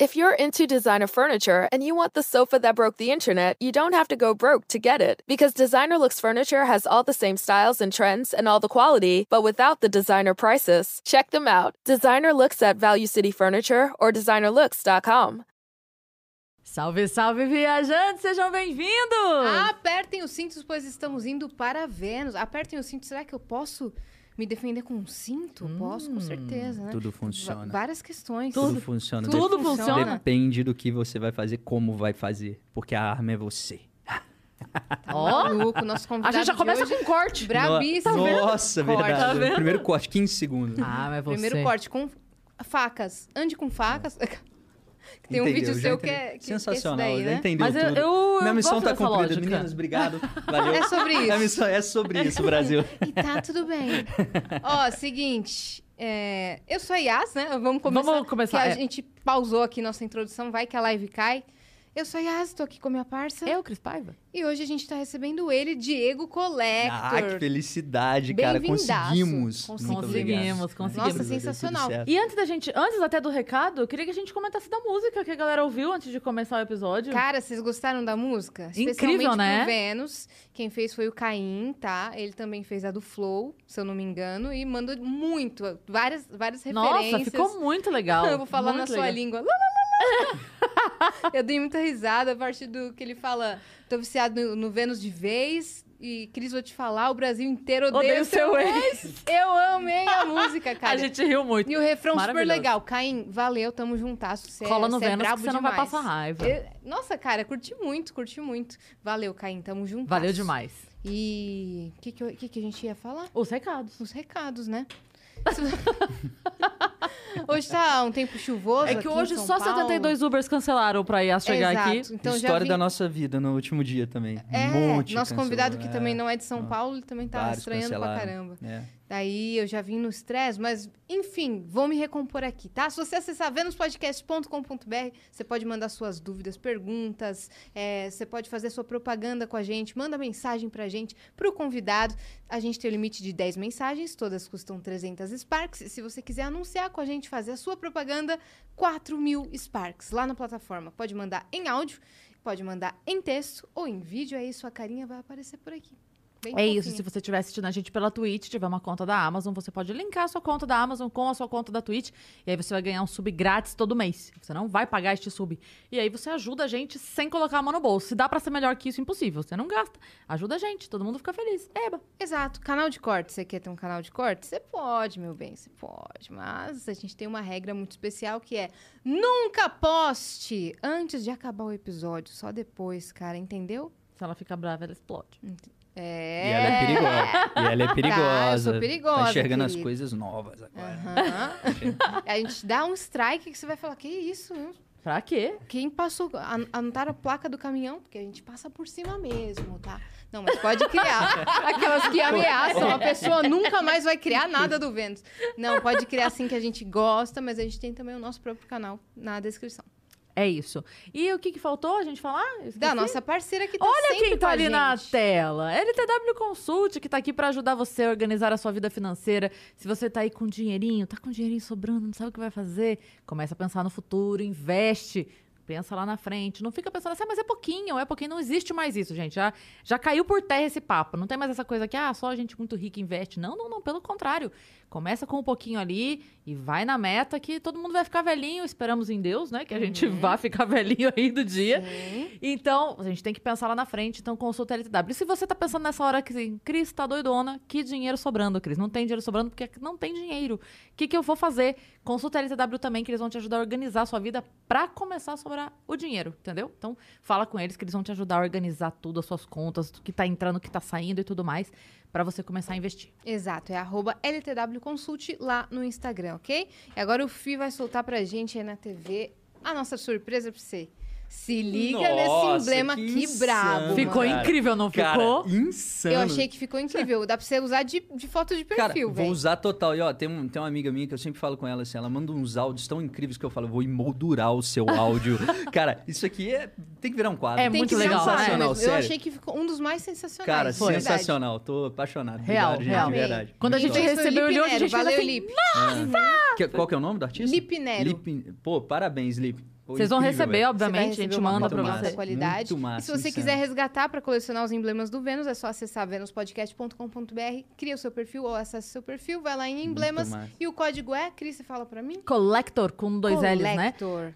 If you're into designer furniture and you want the sofa that broke the internet, you don't have to go broke to get it. Because Designer Looks Furniture has all the same styles and trends and all the quality, but without the designer prices. Check them out. Designer Looks at Value City Furniture or designerlooks.com. Salve, salve, viajantes! Sejam bem-vindos! Apertem os cintos, pois estamos indo para Vênus. Apertem os cintos. Será que eu posso me defender com um cinto? posso, com certeza, né? Tudo funciona. Va- várias questões. Tudo funciona. Tudo Dep- funciona. Depende do que você vai fazer, como vai fazer. Porque a arma é você. Ó, Maluco, nosso a convidado gente já começa hoje, com um corte. Brabíssimo. Nossa, Corte. verdade. Tá vendo? Primeiro corte, 15 segundos. Ah, mas você... Primeiro corte com facas. Ande com facas. Tem um vídeo já seu que é, que, que é esse Sensacional, daí, já né? entendeu Mas eu, tudo. eu, Minha eu missão gosto tá cumprida. lógica. Meninas, obrigado. Valeu. É sobre isso. Minha missão é sobre isso, Brasil. E tá tudo bem. Ó, seguinte. é, eu sou a Yas, né? Vamos começar. Vamos começar, Que a é. gente pausou aqui nossa introdução, vai que a live cai. Eu sou a Yas, tô aqui com a minha parça. Eu, Cris Paiva? E hoje a gente tá recebendo ele, Diego Collector. Ah, que felicidade, cara. Conseguimos. Conseguimos. Conseguimos, conseguimos. Nossa, sensacional. E antes da gente, antes até do recado, eu queria que a gente comentasse da música que a galera ouviu antes de começar o episódio. Cara, vocês gostaram da música? Incrível, Especialmente né? pro Vênus. Quem fez foi o Caim, tá? Ele também fez a do Flow, se eu não me engano. E mandou muito, várias, várias referências. Nossa, ficou muito legal. Eu vou falar muito na sua legal. língua. Eu dei muita risada a partir do que ele fala. Tô viciado no, no Vênus de vez. E, Cris, vou te falar, o Brasil inteiro odeia Odeio o seu ex. Eu amei a música, cara. A gente riu muito. E o refrão super legal. Caim, valeu, tamo juntaço. Cê Cola é, no cê é Vênus que brabo você não vai passar raiva. Eu- Nossa, cara, curti muito, curti muito. Valeu, Caim, tamo juntos. Valeu demais. E o que, que, que, que a gente ia falar? Os recados. Os recados, né? hoje tá um tempo chuvoso. É que aqui em hoje São só Paulo. 72 Ubers cancelaram pra Yas chegar Exato. aqui. Então História vi... da nossa vida no último dia também. É, um monte nosso cancelou, convidado que é. também não é de São. Paulo, ele também tá Vários estranhando pra caramba. É. Daí eu já vim no estresse, mas enfim, vou me recompor aqui, tá? Se você acessar venuspodcast.com.br, você pode mandar suas dúvidas, perguntas, é, você pode fazer sua propaganda com a gente, manda mensagem pra gente, pro convidado. A gente tem o limite de 10 mensagens, todas custam 300 Sparks. Se você quiser anunciar com a gente, fazer a sua propaganda, 4 mil Sparks lá na plataforma. Pode mandar em áudio, pode mandar em texto ou em vídeo, aí sua carinha vai aparecer por aqui. Bem É isso, se você estiver assistindo a gente pela Twitch, tiver uma conta da Amazon, você pode linkar a sua conta da Amazon com a sua conta da Twitch, e aí você vai ganhar um sub grátis todo mês. Você não vai pagar este sub. E aí você ajuda a gente sem colocar a mão no bolso. Se dá pra ser melhor que isso, impossível. Você não gasta. Ajuda a gente, todo mundo fica feliz. Eba. Exato. Canal de corte. Você quer ter um canal de corte? Você pode, meu bem, você pode. Mas a gente tem uma regra muito especial que é nunca poste antes de acabar o episódio. Só depois, cara, entendeu? Se ela fica brava, ela explode. É. E ela é perigosa. E ela é perigosa. eu sou perigosa, Tá enxergando as querido. coisas novas agora. Aham. a gente dá um strike que você vai falar, que isso? Pra quê? Quem passou, an- anotaram a placa do caminhão? Porque a gente passa por cima mesmo, tá? Não, mas pode criar. Aquelas que ameaçam, a pessoa nunca mais vai criar nada do Vênus. Não, pode criar assim que a gente gosta, mas a gente tem também o nosso próprio canal na descrição. É isso. E o que, que faltou a gente falar? Da esqueci. nossa parceira que tá Olha quem tá ali na tela. LTW Consult, que tá aqui pra ajudar você a organizar a sua vida financeira. Se você tá aí com dinheirinho, tá com dinheirinho sobrando, não sabe o que vai fazer, começa a pensar no futuro, investe. Pensa lá na frente. Não fica pensando assim, ah, mas é pouquinho, é pouquinho. Não existe mais isso, gente. Já, já caiu por terra esse papo. Não tem mais essa coisa que, ah, só gente muito rica investe. Não, não, não. Pelo contrário. Começa com um pouquinho ali e vai na meta que todo mundo vai ficar velhinho. Esperamos em Deus, né? Que a gente vá ficar velhinho aí do dia. Então, a gente tem que pensar lá na frente, então consulta a LTW. E se você tá pensando nessa hora que, assim, Cris, tá doidona, que dinheiro sobrando, Cris? Não tem dinheiro sobrando porque não tem dinheiro. O que, que eu vou fazer? Consulta a LTW também, que eles vão te ajudar a organizar a sua vida pra começar a o dinheiro, entendeu? Então, fala com eles que eles vão te ajudar a organizar tudo, as suas contas, o que tá entrando, o que tá saindo e tudo mais, pra você começar a investir. Exato, é arroba LTW Consult lá no Instagram, ok? E agora o Fi vai soltar pra gente aí na TV a nossa surpresa pra você. Se liga nesse Nossa, emblema que que, brabo. Ficou cara. incrível, não Cara, ficou? insano. Eu achei que ficou incrível. Dá pra você usar de, de foto de perfil, vou velho. usar total. E ó, tem, um- tem uma amiga minha que eu sempre falo com ela assim, ela manda uns áudios tão incríveis que eu falo, vou emoldurar o seu áudio. Cara, isso aqui é, tem que virar um quadro. É Tem muito legal? Sensacional. Eu sério. achei que ficou um dos mais sensacionais. Cara, verdade. sensacional. Tô apaixonado. Real, Obrigado, gente, real. de verdade. Quando a gente foi recebeu ele hoje, a gente fez Valeu, assim, Lipe. Que- qual que é o nome do artista? Lipe Nero. Lipe- Pô, parabéns, Lipe. Pô, Vocês vão incrível, receber, velho. obviamente, Você vai a gente receber manda cópia pra de massa. você. alta qualidade. Muito massa, e se você insano. quiser resgatar para colecionar os emblemas do Vênus, é só acessar venuspodcast.com.br, cria o seu perfil ou acesse o seu perfil, vai lá em emblemas e o código é, Cris, você fala para mim? Collector com dois L's, né? Collector.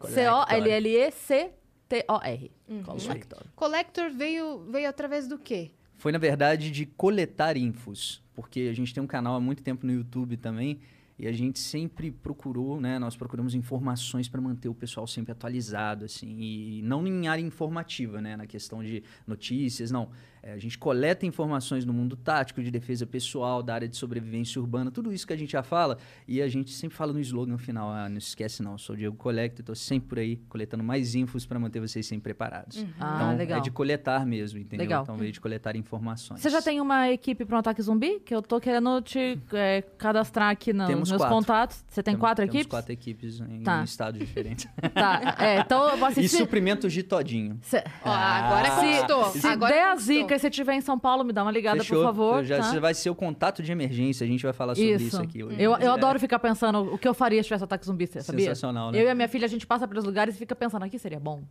C-O-L-L-E-C-T-O-R. Uhum. Collector. Collector veio, veio através do quê? Foi, na verdade, de coletar infos. Porque a gente tem um canal há muito tempo no YouTube também. E a gente sempre procurou, né? Nós procuramos informações para manter o pessoal sempre atualizado, assim. E não em área informativa, né? Na questão de notícias, não. É, a gente coleta informações no mundo tático, de defesa pessoal, da área de sobrevivência urbana, tudo isso que a gente já fala. E a gente sempre fala no slogan final, ah, não esquece não, sou o Diego Collector, estou sempre por aí coletando mais infos para manter vocês sempre preparados. Ah, então, legal. é de coletar mesmo, entendeu? Legal. Então, veio de coletar informações. Você já tem uma equipe para um ataque zumbi? Que eu tô querendo te é, cadastrar aqui no- Temos nos meus quatro. contatos. Você tem Temos- quatro temos equipes? quatro equipes em Tá. estados diferentes. Tá. É, então eu vou e assistir. suprimentos de todinho. Se, Ó, agora Ah. conquistou. se agora der a zica e você estiver em São Paulo, me dá uma ligada, Fechou. por favor. Já, tá? Você vai ser o contato de emergência, a gente vai falar sobre isso, Isso. aqui hoje. Eu, eu É adoro ficar pensando o que eu faria se tivesse ataque zumbi, você sabia? Sensacional, né? Eu e a minha filha, a gente passa pelos lugares e fica pensando, aqui seria bom.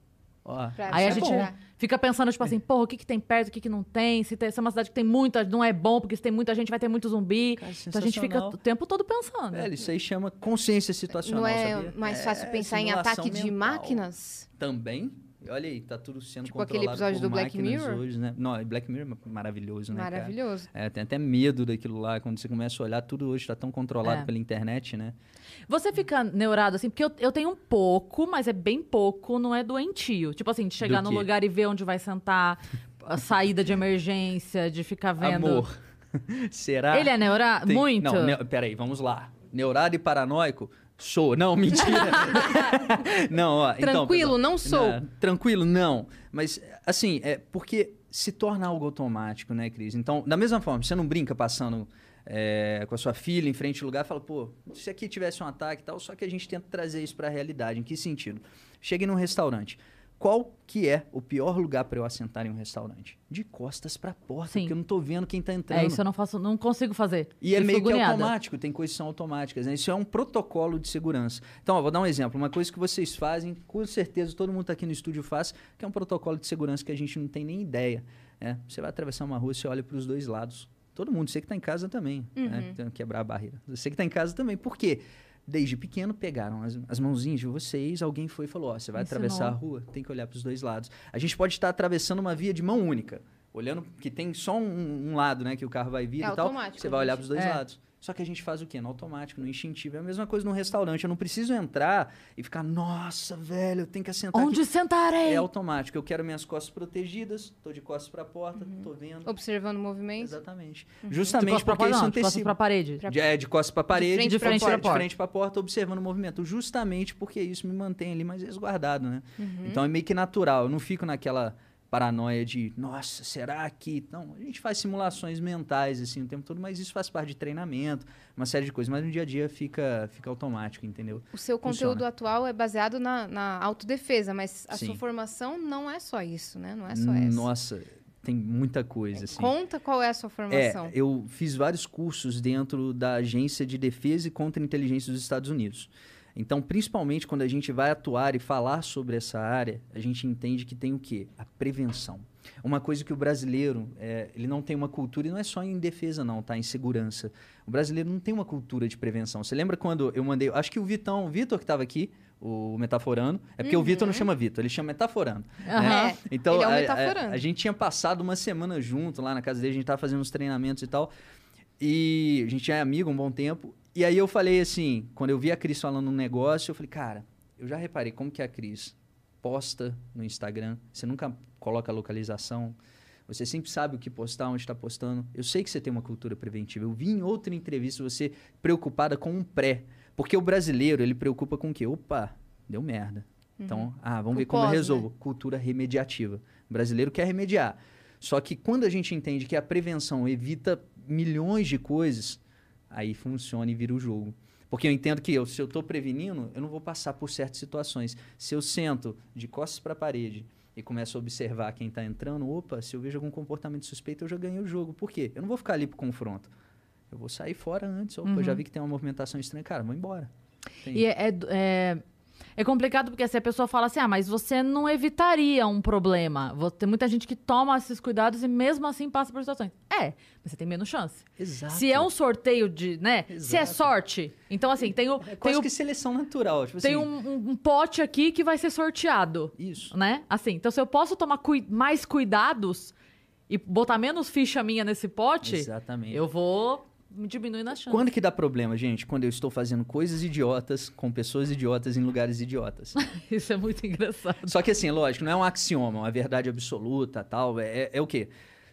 Pra Aí a é gente bom. fica pensando, tipo assim, porra, o que, que tem perto, o que, que não tem? Se, tem, se é uma cidade que tem muita, não é bom, porque se tem muita gente, vai ter muito zumbi. Cara, então a gente fica o tempo todo pensando. Velho, isso aí chama consciência situacional, Não é sabia? mais fácil É pensar em ataque de mental. máquinas? Também. Olha aí, tá tudo sendo Tipo aquele controlado episódio por do Black máquinas Mirror? Hoje, né? Não, Black Mirror é maravilhoso, né, cara? Maravilhoso. É, tem até medo daquilo lá, quando você começa a olhar, tudo hoje tá tão controlado É. pela internet, né? Você fica neurado, assim, porque eu, eu tenho um pouco, mas é bem pouco, não é doentio. Tipo assim, de chegar no lugar e ver onde vai sentar, a saída de emergência, de ficar vendo. Amor, será? Ele é neurado? Tem- Muito? Não, ne... peraí, vamos lá. Neurado e paranoico? Sou. Não, mentira. não, ó. então, Tranquilo, pessoal, não sou. Não, tranquilo, não. Mas, assim, é porque se torna algo automático, né, Cris? Então, da mesma forma, você não brinca passando é, com a sua filha em frente ao lugar e fala, pô, se aqui tivesse um ataque e tal, só que a gente tenta trazer isso pra realidade. Em que sentido? Cheguei num restaurante. Qual que é o pior lugar para eu assentar em um restaurante? De costas pra porta, Sim. porque eu não tô vendo quem tá entrando. É, isso eu não faço, não consigo fazer. E é Eu meio fico que automático, tem coisas que são automáticas, né? Isso é um protocolo de segurança. Então, ó, vou dar um exemplo. Uma coisa que vocês fazem, com certeza todo mundo tá aqui no estúdio faz, que é um protocolo de segurança que a gente não tem nem ideia. Né? Você vai atravessar uma rua, você olha para os dois lados. Todo mundo, você que tá em casa também, né? Tem que quebrar a barreira. Você que tá em casa também. Por quê? Desde pequeno pegaram as, as mãozinhas de vocês, alguém foi e falou: ó, você vai Ensinou. atravessar a rua, tem que olhar para os dois lados. A gente pode estar atravessando uma via de mão única, olhando que tem só um, um lado, né, que o carro vai vir É e tal. Você vai olhar para os dois É. lados. Só que a gente faz o quê? No automático, no instintivo. É a mesma coisa no restaurante. Eu não preciso entrar e ficar, nossa, velho, eu tenho que assentar Onde aqui. sentarei? É automático. Eu quero minhas costas protegidas, tô de costas para a porta, Uhum. tô vendo. Observando o movimento. Exatamente. de Justamente pra porque porta, isso não, de costas antecipa. pra parede. Pra- De, é, de costas para parede, frente De pra frente porta. pra porta. de frente para porta, observando o movimento. Justamente porque isso me mantém ali mais resguardado, né? Uhum. Então é meio que natural. Eu não fico naquela paranoia de, nossa, será que. Não, a gente faz simulações mentais assim o tempo todo, mas isso faz parte de treinamento, uma série de coisas. Mas no dia a dia fica, fica automático, entendeu? O seu Funciona. conteúdo atual é baseado na, na autodefesa, mas a Sim. sua formação não é só isso, né? Não é só essa. Nossa, tem muita coisa, assim. Conta qual é a sua formação. É, eu fiz vários cursos dentro da Agência de Defesa e Contra-Inteligência dos Estados Unidos. Então, principalmente quando a gente vai atuar e falar sobre essa área, a gente entende que tem o quê? A prevenção. Uma coisa que o brasileiro, é, ele não tem uma cultura, e não é só em defesa não, tá? Em segurança. O brasileiro não tem uma cultura de prevenção. Você lembra quando eu mandei, acho que o Vitão, o Vitor que estava aqui, o Metaforando, é porque o Vitor não chama Vitor, ele chama Metaforando. Aham. É, Então, ele é um a- a- metaforando. A, gente tinha passado uma semana junto lá na casa dele, a gente tava fazendo uns treinamentos e tal. E a gente é amigo um bom tempo. E aí eu falei assim, quando eu vi a Cris falando um negócio, eu falei, cara, eu já reparei como que a Cris posta no Instagram, você nunca coloca a localização, você sempre sabe o que postar, onde está postando. Eu sei que você tem uma cultura preventiva. Eu vi em outra entrevista você preocupada com um pré. Porque o brasileiro, ele preocupa com o quê? Opa, deu merda. Então, ah, vamos ver como eu né? resolvo. Cultura remediativa. O brasileiro quer remediar. Só que quando a gente entende que a prevenção evita milhões de coisas, aí funciona e vira o jogo. Porque eu entendo que eu, se eu estou prevenindo, eu não vou passar por certas situações. Se eu sento de costas para a parede e começo a observar quem está entrando, opa, se eu vejo algum comportamento suspeito, eu já ganhei o jogo. Por quê? Eu não vou ficar ali pro confronto. Eu vou sair fora antes. Opa, eu já vi que tem uma movimentação estranha. Cara, vou embora. Tem- E é, é- é- complicado porque se a pessoa fala assim, ah, mas você não evitaria um problema. Tem muita gente que toma esses cuidados e mesmo assim passa por situações. É, mas você tem menos chance. Exato. Se é um sorteio de, né? Se é Exato. sorte. Então, assim, tem o, É tem quase o- que seleção natural. Tipo tem assim, um, um- pote aqui que vai ser sorteado, Isso. né? Assim, então se eu posso tomar cui- mais cuidados e botar menos ficha minha nesse pote, Exatamente. eu vou diminuindo a chance. Quando que dá problema, gente? Quando eu estou fazendo coisas idiotas com pessoas idiotas em lugares idiotas. Isso é muito engraçado. Só que assim, lógico, não é um axioma, uma verdade absoluta, tal. É, é, é o quê?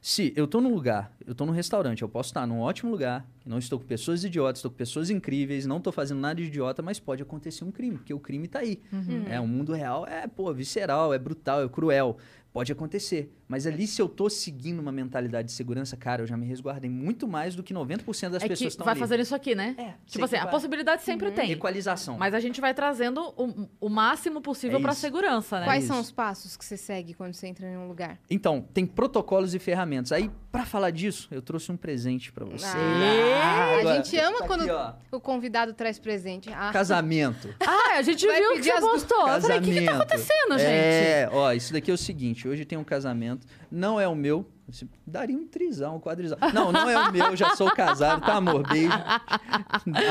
Se eu tô num lugar, eu tô num restaurante, eu posso estar num ótimo lugar, não estou com pessoas idiotas, estou com pessoas incríveis, não tô fazendo nada de idiota, mas pode acontecer um crime, porque o crime tá aí. É, o mundo real é, pô, visceral, é brutal, é cruel. Pode acontecer. Mas ali, se eu tô seguindo uma mentalidade de segurança, cara, eu já me resguardei muito mais do que 90% das é pessoas que estão vai ali. fazendo isso aqui, né? É, Tipo assim, a vai. possibilidade sempre tem. Equalização. Mas a gente vai trazendo o, o máximo possível É pra isso. segurança, né? Quais isso. são os passos que você segue quando você entra em um lugar? Então, tem protocolos e ferramentas. Aí, pra falar disso, eu trouxe um presente pra você. Ah, a gente ama tá quando aqui, o convidado traz presente. Ah, Casamento. Ah, a gente viu que você as postou. Eu falei, o que, que tá acontecendo, gente? É, ó, isso daqui é o seguinte: hoje tem um casamento, não é o meu. Você Daria um trisal, um quadrisal. Não, não é o meu, já sou casado, tá, amor? Beijo.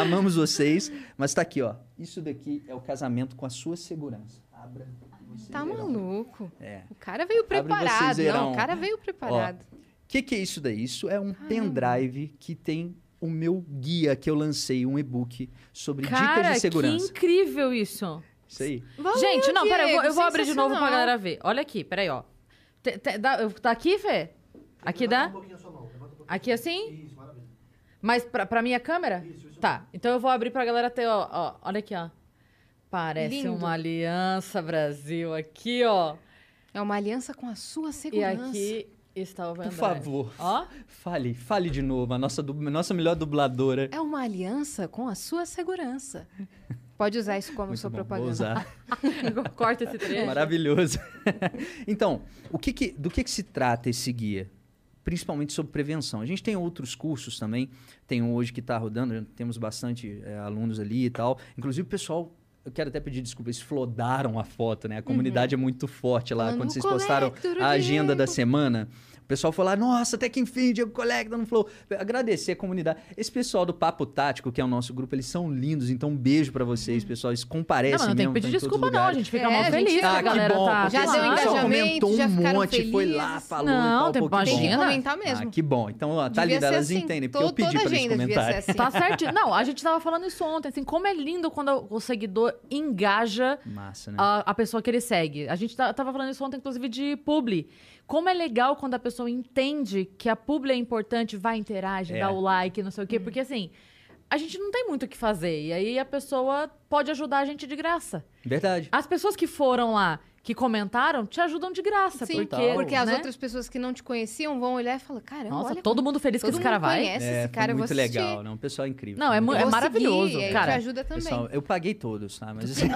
Amamos vocês. Mas tá aqui, ó. Isso daqui é o casamento com a sua segurança. Abra. tá verão. maluco. É. O cara veio preparado. Não, o cara veio preparado. O que, que é isso daí? Isso é um pendrive que tem o meu guia que eu lancei, um e-book sobre Cara, dicas de que segurança. incrível isso. Isso aí. Valeu, gente, não, peraí, eu vou, eu vou abrir de novo pra sensacional. galera ver. Olha aqui, peraí, ó. Te- te- dá- eu- tá aqui, Fê? Aqui dá? Aqui assim? Mas pra, pra minha câmera? Tá, então eu vou abrir pra galera ter, ó, ó olha aqui, ó. Parece Lindo. uma aliança Brasil aqui, ó. É uma aliança com a sua E segurança. aqui está o Por favor, Ó, fale, fale de novo. A nossa, nossa melhor dubladora. É uma aliança com a sua segurança. Pode usar isso como Muito sua bom, propaganda. Vou usar. corta esse trecho. Maravilhoso. então, o que que- do que, que se trata esse guia? Principalmente sobre prevenção. A gente tem outros cursos também. Tem um hoje que está rodando, temos bastante é, alunos ali e tal. Inclusive, o pessoal. Eu quero até pedir desculpa, eles flodaram a foto, né? A comunidade é muito forte lá. Quando vocês "O postaram a agenda da Diego." semana, o pessoal falou lá, nossa, até que enfim, Diego Collecta no Flow. Agradecer a comunidade. Esse pessoal do Papo Tático, que é o nosso grupo, eles são lindos. Então, um beijo pra vocês, pessoal. Eles comparecem Não, não tem que pedir todos desculpa, não. A gente fica É, mal feliz que Ah, a que galera bom, tá. Já deu o pessoal engajamento, comentou já um ficaram monte, foi lá, felizes. falou Não, e tal, tem- pô, que imagina. Tem que comentar mesmo. Ah, que bom. Então, ó, tá Devia ser elas assim. entendem, porque eu pedi toda pra eles comentarem. assim. Tá certo? Não, a gente tava falando isso ontem, assim, como é lindo quando o seguidor engaja Massa, né? a, a pessoa que ele segue. A gente tá- tava falando isso ontem, inclusive, de publi. Como é legal quando a pessoa entende que a publi é importante, vai, interage, É. dá o like, não sei o quê. Porque, assim, a gente não tem muito o que fazer. E aí a pessoa pode ajudar a gente de graça. Verdade. As pessoas que foram lá, que comentaram, te ajudam de graça. Sim, porque, porque as né? outras pessoas que não te conheciam vão olhar e falar, caramba, Nossa, olha todo como- mundo feliz que todo esse cara vai. conhece É, esse cara, eu muito assistir. legal, né? Um pessoal incrível. Não, é, Eu é maravilhoso, seguir, cara. te ajuda também. Pessoal, eu paguei todos, tá? Mas assim,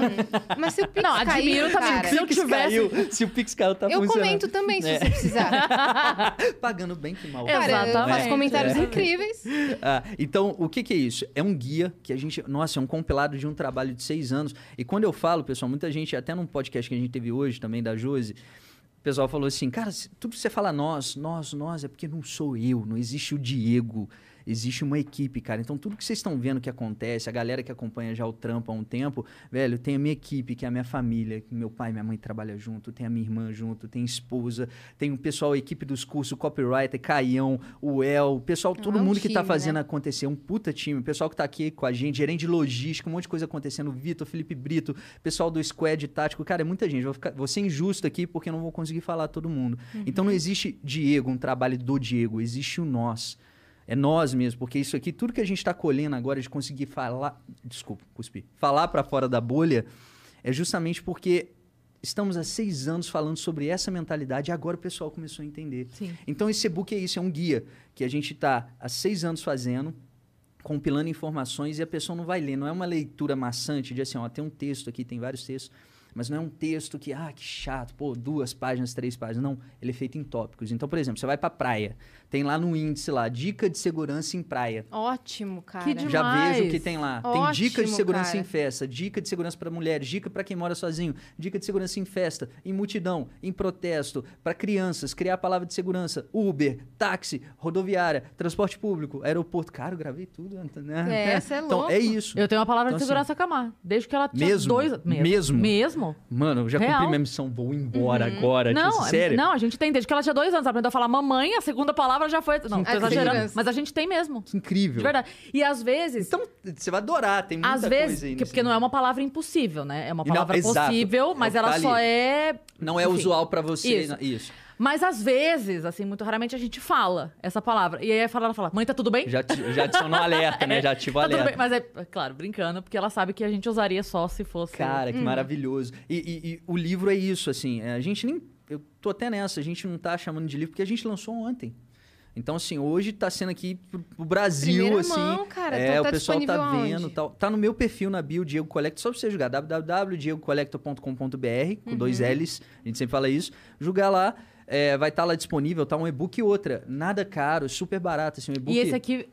Mas se o Pix Não, admiro também, cara, se eu Pix tivesse- caiu, se o Pix caiu, tá eu funcionando. comento também, se É. você precisar. Pagando bem que mal. Cara, eu Exatamente. faço comentários É. incríveis. Ah, então, o que, que é isso? É um guia que a gente. Nossa, é um compilado de um trabalho de seis anos. E quando eu falo, pessoal, muita gente, até num podcast que a gente teve hoje também da Josi, o pessoal falou assim: cara, tudo que você fala nós, nós, nós, é porque não sou eu, não existe o Diego. Existe uma equipe, cara. Então, tudo que vocês estão vendo que acontece, a galera que acompanha já o trampo há um tempo, velho, tem a minha equipe, que é a minha família, que meu pai e minha mãe trabalham junto, tem a minha irmã junto, tem esposa, tem o pessoal, a equipe dos cursos, o copywriter, Caião, o El, o pessoal, todo é um mundo que tá time, fazendo né? acontecer, um puta time, o pessoal que tá aqui com a gente, gerente de logística, um monte de coisa acontecendo, o Vitor, Felipe Brito, pessoal do Squad Tático, cara, é muita gente, vou, ficar, vou ser injusto aqui porque eu não vou conseguir falar todo mundo. Então não existe Diego, um trabalho do Diego, existe o nós. É nós mesmo, porque isso aqui, tudo que a gente está colhendo agora de conseguir falar, desculpa, cuspi, falar para fora da bolha, é justamente porque estamos há seis anos falando sobre essa mentalidade e agora o pessoal começou a entender. Sim. Então esse e-book é isso, é um guia que a gente está há seis anos fazendo, compilando informações e a pessoa não vai ler. Não é uma leitura maçante de assim, ó, tem um texto aqui, tem vários textos. Mas não é um texto que, ah, que chato, pô, duas páginas, três páginas. Não, ele é feito em tópicos. Então, por exemplo, você vai pra praia, tem lá no índice lá, dica de segurança em praia. Ótimo, cara. Que demais. Já vejo que tem lá. tem dicas de Ótimo, segurança cara. em festa, dica de segurança para mulheres, dica para quem mora sozinho, dica de segurança em festa, em multidão, em protesto, para crianças, criar a palavra de segurança, Uber, táxi, rodoviária, transporte público, aeroporto. Cara, eu gravei tudo, né? É, cê é Então, louco. é isso. Eu tenho uma palavra Então, de segurança com a Mar. Desde que ela tinha Mesmo? dois... Mesmo? Mesmo. Mano, eu já cumpri Real. minha missão, vou embora agora. Não, tipo, sério? não, a gente tem desde que ela tinha dois anos. Aprendeu a falar mamãe, a segunda palavra já foi. Não, tô exagerando. Mas a gente tem mesmo. Que incrível. De verdade. E às vezes. Então, você vai adorar, tem muita às vezes, coisa aí. que- nesse porque não é uma palavra impossível, né? É uma E não, palavra exato. possível, É mas ela tá só ali. é. Não é enfim. usual pra você. Isso. não- Isso. Mas às vezes, assim, muito raramente a gente fala essa palavra. E aí ela fala, ela fala, mãe, tá tudo bem? Já, já adicionou alerta, né? Já ativa o tá alerta. Mas é, é claro, brincando, porque ela sabe que a gente usaria só se fosse. Cara, que maravilhoso. E, e- e o livro é isso, assim. é, A gente nem. Eu tô até nessa, a gente não tá chamando de livro porque a gente lançou ontem. Então, assim, hoje tá sendo aqui pro, Brasil, Primeira assim. mão, cara. é, Então o tá pessoal tá vendo aonde? tal. Tá no meu perfil na bio, Diego Collector, só pra você jogar www.diegocollector.com.br, com dois Uhum. L's, a gente sempre fala isso. Jogar lá, é, vai estar lá disponível, tá um e-book e outra. Nada caro, super barato, assim, um e-book. E esse aqui.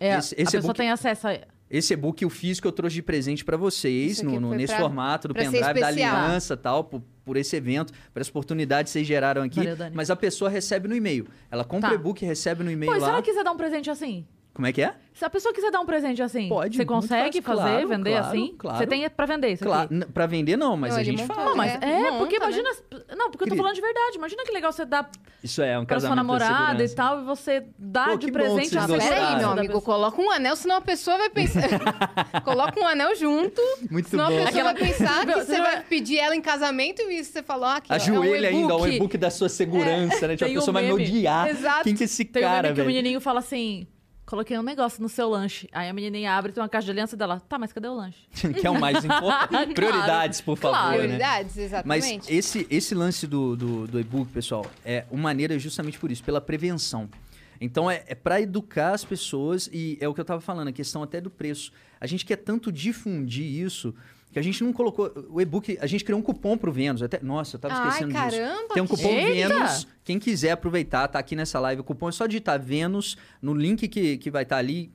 É, esse- a esse pessoa e-book- tem acesso a. Esse e-book fiz que eu trouxe de presente pra vocês, no, no- nesse pra- formato do pendrive da aliança e tal, por, por esse evento, por essa oportunidade que vocês geraram aqui. Valeu. Mas a pessoa recebe no e-mail. Ela compra Tá. o e-book e recebe no e-mail Pô, e se lá. ela quiser dar um presente assim? Como é que é? Se a pessoa quiser dar um presente assim, Pode, você consegue fácil, fazer, claro, vender claro, assim? claro. Você tem pra vender isso Claro, aqui? pra vender não, mas Não, a gente montou. fala. Não, mas É, é, monta, porque né? imagina. Não, porque eu tô falando de verdade. Imagina que legal você dar Isso é um pra sua namorada e tal, e você dá Pô, de presente vocês a gostaram. Pera aí, meu amigo, pessoa. coloca um anel, senão a pessoa vai pensar. coloca um anel junto, Muito senão bom. a pessoa vai pensar que Você vai- pedir ela em casamento e você falou, ah, aqui, ó, Ajoelha é um ainda, ó, um e-book. da sua segurança, né? Tipo, a tem um pessoa vai me odiar. Exato. Quem que é esse Tem um cara, meme que o velho? menininho fala assim: coloquei um negócio no seu lanche. Aí a menininha abre, tem uma caixa de aliança dela. Tá, mas cadê o lanche? que é o mais importante. Prioridades, por favor, Claro. né? Prioridades, Mas exatamente. esse, esse lance do, do, do e-book, pessoal, é uma maneira justamente por isso, pela prevenção. Então é, é para educar as pessoas e é o que eu tava falando, a questão até do preço. A gente quer tanto difundir isso que a gente não colocou. O e-book, a gente criou um cupom pro Vênus. Até, nossa, eu tava Ai, esquecendo disso. caramba, Tem um que cupom Eita! Vênus. Quem quiser aproveitar, tá aqui nessa live. O cupom é só digitar Vênus no link que, que vai estar ali,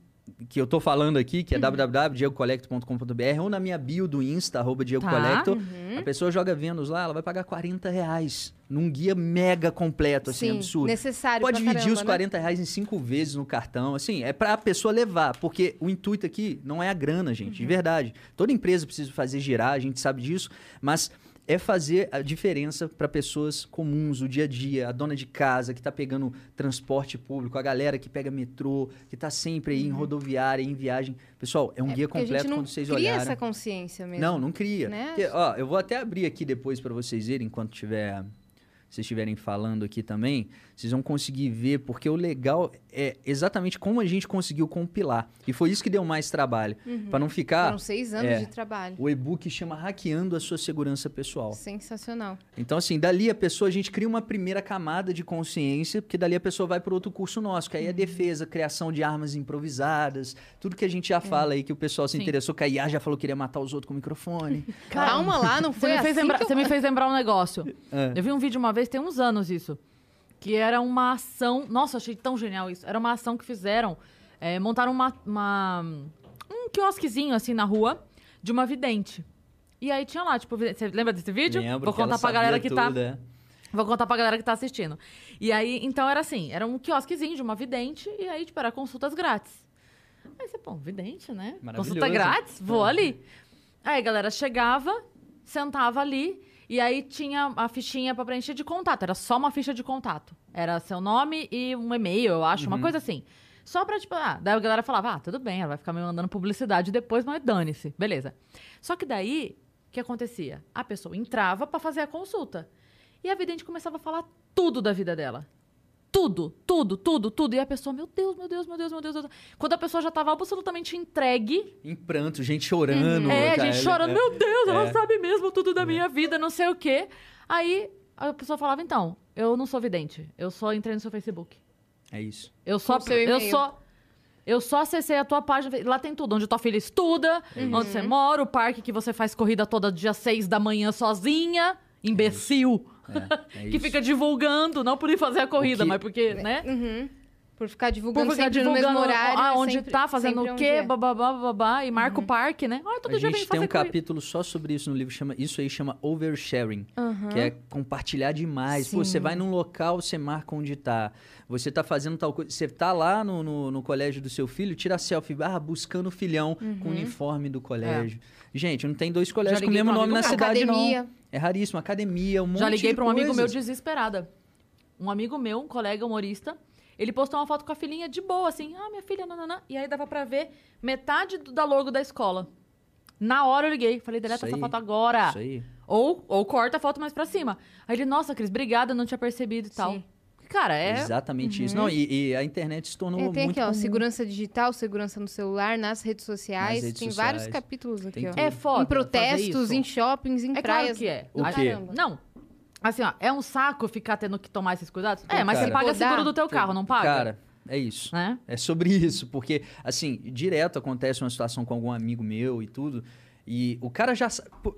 que eu tô falando aqui, que é www.diegocollector.com.br ou na minha bio do Insta, arroba Diego Tá. Collector. Uhum. A pessoa joga Vênus lá, ela vai pagar 40 reais num guia mega completo, assim, Sim, absurdo. necessário Pode dividir caramba, os né? 40 reais em cinco vezes no cartão, assim, é pra pessoa levar, porque o intuito aqui não é a grana, gente, Uhum. de verdade. Toda empresa precisa fazer girar, a gente sabe disso, mas é fazer a diferença para pessoas comuns, o dia a dia, a dona de casa que tá pegando transporte público, a galera que pega metrô, que tá sempre aí em rodoviária, em viagem. Pessoal, é um guia Uhum. Porque a gente completo não quando vocês cria olharem. essa consciência mesmo. Não, não cria. Né? Porque, ó, eu vou até abrir aqui depois para vocês verem enquanto tiver vocês estiverem falando aqui também, vocês vão conseguir ver, porque o legal é exatamente como a gente conseguiu compilar. E foi isso que deu mais trabalho. Para não ficar. Foram seis anos é. de trabalho. O e-book chama Hackeando a Sua Segurança Pessoal. Sensacional. Então, assim, dali a pessoa, a gente cria uma primeira camada de consciência, porque dali a pessoa vai para outro curso nosso, que aí Uhum. é defesa, criação de armas improvisadas, tudo que a gente já É. fala aí, que o pessoal se Sim. interessou, que a IA já falou que queria matar os outros com o microfone. Calma lá, não Você foi me, assim fez lembrar, que eu- você me fez lembrar um negócio. É. Eu vi um vídeo uma vez, tem uns anos isso. Que era uma ação. Nossa, achei tão genial isso. Era uma ação que fizeram. é, montaram uma, uma- um quiosquezinho assim na rua de uma vidente. E aí tinha lá, tipo, você lembra desse vídeo? Lembro Vou contar pra galera que tá. é. Vou contar pra galera que tá assistindo. E aí, então era assim, era um quiosquezinho de uma vidente, e aí, tipo, era consultas grátis. Aí você, pô, vidente, né? Consulta grátis, vou ali. Aí a galera chegava, sentava ali, e aí tinha a fichinha pra preencher de contato. Era só uma ficha de contato. Era seu nome e um e-mail, eu acho, uma coisa assim. Só pra, tipo, ah, daí a galera falava, ah, tudo bem, ela vai ficar me mandando publicidade depois, mas dane-se. Beleza. Só que daí, o que acontecia? A pessoa entrava pra fazer a consulta. E a vidente começava a falar tudo da vida dela. Tudo, tudo, tudo, tudo. E a pessoa, meu Deus, meu Deus, meu Deus, meu Deus. meu Deus. Quando a pessoa já tava absolutamente entregue, Em pranto, gente chorando. é, a cara, gente chorando, é. meu Deus, ela É. sabe mesmo tudo da minha vida, não sei o quê. Aí a pessoa falava, então, eu não sou vidente, eu só entrei no seu Facebook. É isso. Eu só, eu só, Eu só acessei a tua página. Lá tem tudo. Onde tua filha estuda, onde você mora, o parque que você faz corrida toda dia 6 da manhã sozinha. Imbecil. É, é que fica divulgando, não por ir fazer a corrida, que- mas porque, né? Uhum. Por ficar Por divulgando ficar sempre divulgando no mesmo horário. ah, é onde sempre- tá, fazendo sempre o quê, é. bababá, babá, e marca o parque, né? Ah, todo A dia vem gente tem um corrida. capítulo só sobre isso no livro, chama isso aí chama oversharing, que é compartilhar demais. Pô, você vai num local, você marca onde tá. Você tá fazendo tal coisa, você tá lá no, no, no colégio do seu filho, tira selfie, ah, buscando o filhão com o uniforme do colégio. Gente, não tem dois colégios com o mesmo um nome na cidade Academia. não. É raríssimo, academia, um monte Já liguei de pra um amigo meu desesperada. Um amigo meu, um colega humorista, ele postou uma foto com a filhinha de boa, assim, ah, minha filha, nananã. E aí dava pra ver metade do- da logo da escola. Na hora eu liguei, falei, deleta essa foto agora. Isso aí. Ou, ou corta a foto mais pra cima. Aí ele, nossa, Cris, obrigada, não tinha percebido e tal. Sim. Cara, é. Exatamente isso. Não, e, e a internet se tornou É, tem muito aqui, ó, comum. segurança digital, segurança no celular, nas redes sociais. Nas redes tem sociais. vários capítulos aqui, Tem ó. tudo. É foda. Em protestos, em shoppings, em É claro praias. que é. O quê? caramba. Não. Assim, ó, é um saco ficar tendo que tomar esses cuidados? É, mas cara. você paga seguro do teu carro, não paga? Cara, é isso. Né? É sobre isso, porque, assim, direto acontece uma situação com algum amigo meu e tudo, e o cara já.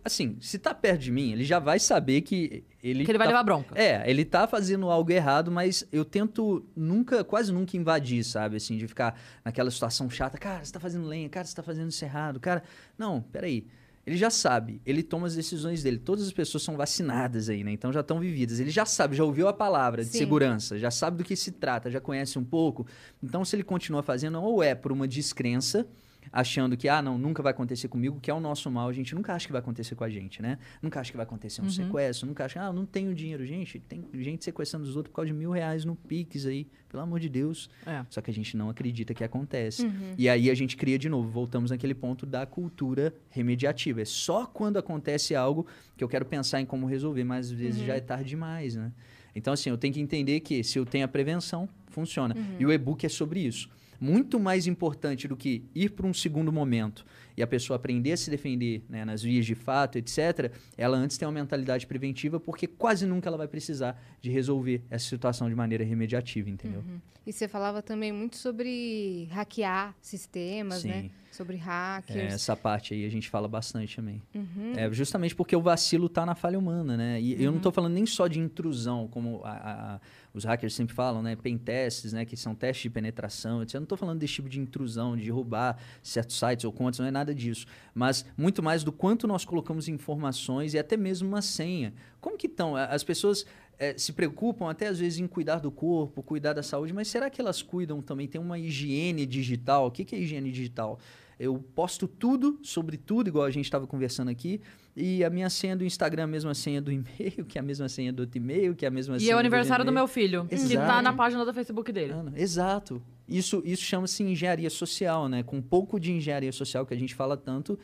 Assim, se tá perto de mim, ele já vai saber que ele. Que ele vai tá- levar bronca. É, ele tá fazendo algo errado, mas eu tento nunca, quase nunca invadir, sabe? Assim, de ficar naquela situação chata. Cara, você tá fazendo lenha, cara, você tá fazendo isso errado, cara. Não, peraí. Ele já sabe, ele toma as decisões dele. Todas as pessoas são vacinadas aí, né? Então já estão vividas. Ele já sabe, já ouviu a palavra de Sim. segurança, já sabe do que se trata, já conhece um pouco. Então, se ele continua fazendo, ou é por uma descrença, achando que, ah, não, nunca vai acontecer comigo, que é o nosso mal, a gente nunca acha que vai acontecer com a gente, né? Nunca acha que vai acontecer um sequestro, nunca acha, ah, não tenho dinheiro. Gente, tem gente sequestrando os outros por causa de mil reais no Pix aí, pelo amor de Deus. É. Só que a gente não acredita que acontece. Uhum. E aí a gente cria de novo, voltamos naquele ponto da cultura remediativa. É só quando acontece algo que eu quero pensar em como resolver, mas às vezes Uhum. já é tarde demais, né? Então, assim, eu tenho que entender que se eu tenho a prevenção, funciona. Uhum. E o e-book é sobre isso. Muito mais importante do que ir para um segundo momento e a pessoa aprender a se defender né, nas vias de fato, etc., ela antes tem uma mentalidade preventiva, porque quase nunca ela vai precisar de resolver essa situação de maneira remediativa, entendeu? Uhum. E você falava também muito sobre hackear sistemas, Sim. né? Sobre É, hackers. essa parte aí a gente fala bastante também. Uhum. É justamente porque o vacilo tá na falha humana, né? E eu não tô falando nem só de intrusão, como a- a- os hackers sempre falam, né? Pen tests, né? Que são testes de penetração, etc. Eu não tô falando desse tipo de intrusão, de roubar certos sites ou contas, não é nada disso. Mas muito mais do quanto nós colocamos informações e até mesmo uma senha. Como que estão? As pessoas eh, se preocupam até às vezes em cuidar do corpo, cuidar da saúde, mas será que elas cuidam também? Tem uma higiene digital? O que, que é higiene digital? Eu posto tudo sobre tudo, igual a gente estava conversando aqui, e a minha senha do Instagram é a mesma senha do e-mail, que é a mesma senha do outro e-mail, que é a mesma E senha é o aniversário do e-mail. meu filho, que Exato. tá na página do Facebook dele. Exato. Isso, isso chama-se engenharia social, né? Com um pouco de engenharia social que a gente fala tanto,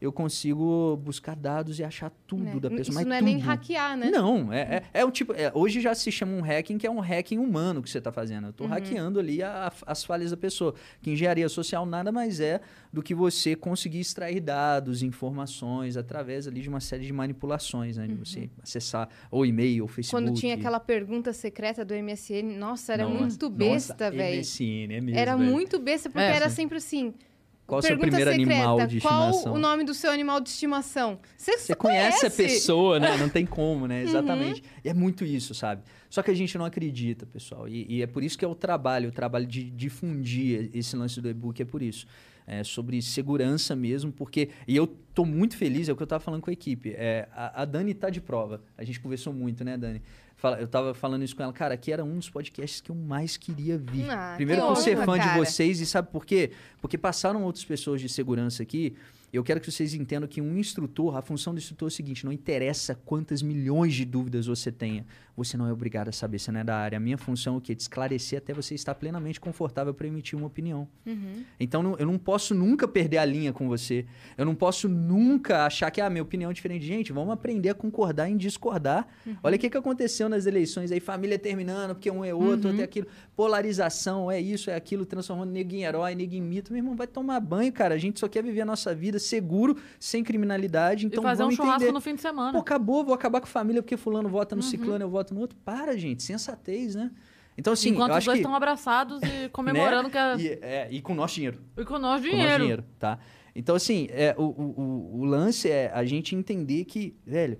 eu consigo buscar dados e achar tudo né? da pessoa. Isso mas não é nem hackear, né? Não, é, é, é um tipo. é, hoje já se chama um hacking que é um hacking humano que você está fazendo. Eu Uhum. estou hackeando ali a- as falhas da pessoa. Que engenharia social nada mais é do que você conseguir extrair dados, informações através ali de uma série de manipulações, né? De você acessar ou e-mail, ou Facebook. Uhum. Quando tinha aquela pergunta secreta do MSN, nossa, era Nossa, muito besta, velho. MSN, é mesmo. Era muito besta, porque É, era sempre assim. Qual o seu primeiro secreta, animal de Qual estimação? o nome do seu animal de estimação? Você, Você conhece a conhece? Uhum. pessoa, né? Não tem como, né? Exatamente. E é muito isso, sabe? Só que a gente não acredita, pessoal. E, e é por isso que é o trabalho, o trabalho de difundir esse lance do e-book é por isso. É sobre segurança mesmo, porque. E eu tô muito feliz, é o que eu tava falando com a equipe. É, a, a Dani tá de prova. A gente conversou muito, né, Dani? Fala- Eu tava falando isso com ela, cara, aqui era um dos podcasts que eu mais queria vir. Ah, Primeiro que por ser honra, fã de cara. vocês e sabe por quê? Porque passaram outras pessoas de segurança aqui. Eu quero que vocês entendam que um instrutor, a função do instrutor é o seguinte: não interessa quantas milhões de dúvidas você tenha, você não é obrigado a saber, você não é da área. A minha função é o quê? De esclarecer até você estar plenamente confortável para emitir uma opinião. Uhum. Então não- eu não posso nunca perder a linha com você. Eu não posso nunca achar que a minha opinião é diferente. Gente, vamos aprender a concordar em discordar. Olha o que, que aconteceu nas eleições aí, família terminando, porque um é outro, outro é aquilo. Polarização, é isso, é aquilo, transformando nego em herói, nego em mito. Meu irmão, vai tomar banho, cara. A gente só quer viver a nossa vida seguro, sem criminalidade. Então e fazer um churrasco entender. no fim de semana. Pô, acabou, vou acabar com a família porque fulano vota no ciclano, eu voto no outro. Para, gente, sensatez, né? Então, assim, Enquanto eu os dois que... estão abraçados e comemorando né? que é... E, é, e com o nosso dinheiro. E com o nosso Com o nosso dinheiro. dinheiro, tá? Então, assim, é, o, o, o- lance é a gente entender que, velho,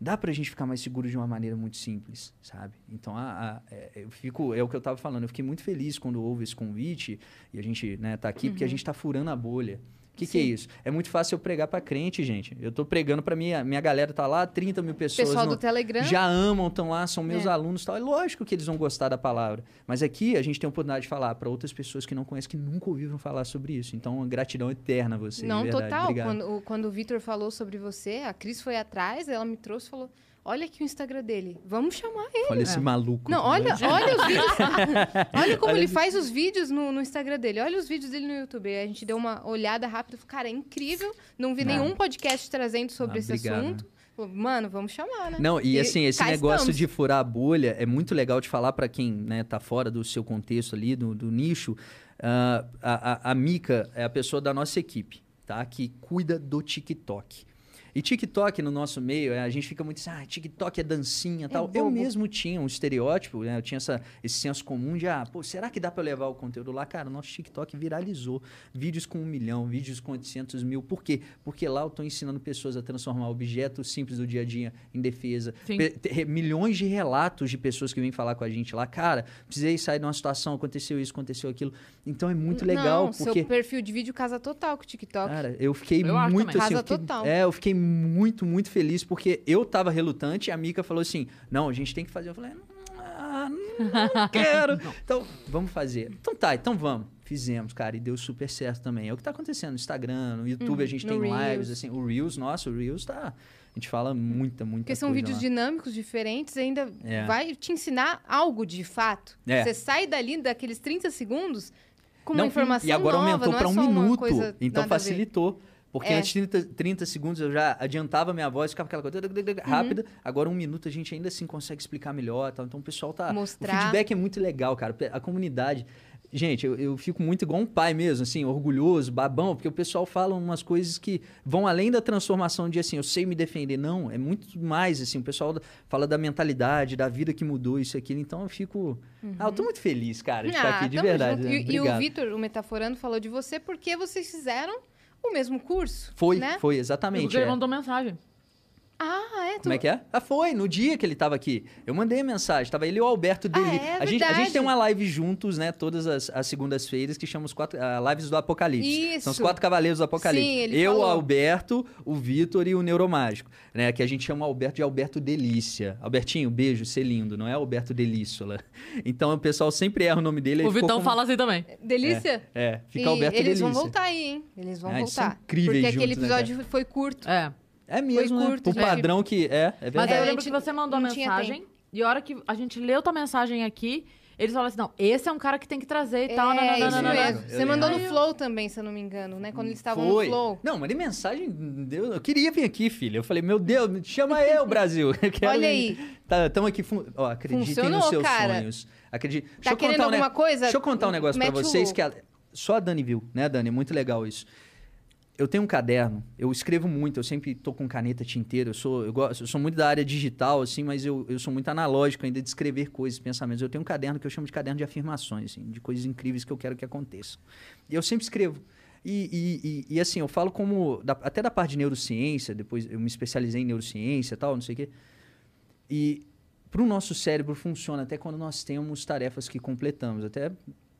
dá pra gente ficar mais seguro de uma maneira muito simples, sabe? Então, a, a- é, eu fico, é o que eu tava falando, eu fiquei muito feliz quando houve esse convite e a gente, né, tá aqui, porque a gente tá furando a bolha. O que, que é isso? É muito fácil eu pregar pra crente, gente. Eu tô pregando pra minha, minha galera, tá lá, 30 mil pessoas. Pessoal no- do Telegram. já amam, estão lá, são meus É. alunos e tal. É lógico que eles vão gostar da palavra. Mas aqui a gente tem a oportunidade de falar para outras pessoas que não conhecem, que nunca ouviram falar sobre isso. Então, gratidão eterna a você. Não, de verdade. total. Obrigado. Quando, o- quando o Vitor falou sobre você, a Cris foi atrás, ela me trouxe e falou: Olha aqui o Instagram dele. Vamos chamar ele. Olha esse É. maluco. Não, olha, olha os vídeos. olha como Olha ele esse- faz os vídeos no, no Instagram dele. Olha os vídeos dele no YouTube. Aí A gente deu uma olhada rápida. Cara, é incrível. Não vi Não. nenhum podcast trazendo sobre Ah, esse obrigado. assunto. Mano, vamos chamar, né? Não, e E assim, esse negócio estamos. de furar a bolha é muito legal de falar para quem né, tá fora do seu contexto ali, do, do nicho. Ah, a, a, a Mica é a pessoa da nossa equipe, tá? Que cuida do TikTok. E TikTok no nosso meio, é, a gente fica muito assim, ah, TikTok é dancinha e tal. Eu mesmo tinha um estereótipo, né? Eu tinha essa, esse senso comum de, ah, pô, será que dá para levar o conteúdo lá? Cara, o nosso TikTok viralizou. Vídeos com um milhão, vídeos com 800 mil. Por quê? Porque lá eu tô ensinando pessoas a transformar objetos simples do dia a dia em defesa. Milhões de relatos de pessoas que vêm falar com a gente lá. Cara, precisei sair de uma situação, aconteceu isso, aconteceu aquilo. Então é muito legal, Não, porque... seu perfil de vídeo casa total com o TikTok. Cara, eu fiquei Eu muito assim. Casa eu fiquei- total. É, eu fiquei muito, muito feliz porque eu tava relutante e a Mica falou assim: não, a gente tem que fazer. Eu falei, ah, não quero. Então, vamos fazer. Então tá, então vamos. Fizemos, cara, e deu super certo também. É o que tá acontecendo no Instagram, no YouTube a gente Uhum, no tem lives, Reels. assim. O Reels, nossa, o Reels tá. A gente fala muita, muita Porque são coisa vídeos lá. dinâmicos, diferentes, ainda É. vai te ensinar algo de fato. É. Você sai dali daqueles 30 segundos com uma Não, informação E agora nova, aumentou não para é um uma minuto. Então facilitou. Porque É. antes de 30, 30 segundos eu já adiantava minha voz, ficava aquela coisa Uhum. rápida. Agora um minuto a gente ainda assim consegue explicar melhor. Tal. Então o pessoal tá. Mostrar. O feedback é muito legal, cara. A comunidade. Gente, eu, eu fico muito igual um pai mesmo, assim, orgulhoso, babão, porque o pessoal fala umas coisas que vão além da transformação de assim, eu sei me defender. Não, é muito mais, assim, o pessoal fala da mentalidade, da vida que mudou, isso e aquilo. Então eu fico. Ah, eu tô muito feliz, cara, de estar aqui, de Uhum. verdade. né? E, e o. Vitor, o Metaforando, falou de você porque vocês fizeram o mesmo curso. Foi, né? foi, Porque exatamente. ele é. mandou mensagem. Ah, é? Tu... Como é que é? Ah, foi, no dia que ele tava aqui. Eu mandei a mensagem, tava ele e o Alberto dele. Ah, é a, gente, a gente tem uma live juntos, né, todas as, as segundas-feiras, que chama os quatro, ah, Lives do Apocalipse. São os Isso. quatro cavaleiros do Apocalipse. Sim, ele Eu, o. Alberto, o Vitor e o Neuromágico, né, que a gente chama o Alberto de Alberto Delícia. Albertinho, beijo, ser lindo, não é Alberto Delíciola. Então o pessoal sempre erra o nome dele. O Vitão como- fala assim também. Delícia? É, fica E Alberto eles Delícia. vão voltar aí, hein? Eles vão Ah, eles são voltar. incríveis Porque aquele juntos, né, episódio foi curto. É. É mesmo, né? curto, O gente. padrão que... É, é Mas verdade. aí É, eu lembro que você mandou a não tinha mensagem. E a hora que a gente leu tua mensagem aqui, eles falaram assim: não, esse é um cara que tem que trazer e tal. é, nananana, isso nananana. mesmo. Você mandou no. Flow também, se eu não me engano, né? Quando eles estavam Foi. no Flow. Não, mandei mensagem. Deus, eu queria vir aqui, filho. Eu falei, meu Deus, me chama eu, Brasil. Eu Olha aí. Tá, tamo aqui. Fun... Ó, acreditem Funcionou, nos seus cara. sonhos. Acredite. Tá querendo alguma coisa? Deixa eu contar um negócio pra Mete o vocês que a- só a Dani viu, né, Dani? É muito legal isso. Eu tenho um caderno, eu escrevo muito, eu sempre tô com caneta tinteira, eu sou, eu gosto, eu sou muito da área digital, assim, mas eu, eu sou muito analógico ainda de escrever coisas, pensamentos. Eu tenho um caderno que eu chamo de caderno de afirmações, assim, de coisas incríveis que eu quero que aconteçam. E eu sempre escrevo. E, e, e- e, assim, eu falo como, da- até da parte de neurociência, depois eu me especializei em neurociência e tal, não sei o quê. E para o nosso cérebro funciona até quando nós temos tarefas que completamos. Até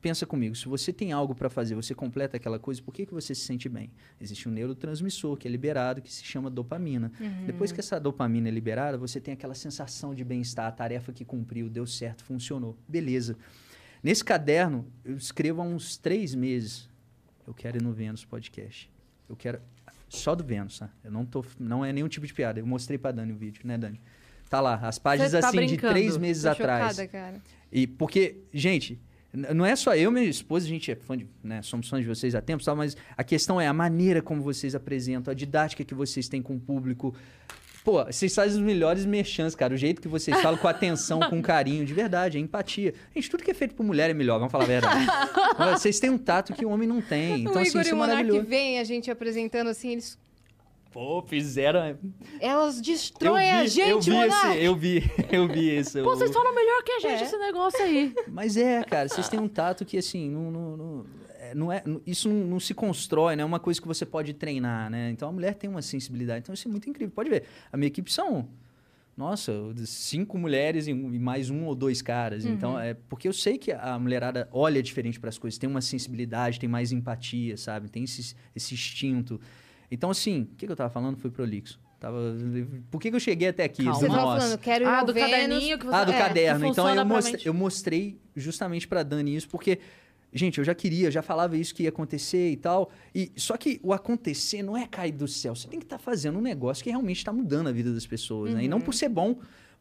pensa comigo, se você tem algo para fazer, você completa aquela coisa, por que, que você se sente bem? Existe um neurotransmissor que é liberado, que se chama dopamina. Depois que essa dopamina é liberada, você tem aquela sensação de bem-estar, a tarefa que cumpriu, deu certo, funcionou. Beleza. Nesse caderno, eu escrevo há uns três meses. Eu quero ir no Vênus Podcast. Eu quero. Só do Vênus, tá? Eu não tô. Não é nenhum tipo de piada. Eu mostrei pra Dani o vídeo, né, Dani? Tá lá, as páginas tá assim de brincando. três meses Tô atrás. chocada, cara. E porque, gente, não é só eu, minha esposa, a gente é fã de, né, somos fãs de vocês há tempos, tal, mas a questão é a maneira como vocês apresentam, a didática que vocês têm com o público. Pô, vocês fazem os melhores merchans, cara. O jeito que vocês falam com atenção, com carinho, de verdade, é empatia. Gente, tudo que é feito por mulher é melhor, vamos falar a verdade. vocês têm um tato que o homem não tem. Então, o assim, Igor e isso é maravilhoso. vem a gente apresentando assim, eles Pô, fizeram. Elas Eu destroem a vi, eu gente, esse, eu vi, eu vi isso. Pô, vocês falam melhor que a gente É. esse negócio aí. Mas é, cara, vocês têm um tato que, assim, não, não, não, é, não é, isso não, não se constrói, né? É uma coisa que você pode treinar, né? Então a mulher tem uma sensibilidade. Então isso é muito incrível. Pode ver, a minha equipe são, nossa, cinco mulheres e, mais um ou dois caras. Então é porque eu sei que a mulherada olha diferente para as coisas, tem uma sensibilidade, tem mais empatia, sabe? Tem esse, esse instinto. Então, assim, o que, que eu tava falando? Foi prolixo. Tava, por que, que eu cheguei até aqui? Calma. Você tava Nossa. falando, quero ir Ah, do Vênus. caderninho que você Ah, do é, caderno. Então eu, mente. eu mostrei justamente pra Dani isso, porque, gente, eu já queria, já falava isso que ia acontecer e tal. E só que o acontecer não é cair do céu. Você tem que estar fazendo um negócio que realmente está mudando a vida das pessoas, né? E não por ser bom,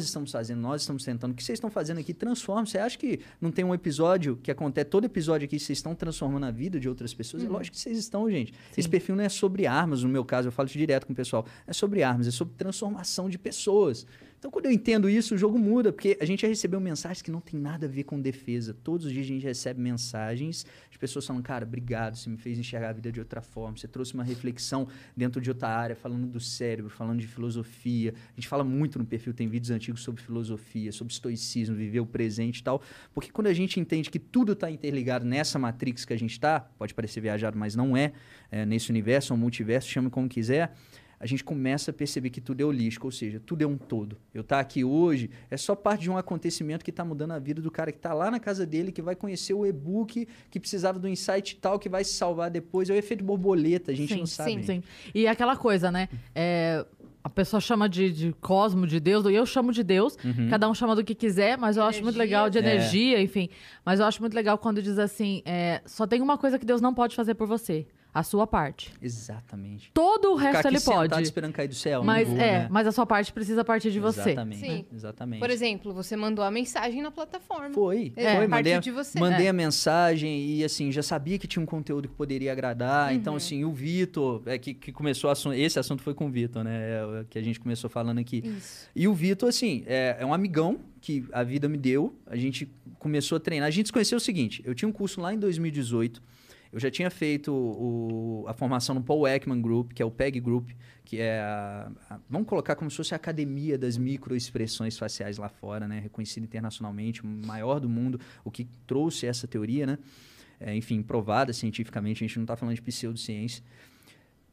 estamos fazendo, nós estamos tentando. O que vocês estão fazendo aqui transforma. Você acha que não tem um episódio que acontece, todo episódio aqui, vocês estão transformando a vida de outras pessoas? É lógico que vocês estão, gente. Esse perfil não é sobre armas, no meu caso, eu falo isso direto com o pessoal. É sobre armas, é sobre transformação de pessoas. Então, quando eu entendo isso, o jogo muda, porque a gente já recebeu mensagens que não tem nada a ver com defesa. Todos os dias a gente recebe mensagens de pessoas falando, cara, obrigado, você me fez enxergar a vida de outra forma, você trouxe uma reflexão dentro de outra área, falando do cérebro, falando de filosofia. A gente fala muito no perfil, tem vídeos antigos sobre filosofia, sobre estoicismo, viver o presente e tal. Porque quando a gente entende que tudo está interligado nessa matrix que a gente está, pode parecer viajado, mas não é, é nesse universo, ou multiverso, chame como quiser, a gente começa a perceber que tudo é holístico, ou seja, tudo é um todo. Eu estar aqui hoje é só parte de um acontecimento que está mudando a vida do cara que está lá na casa dele, que vai conhecer o e-book, que precisava do insight tal, que vai se salvar depois. É o efeito borboleta, a gente sim, não sabe. sim. Sim. E aquela coisa, né? É, a pessoa chama de, de cosmo, de Deus, e eu chamo de Deus. Uhum. Cada um chama do que quiser, mas eu acho muito Energia. legal de É. energia, enfim. Mas eu acho muito legal quando diz assim: é, só tem uma coisa que Deus não pode fazer por você: a sua parte. Exatamente. Todo o resto ele pode. esperando cair do céu. Mas não vou, é, né? mas a sua parte precisa partir de você. Exatamente. Sim. Exatamente. Por exemplo, você mandou a mensagem na plataforma. Foi, É, foi. a Mandei, partir a- de você. mandei É. a mensagem e, assim, já sabia que tinha um conteúdo que poderia agradar. Uhum. Então, assim, o Vitor, é, que, que começou o assunto, esse assunto foi com o Vitor, né? é, que a gente começou falando aqui. Isso. E o Vitor, assim, é, é um amigão que a vida me deu. A gente começou a treinar. A gente se conheceu o seguinte: eu tinha um curso lá em 2018. Eu já tinha feito o- a formação no Paul Ekman Group, que é o PEG Group, que é a, a- vamos colocar como se fosse a academia das microexpressões faciais lá fora, né? Reconhecida internacionalmente, maior do mundo, o que trouxe essa teoria, né? É, enfim, provada cientificamente, a gente não está falando de pseudociência.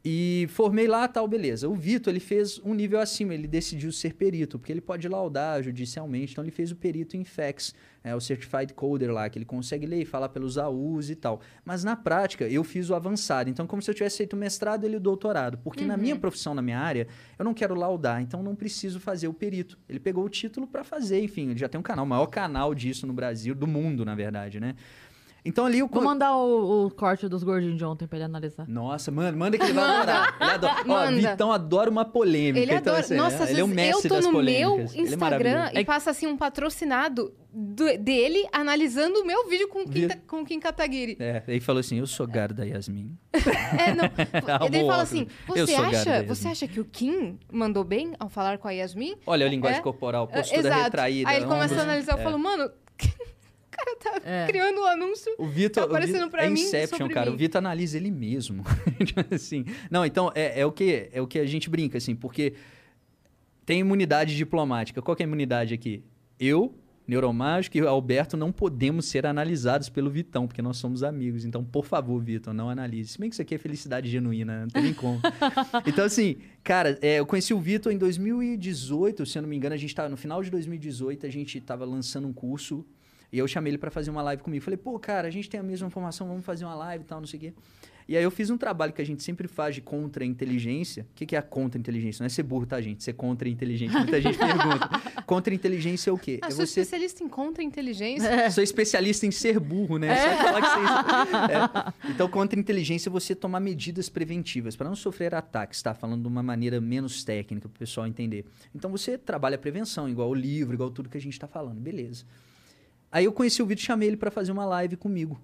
E formei lá, tal, beleza. O Vitor, ele fez um nível acima, ele decidiu ser perito, porque ele pode laudar judicialmente, então ele fez o perito em FACS, é, o Certified Coder lá, que ele consegue ler e falar pelos AUs e tal. Mas na prática, eu fiz o avançado, então como se eu tivesse feito o mestrado e o doutorado, porque na minha profissão, na minha área, eu não quero laudar, então não preciso fazer o perito. Ele pegou o título para fazer, enfim, ele já tem um canal, o maior canal disso no Brasil, do mundo, na verdade, né? Então ali eu... Vou mandar o, o corte dos gordinhos de ontem pra ele analisar. Nossa, mano, manda que ele vai adorar. Ele adora. Ó. Vitão adora uma polêmica. Ele então, adora. assim, Nossa, às ele é o vezes mestre eu tô das no meu polêmicas. Ele é Instagram maravilhoso. e passa assim um patrocinado do- dele analisando o meu vídeo com o Kim, com o Kim Kataguiri. É, ele falou assim: Eu sou gado da Yasmin. É, não. E daí Amor, fala assim: você acha, você acha que o Kim mandou bem ao falar com a Yasmin? Olha a linguagem É. corporal, É, postura Exato. retraída. Aí ele começa a analisar, eu É. falo, mano, o cara tá É. criando um anúncio. O Vitor. Tá o aparecendo Vitor- pra é mim Inception, sobre cara. mim. O Vitor analisa ele mesmo. Tipo assim. Não, então, é, é o que, é o que a gente brinca, assim, porque tem imunidade diplomática. Qual que é a imunidade aqui? Eu, Neuromágico e Alberto não podemos ser analisados pelo Vitão, porque nós somos amigos. Então, por favor, Vitor, não analise. Se bem que isso aqui é felicidade genuína, não tem nem como. então, assim, cara, é, eu conheci o Vitor em 2018, se eu não me engano, a gente tava no final de 2018, a gente tava lançando um curso e eu chamei ele pra fazer uma live comigo. Falei, pô, cara, a gente tem a mesma formação, vamos fazer uma live e tal, não sei o quê. E aí eu fiz um trabalho que a gente sempre faz de contra-inteligência. O que, que é a contra-inteligência? Não é ser burro, tá, gente? Ser contra-inteligente. Muita gente pergunta. Contra-inteligência é o quê? Ah, é sou você especialista em contra-inteligência. Sou especialista em ser burro, né? Só falar que você... É. Então, contra-inteligência é você tomar medidas preventivas para não sofrer ataques, tá? Falando de uma maneira menos técnica para o pessoal entender. Então, você trabalha a prevenção, igual o livro, igual tudo que a gente está falando. Beleza. Aí eu conheci o Vitor, chamei ele para fazer uma live comigo.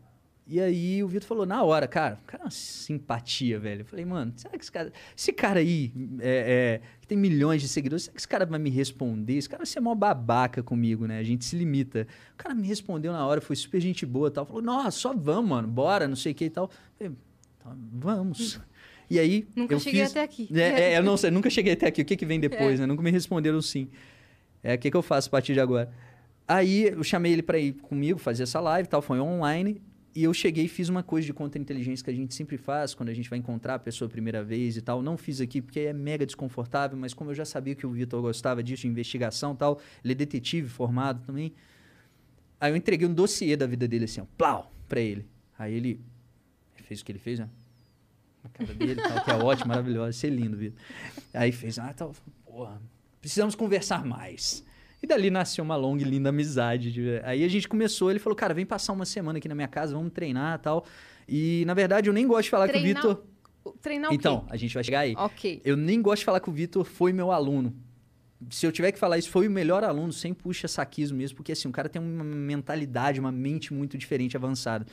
E aí o Vitor falou, na hora, cara, o cara é uma simpatia, velho. Eu falei, mano, será que esse cara, esse cara aí, é, é, que tem milhões de seguidores, será que esse cara vai me responder? Esse cara vai ser mó babaca comigo, né? A gente se limita. O cara me respondeu na hora, foi super gente boa e tal. Falou, nossa, só vamos, mano, bora, não sei o que e tal. Eu falei, "Tá, vamos. E aí. Nunca eu cheguei fiz... até aqui. É, é, eu não sei, nunca cheguei até aqui. O que, que vem depois, né? Nunca me responderam sim. É, o que, que eu faço a partir de agora? Aí eu chamei ele para ir comigo, fazer essa live tal, foi online. E eu cheguei e fiz uma coisa de contra-inteligência que a gente sempre faz quando a gente vai encontrar a pessoa a primeira vez e tal. Não fiz aqui porque é mega desconfortável, mas como eu já sabia que o Vitor gostava disso, de investigação e tal, ele é detetive formado também. Aí eu entreguei um dossiê da vida dele assim, ó, plau, pra ele. Aí ele fez o que ele fez, né? A cara dele, tal, que é ótimo, maravilhoso, isso é lindo, Vitor. Aí fez, ah, tal, porra, precisamos conversar mais. E dali nasceu uma longa e linda amizade. de- Aí a gente começou, ele falou, cara, vem passar uma semana aqui na minha casa, vamos treinar e tal. E, na verdade, eu nem gosto de falar que o Treinar Vitor... Treinar o Então, quê? a gente vai chegar aí. Ok. Eu nem gosto de falar que o Vitor foi meu aluno. Se eu tiver que falar isso, foi o melhor aluno, sem puxa saquismo mesmo, porque assim, o cara tem uma mentalidade, uma mente muito diferente, avançada.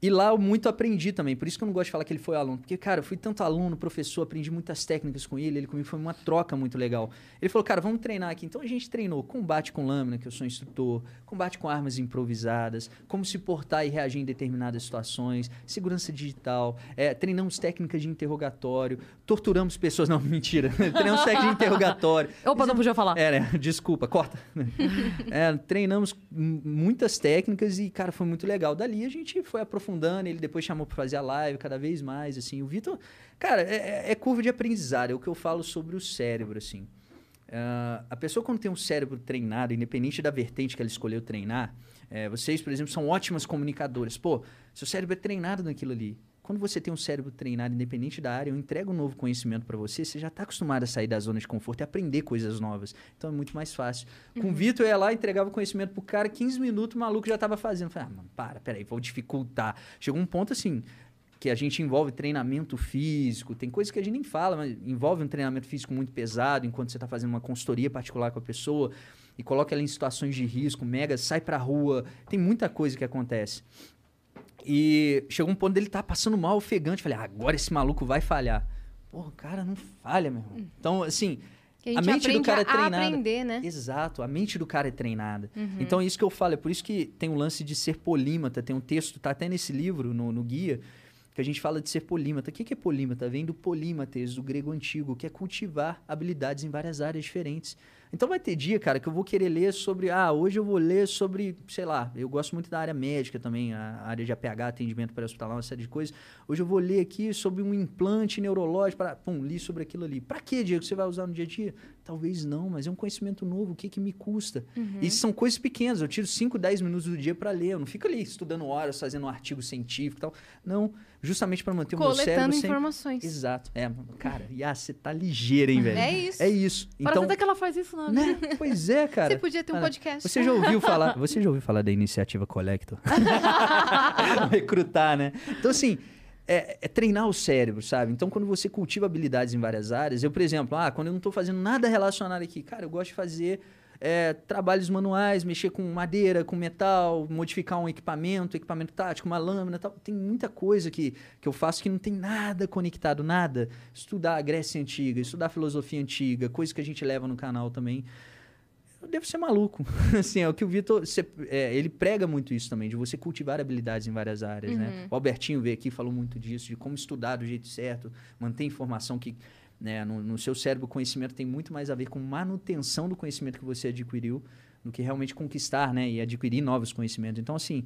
E lá eu muito aprendi também, por isso que eu não gosto de falar que ele foi aluno. Porque, cara, eu fui tanto aluno, professor, aprendi muitas técnicas com ele, ele comigo foi uma troca muito legal. Ele falou, cara, vamos treinar aqui. Então a gente treinou combate com lâmina, que eu sou instrutor, combate com armas improvisadas, como se portar e reagir em determinadas situações, segurança digital, é, treinamos técnicas de interrogatório, torturamos pessoas. Não, mentira. treinamos técnicas de interrogatório. Opa, não podia falar. É, né? Desculpa, corta. É, treinamos muitas técnicas e, cara, foi muito legal. Dali a gente foi aprofundando, ele depois chamou pra fazer a live cada vez mais, assim. O Vitor, cara, é, é- é curva de aprendizado, é o que eu falo sobre o cérebro, assim. Ah, a pessoa quando tem um cérebro treinado, independente da vertente que ela escolheu treinar, é, vocês, por exemplo, são ótimas comunicadoras. Pô, seu cérebro é treinado naquilo ali. Quando você tem um cérebro treinado, independente da área, eu entrego um novo conhecimento para você, você já está acostumado a sair da zona de conforto e aprender coisas novas. Então é muito mais fácil. Com o Vitor, eu ia lá, entregava o conhecimento pro cara, 15 minutos, o maluco já estava fazendo. Eu Falei, ah, mano, para, peraí, vou dificultar. Chegou um ponto assim, que a gente envolve treinamento físico, tem coisas que a gente nem fala, mas envolve um treinamento físico muito pesado, enquanto você está fazendo uma consultoria particular com a pessoa e coloca ela em situações de risco, mega, sai pra rua, tem muita coisa que acontece. E chegou um ponto dele tá passando mal, ofegante, falei, ah, agora esse maluco vai falhar. Porra, cara, não falha, meu irmão. Então, assim, a a mente do cara é treinada. aprender, né? Exato, a mente do cara é treinada. Uhum. Então é isso que eu falo, é por isso que tem um lance de ser polímata, tem um texto, tá até nesse livro, no, no guia, que a gente fala de ser polímata. O que que é polímata? Vem do polímates, do grego antigo, que é cultivar habilidades em várias áreas diferentes. Então vai ter dia, cara, que eu vou querer ler sobre, ah, hoje eu vou ler sobre, sei lá, eu gosto muito da área médica também, a área de APH, atendimento pré-hospitalar, uma série de coisas. Hoje eu vou ler aqui sobre um implante neurológico, para, pum, li sobre aquilo ali. Pra quê, Diego? Você vai usar no dia a dia? Talvez não, mas é um conhecimento novo, o que que me custa? Uhum. E são coisas pequenas, eu tiro 5, 10 minutos do dia para ler, eu não fico ali estudando horas, fazendo um artigo científico e tal. Não, justamente para manter o meu cérebro Coletando sempre... informações. Exato. É, cara, Yá, você tá ligeira, hein, velho? É isso. É isso. Parece Então, até que ela faz isso na né? Pois é, cara. Você podia ter um Cara, podcast. Você já ouviu falar, você já ouviu falar da iniciativa Collector? Recrutar, né? Então, assim, é, é treinar o cérebro, sabe? Então, quando você cultiva habilidades em várias áreas, eu, por exemplo, ah, quando eu não tô fazendo nada relacionado aqui, cara, eu gosto de fazer é, trabalhos manuais, mexer com madeira, com metal, modificar um equipamento, equipamento tático, uma lâmina tal. Tem muita coisa que, que eu faço que não tem nada conectado, nada. Estudar a Grécia Antiga, estudar a filosofia antiga, coisa que a gente leva no canal também eu devo ser maluco. assim, é o que o Vitor. é, ele prega muito isso também, de você cultivar habilidades em várias áreas, né? O Albertinho veio aqui falou muito disso, de como estudar do jeito certo, manter informação que. Né, no, no seu cérebro, o conhecimento tem muito mais a ver com manutenção do conhecimento que você adquiriu do que realmente conquistar né, e adquirir novos conhecimentos. Então, assim,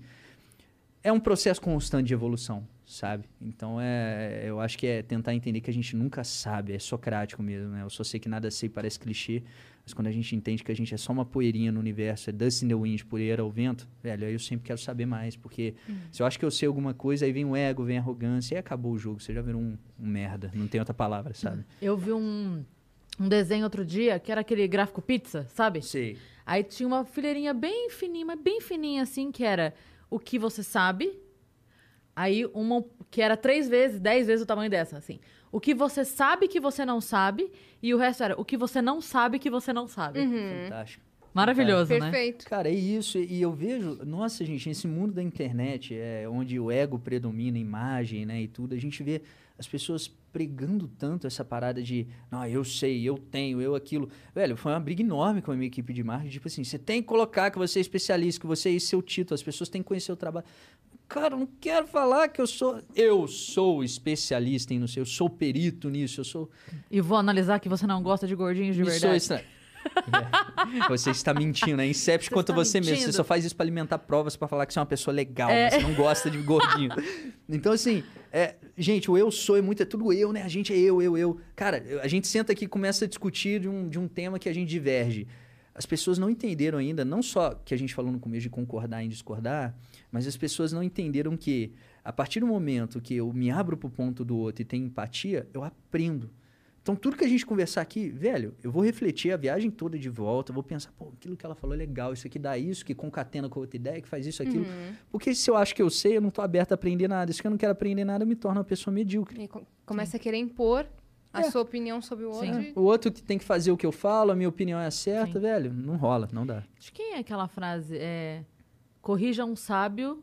é um processo constante de evolução, sabe? Então, é, eu acho que é tentar entender que a gente nunca sabe, é socrático mesmo, né? Eu só sei que nada sei, parece clichê, mas quando a gente entende que a gente é só uma poeirinha no universo, é dust in the wind, poeira ao vento, velho, aí eu sempre quero saber mais, porque se eu acho que eu sei alguma coisa, aí vem o ego, vem a arrogância, e acabou o jogo, você já virou um, um merda, não tem outra palavra, sabe? Eu vi um, um desenho outro dia, que era aquele gráfico pizza, sabe? Sei. Aí tinha uma fileirinha bem fininha, mas bem fininha assim, que era o que você sabe. Aí uma que era três vezes, dez vezes o tamanho dessa, assim. O que você sabe que você não sabe. E o resto era o que você não sabe que você não sabe. Uhum. Fantástico. Maravilhoso, né? Perfeito. Cara, é isso. E eu vejo, nossa, gente, nesse mundo da internet, é, onde o ego predomina, a imagem, né, e tudo, a gente vê as pessoas pregando tanto essa parada de, não, eu sei, eu tenho, eu aquilo. Velho, foi uma briga enorme com a minha equipe de marketing. Tipo assim, você tem que colocar que você é especialista, que você é esse seu título, as pessoas têm que conhecer o trabalho. Cara, eu não quero falar que eu sou. Eu sou especialista em não sei, eu sou perito nisso, eu sou. E vou analisar que você não gosta de gordinhos de sou verdade. extra- É. Você está mentindo, é Incept Você está você mesmo. Você mentindo. só faz isso pra alimentar provas pra falar que você é uma pessoa legal, É. mas você não gosta de gordinho. Então, assim, é, gente, o eu sou é muito, é tudo eu, né? A gente é eu, eu, eu. Cara, a gente senta aqui e começa a discutir de um, de um tema que a gente diverge. As pessoas não entenderam ainda, não só que a gente falou no começo de concordar em discordar, mas as pessoas não entenderam que, a partir do momento que eu me abro pro ponto do outro e tenho empatia, eu aprendo. Então, tudo que a gente conversar aqui, velho, eu vou refletir a viagem toda de volta, vou pensar, pô, aquilo que ela falou é legal, isso aqui dá isso, que concatena com outra ideia, que faz isso, aquilo. Uhum. Porque se eu acho que eu sei, eu não tô aberto a aprender nada. Se eu não quero aprender nada, eu me torno uma pessoa medíocre. E co- começa a querer impor a É. sua opinião sobre o outro. Sim. O outro que tem que fazer o que eu falo, a minha opinião é certa, Sim. velho, não rola, não dá. De quem é aquela frase? É, corrija um sábio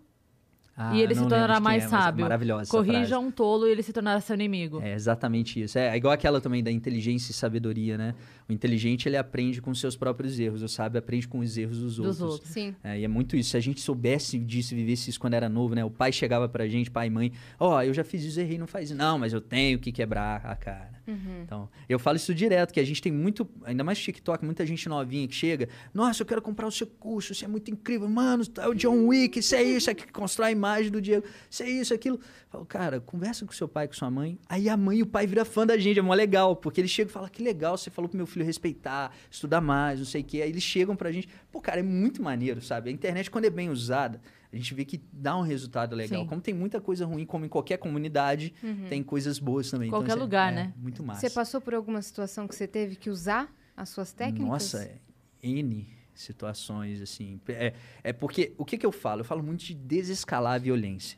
Ah, e ele se tornará mais é, é sábio. Maravilhosa essa corrija frase. um tolo e ele se tornará seu inimigo. É exatamente isso. É igual aquela também da inteligência e sabedoria, né? O inteligente, ele aprende com seus próprios erros. O sábio aprende com os erros dos, Dos outros. outros. Sim. É, e é muito isso. Se a gente soubesse disso, vivesse isso quando era novo, né? O pai chegava pra gente, pai e mãe, ó, eu já fiz isso, errei, não faz isso. Não, mas eu tenho que quebrar a cara. Uhum. Então, eu falo isso direto, que a gente tem muito, ainda mais TikTok, muita gente novinha que chega, nossa, eu quero comprar o seu curso, isso é muito incrível, mano, é o John Wick, isso é isso, é que constrói a imagem do Diego, isso é isso, aquilo. Eu falo, cara, conversa com seu pai, com sua mãe, aí a mãe e o pai viram fã da gente, é mó legal, porque eles chegam e falam, que legal, você falou pro meu filho respeitar, estudar mais, não sei o quê, aí eles chegam pra gente, pô, cara, é muito maneiro, sabe? A internet, quando é bem usada, a gente vê que dá um resultado legal. Sim. Como tem muita coisa ruim, como em qualquer comunidade, tem coisas boas também. Qualquer isso é- lugar, é né? Muito massa. Você passou por alguma situação que você teve que usar as suas técnicas? Nossa, é N situações, assim. É, é porque, o que, que eu falo? Eu falo muito de desescalar a violência.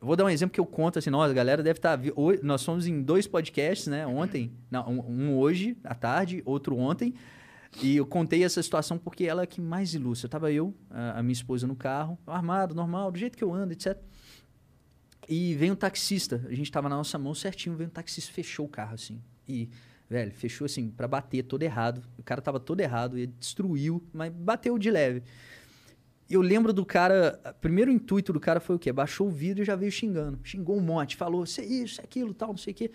Vou dar um exemplo que eu conto assim, nossa, a galera deve estar... Nós fomos em dois podcasts, né? Ontem, não, um, hoje, à tarde, outro ontem. E eu contei essa situação porque ela é que mais ilustra. Tava eu, a, a minha esposa no carro, armado, normal, do jeito que eu ando, etc. E vem um taxista. A gente tava na nossa mão certinho, veio um taxista, fechou o carro, assim. E, velho, fechou assim, pra bater todo errado. O cara tava todo errado, ele destruiu, mas bateu de leve. Eu lembro do cara, primeiro intuito do cara foi o quê? Baixou o vidro e já veio xingando. Xingou um monte, falou, isso é isso, é aquilo, tal, não sei o quê.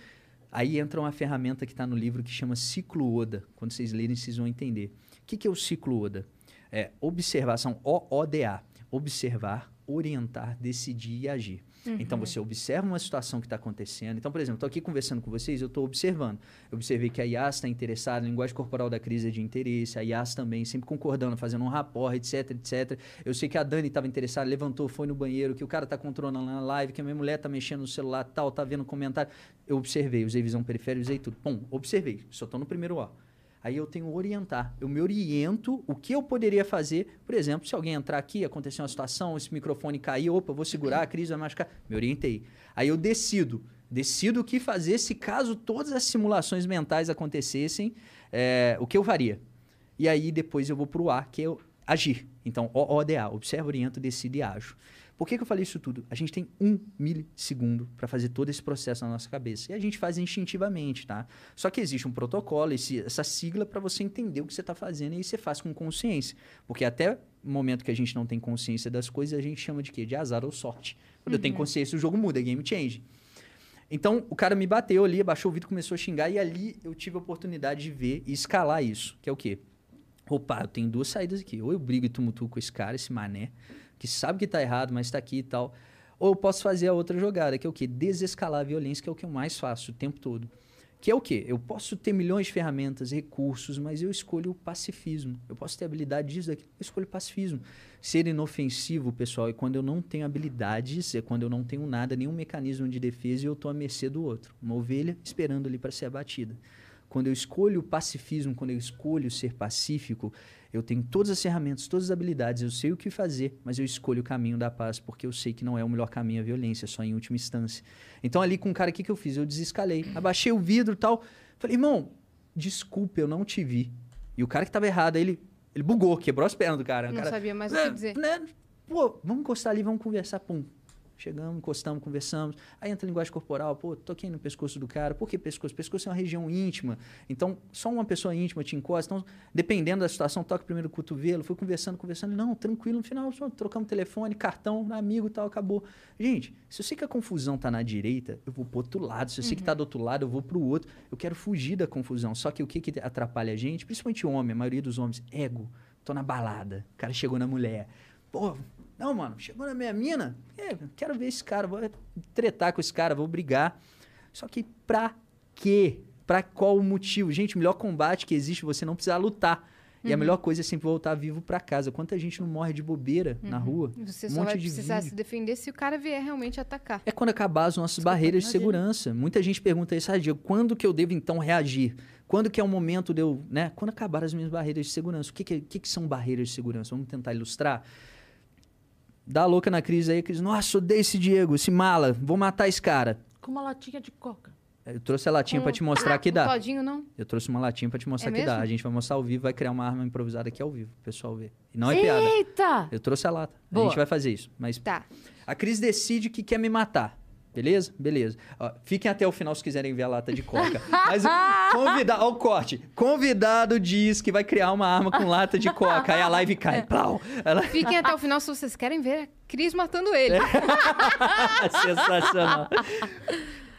Aí entra uma ferramenta que está no livro que chama ciclo Oda. Quando vocês lerem, vocês vão entender. O que, que é o ciclo Oda? É observação, O-O-D-A. Observar, orientar, decidir e agir. Então você observa uma situação que está acontecendo. Então, por exemplo, estou aqui conversando com vocês, eu estou observando. Eu observei que a Yas está interessada, a linguagem corporal da crise é de interesse, a Yas também, sempre concordando, fazendo um rapport, etc, etc. Eu sei que a Dani estava interessada, levantou, foi no banheiro, que o cara está controlando na live, que a minha mulher está mexendo no celular, tal, tá vendo comentário. Eu observei, usei visão periférica, usei tudo. Bom, observei, só estou no primeiro O. Aí eu tenho orientar. Eu me oriento o que eu poderia fazer. Por exemplo, se alguém entrar aqui, acontecer uma situação, esse microfone cair, opa, vou segurar, a crise vai machucar. Me orientei. Aí eu decido. Decido o que fazer se caso todas as simulações mentais acontecessem, é, o que eu faria. E aí depois eu vou pro A, que é o agir. Então, ODA, observo, oriento, decido e ajo. Por que, que eu falei isso tudo? A gente tem um milissegundo para fazer todo esse processo na nossa cabeça. E a gente faz instintivamente, tá? Só que existe um protocolo, esse- essa sigla para você entender o que você está fazendo e aí você faz com consciência. Porque até o momento que a gente não tem consciência das coisas, a gente chama de quê? De azar ou sorte. Quando eu tenho consciência, o jogo muda, é game change. Então, o cara me bateu ali, abaixou o vidro, começou a xingar, e ali eu tive a oportunidade de ver e escalar isso, que é o quê? Opa, eu tenho duas saídas aqui. Ou eu brigo e tumultuo com esse cara, esse mané, que sabe que tá errado, mas tá aqui e tal. Ou eu posso fazer a outra jogada, que é o quê? Desescalar a violência, que é o que eu mais faço o tempo todo. Que é o quê? Eu posso ter milhões de ferramentas, recursos, mas eu escolho o pacifismo. Eu posso ter habilidade disso, daquilo, eu escolho o pacifismo. Ser inofensivo, pessoal, é quando eu não tenho habilidades, é quando eu não tenho nada, nenhum mecanismo de defesa e eu estou à mercê do outro. Uma ovelha esperando ali para ser abatida. Quando eu escolho o pacifismo, quando eu escolho ser pacífico, eu tenho todas as ferramentas, todas as habilidades, eu sei o que fazer, mas eu escolho o caminho da paz, porque eu sei que não é o melhor caminho a violência, só em última instância. Então, ali com o cara, o que, que eu fiz? Eu desescalei, abaixei o vidro e tal. Falei, irmão, desculpa, eu não te vi. E o cara que estava errado, ele, Ele bugou, quebrou as pernas do cara. Não cara sabia mais o né, que dizer. né, Pô, vamos encostar ali, vamos conversar. Pum. Chegamos, encostamos, conversamos. Aí entra a linguagem corporal. Pô, toquei no pescoço do cara. Por que pescoço? Pescoço é uma região íntima. Então, só uma pessoa íntima te encosta. Então, dependendo da situação, toca primeiro o cotovelo. Fui conversando, conversando. Não, tranquilo. No final, só trocamos telefone, cartão, amigo e tal, acabou. Gente, se eu sei que a confusão tá na direita, eu vou pro outro lado. Se eu sei que tá do outro lado, eu vou pro outro. Eu quero fugir da confusão. Só que o que, que atrapalha a gente, principalmente o homem, a maioria dos homens, ego. Tô na balada. O cara chegou na mulher. Pô, não, mano, chegou na minha mina. É, quero ver esse cara, vou tretar com esse cara, vou brigar. Só que pra quê? Pra qual motivo? Gente, o melhor combate que existe, você não precisar lutar. E Uhum. a melhor coisa é sempre voltar vivo pra casa. Quanta gente não morre de bobeira na rua? Você Um só monte vai de precisar vídeo. se defender se o cara vier realmente atacar. É quando acabar as nossas barreiras de segurança. Muita gente pergunta isso, ah, Diego, quando que eu devo então reagir? Quando que é o momento de eu, né? Quando acabar as minhas barreiras de segurança. O que que, que que são barreiras de segurança? Vamos tentar ilustrar? Dá a louca na crise aí, Cris. Nossa, odeio esse Diego, esse mala. Vou matar esse cara. Com uma latinha de coca. Eu trouxe a latinha Com- pra te mostrar que O dá. Todinho não? Eu trouxe uma latinha pra te mostrar É que dá. mesmo? A gente vai mostrar ao vivo, vai criar uma arma improvisada aqui ao vivo, o pessoal ver. E não é piada. Eita! Eu trouxe a lata. A Boa. gente vai fazer isso. Mas Tá. a Cris decide que quer me matar. Beleza? Beleza. Ó, fiquem até o final se quiserem ver a lata de coca. Mas convidado. Ó, o corte. Convidado diz que vai criar uma arma com lata de coca. Aí a live cai. Plau. Ela... Fiquem até o final se vocês querem ver a Cris matando ele. É. Sensacional.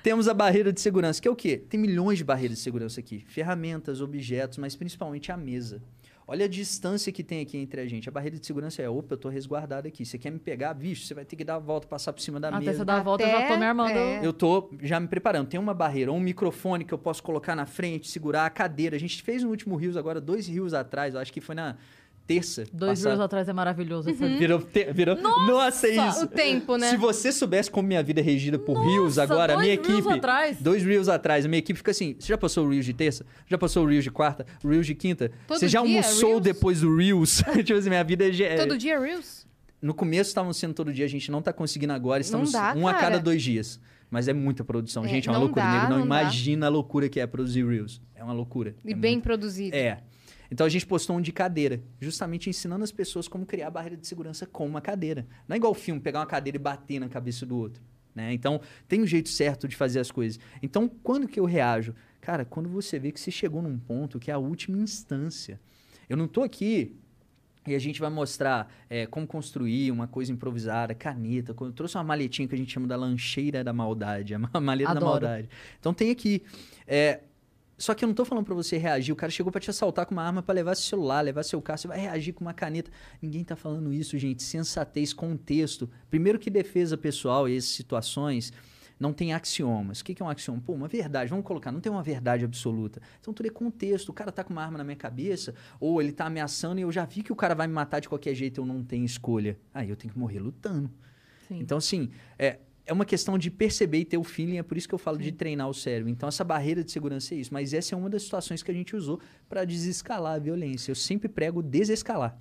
Temos a barreira de segurança, que é o quê? Tem milhões de barreiras de segurança aqui. Ferramentas, objetos, mas principalmente a mesa. Olha a distância que tem aqui entre a gente. A barreira de segurança é, opa, eu tô resguardado aqui. Você quer me pegar, bicho, você vai ter que dar a volta, passar por cima da Até mesa. você dar a volta, eu já tô me armando. é. Eu tô já me preparando. Tem uma barreira, um microfone que eu posso colocar na frente, segurar a cadeira. A gente fez no último Rios agora, dois rios atrás, eu acho que foi na terça. Dois passada. dias atrás é maravilhoso. esse Virou, te- virou... Nossa, é isso. O tempo, né? Se você soubesse como minha vida é regida por Reels agora, a dois minha Reels equipe. atrás. Dois Reels atrás, a minha equipe fica assim: você já passou o Reels de terça? Já passou o Reels de quarta? O Reels de quinta? Todo você já dia, almoçou Reels? depois do Reels? tipo assim, minha vida é. é- Todo dia Reels? No começo estavam sendo todo dia, a gente não tá conseguindo agora, estamos dá, um a cara. cada dois dias. Mas é muita produção. É, gente, é uma não loucura. dá, nego não, não dá. imagina a loucura que é produzir Reels. É uma loucura. E É bem muito- produzido. É. Então a gente postou um de cadeira, justamente ensinando as pessoas como criar barreira de segurança com uma cadeira. Não é igual filme, pegar uma cadeira e bater na cabeça do outro. Né? Então tem um jeito certo de fazer as coisas. Então quando que eu reajo? Cara, quando você vê que você chegou num ponto que é a última instância. Eu não tô aqui e a gente vai mostrar é, como construir uma coisa improvisada, caneta. Eu trouxe uma maletinha que a gente chama da lancheira da maldade, a ma- maleta da Adoro. maldade. Então tem aqui. é, só que eu não tô falando pra você reagir. O cara chegou pra te assaltar com uma arma pra levar seu celular, levar seu carro. Você vai reagir com uma caneta. Ninguém tá falando isso, gente. Sensatez, contexto. Primeiro que defesa pessoal e essas situações não tem axiomas. O que que é um axioma? Pô, uma verdade. Vamos colocar, não tem uma verdade absoluta. Então tudo é contexto. O cara tá com uma arma na minha cabeça, ou ele tá ameaçando e eu já vi que o cara vai me matar de qualquer jeito, eu não tenho escolha. Aí eu tenho que morrer lutando. Sim. Então, assim, é, é uma questão de perceber e ter o feeling, é por isso que eu falo de treinar o cérebro. Então, essa barreira de segurança é isso. Mas essa é uma das situações que a gente usou para desescalar a violência. Eu sempre prego desescalar.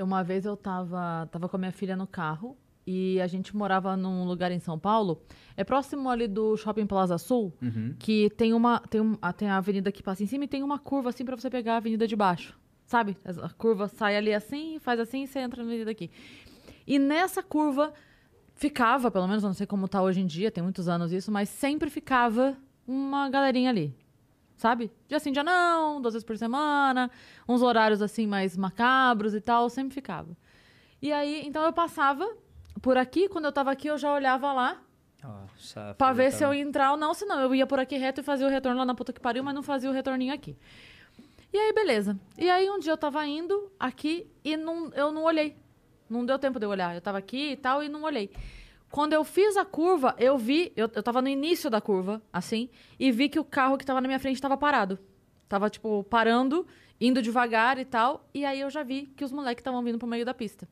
Uma vez eu tava, tava com a minha filha no carro e a gente morava num lugar em São Paulo. É próximo ali do Shopping Plaza Sul, Uhum. que tem uma tem, um, a- tem a avenida que passa em cima e tem uma curva assim pra você pegar a avenida de baixo. Sabe? A curva sai ali assim, faz assim e você entra na avenida aqui. E nessa curva ficava, pelo menos, eu não sei como tá hoje em dia, tem muitos anos isso, mas sempre ficava uma galerinha ali. Sabe? Dia sim, dia não, duas vezes por semana, uns horários assim mais macabros e tal, sempre ficava. E aí, então eu passava por aqui, quando eu tava aqui, eu já olhava lá Nossa, pra ver se eu ia entrar ou não, senão eu ia por aqui reto e fazia o retorno lá na puta que pariu, mas não fazia o retorninho aqui. E aí, beleza. E aí, um dia eu tava indo aqui e não, eu não olhei. Não deu tempo de eu olhar. Eu tava aqui e tal e não olhei. Quando eu fiz a curva, eu vi, eu, eu tava no início da curva, assim, e vi que o carro que tava na minha frente tava parado. Tava, tipo, parando, indo devagar e tal. E aí eu já vi que os moleques estavam vindo pro meio da pista.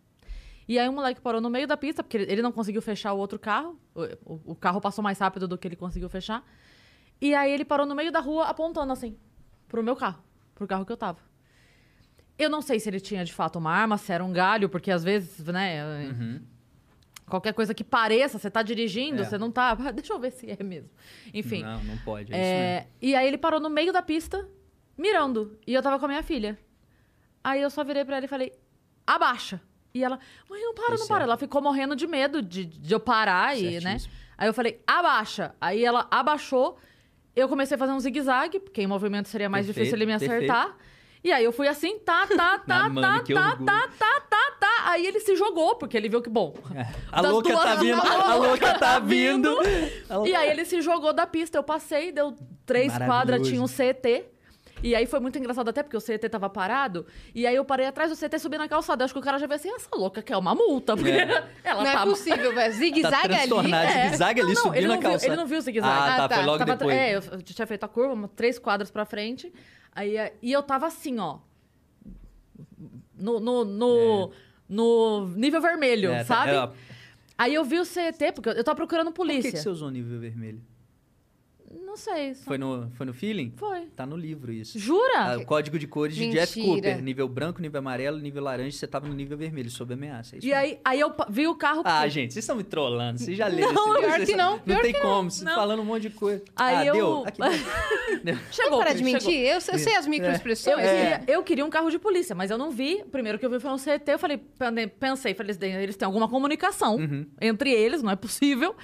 E aí o moleque parou no meio da pista, porque ele não conseguiu fechar o outro carro. O- o carro passou mais rápido do que ele conseguiu fechar. E aí ele parou no meio da rua, apontando assim, pro meu carro, pro carro que eu tava. Eu não sei se ele tinha de fato uma arma, se era um galho, porque às vezes, né, Uhum. qualquer coisa que pareça, você tá dirigindo, É. você não tá. Deixa eu ver se é mesmo. Enfim. Não, não pode. É, É, e aí ele parou no meio da pista, mirando. E eu tava com a minha filha. Aí eu só virei pra ela e falei, abaixa. E ela, mãe, não para, não para. certo. Ela ficou morrendo de medo de, de eu parar e, né? Aí eu falei, abaixa. Aí ela abaixou. Eu comecei a fazer um zigue-zague, porque em movimento seria mais Perfeito, difícil ele me perfeito. E aí eu fui assim, tá, tá, tá, mano, tá, tá, orgulho. tá, tá, tá, tá. Aí ele se jogou, porque ele viu que, bom. A das louca duas, tá vindo, a a louca tá vindo. E aí ele se jogou da pista. Eu passei, deu três quadras, tinha um CET. E aí foi muito engraçado até porque o CET tava parado. E aí eu parei atrás do CET e subi na calçada. Acho que o cara já veio assim, essa louca quer uma multa. Porque É. ela Não é tá... possível, velho. Tá Zigue-zague ali. transtornado, É. zigue-zague ali, Não, não, subindo ele na não viu- calçada. ele não viu o zigue-zague. Ah, tá, Ah, tá. foi logo Tava- depois. É, eu tinha feito a curva, três quadras pra frente. Aí, eh, e eu tava assim, ó. No, no, no, no nível vermelho, É, tá- sabe? é, Aí eu vi o CET, porque eu eu tava procurando Por polícia. que, que você usou nível vermelho? Não sei. Só... Foi no, foi no feeling? Foi. Tá no livro isso. Jura? Ah, o código de cores de Jeff Mentira. Cooper. Nível branco, nível amarelo, nível laranja. Você tava no nível vermelho, sob ameaça. É isso E aí, aí eu vi o carro. Ah, gente, vocês estão me trollando. Vocês já leram Não, pior que não, Não tem que como. Vocês Não. falando um monte de coisa. Aí ah, eu- deu? Aqui, deu. Chegou. Para de mentir. Eu, eu sei as microexpressões. Eu, né? queria, eu queria um carro de polícia, mas eu não vi. O primeiro que eu vi foi um CT. Eu falei, pensei, falei, eles têm alguma comunicação Uhum. entre eles, não é possível.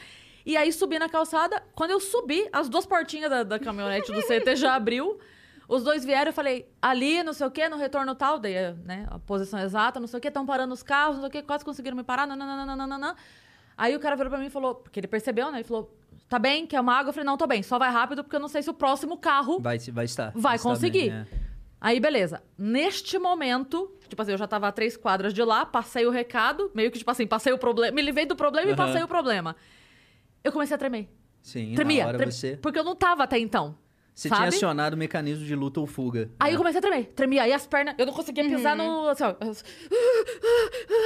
E aí subi na calçada. Quando eu subi, as duas portinhas da, da caminhonete do CT já abriu. Os dois vieram, eu falei, ali, não sei o quê, no retorno tal, dei né, a posição exata, não sei o quê, estão parando os carros, não sei o quê, quase conseguiram me parar, não. Aí o cara virou pra mim e falou, porque ele percebeu, né? Ele falou, tá bem, quer uma água? Eu falei, não, tô bem, só vai rápido, porque eu não sei se o próximo carro Vai, vai estar. Vai estar conseguir. bem, é. Aí, beleza. Neste momento, tipo assim, eu já tava a três quadras de lá, passei o recado, meio que, tipo assim, passei o problema, me livrei do problema e Aham. passei o problema. Eu comecei a tremer. Sim, Tremia. na hora trem- você... Porque eu não tava até então. Você sabe? tinha acionado o mecanismo de luta ou fuga. Aí né? eu comecei a tremer. Tremia. Aí as pernas, eu não conseguia pisar no. Assim, ó,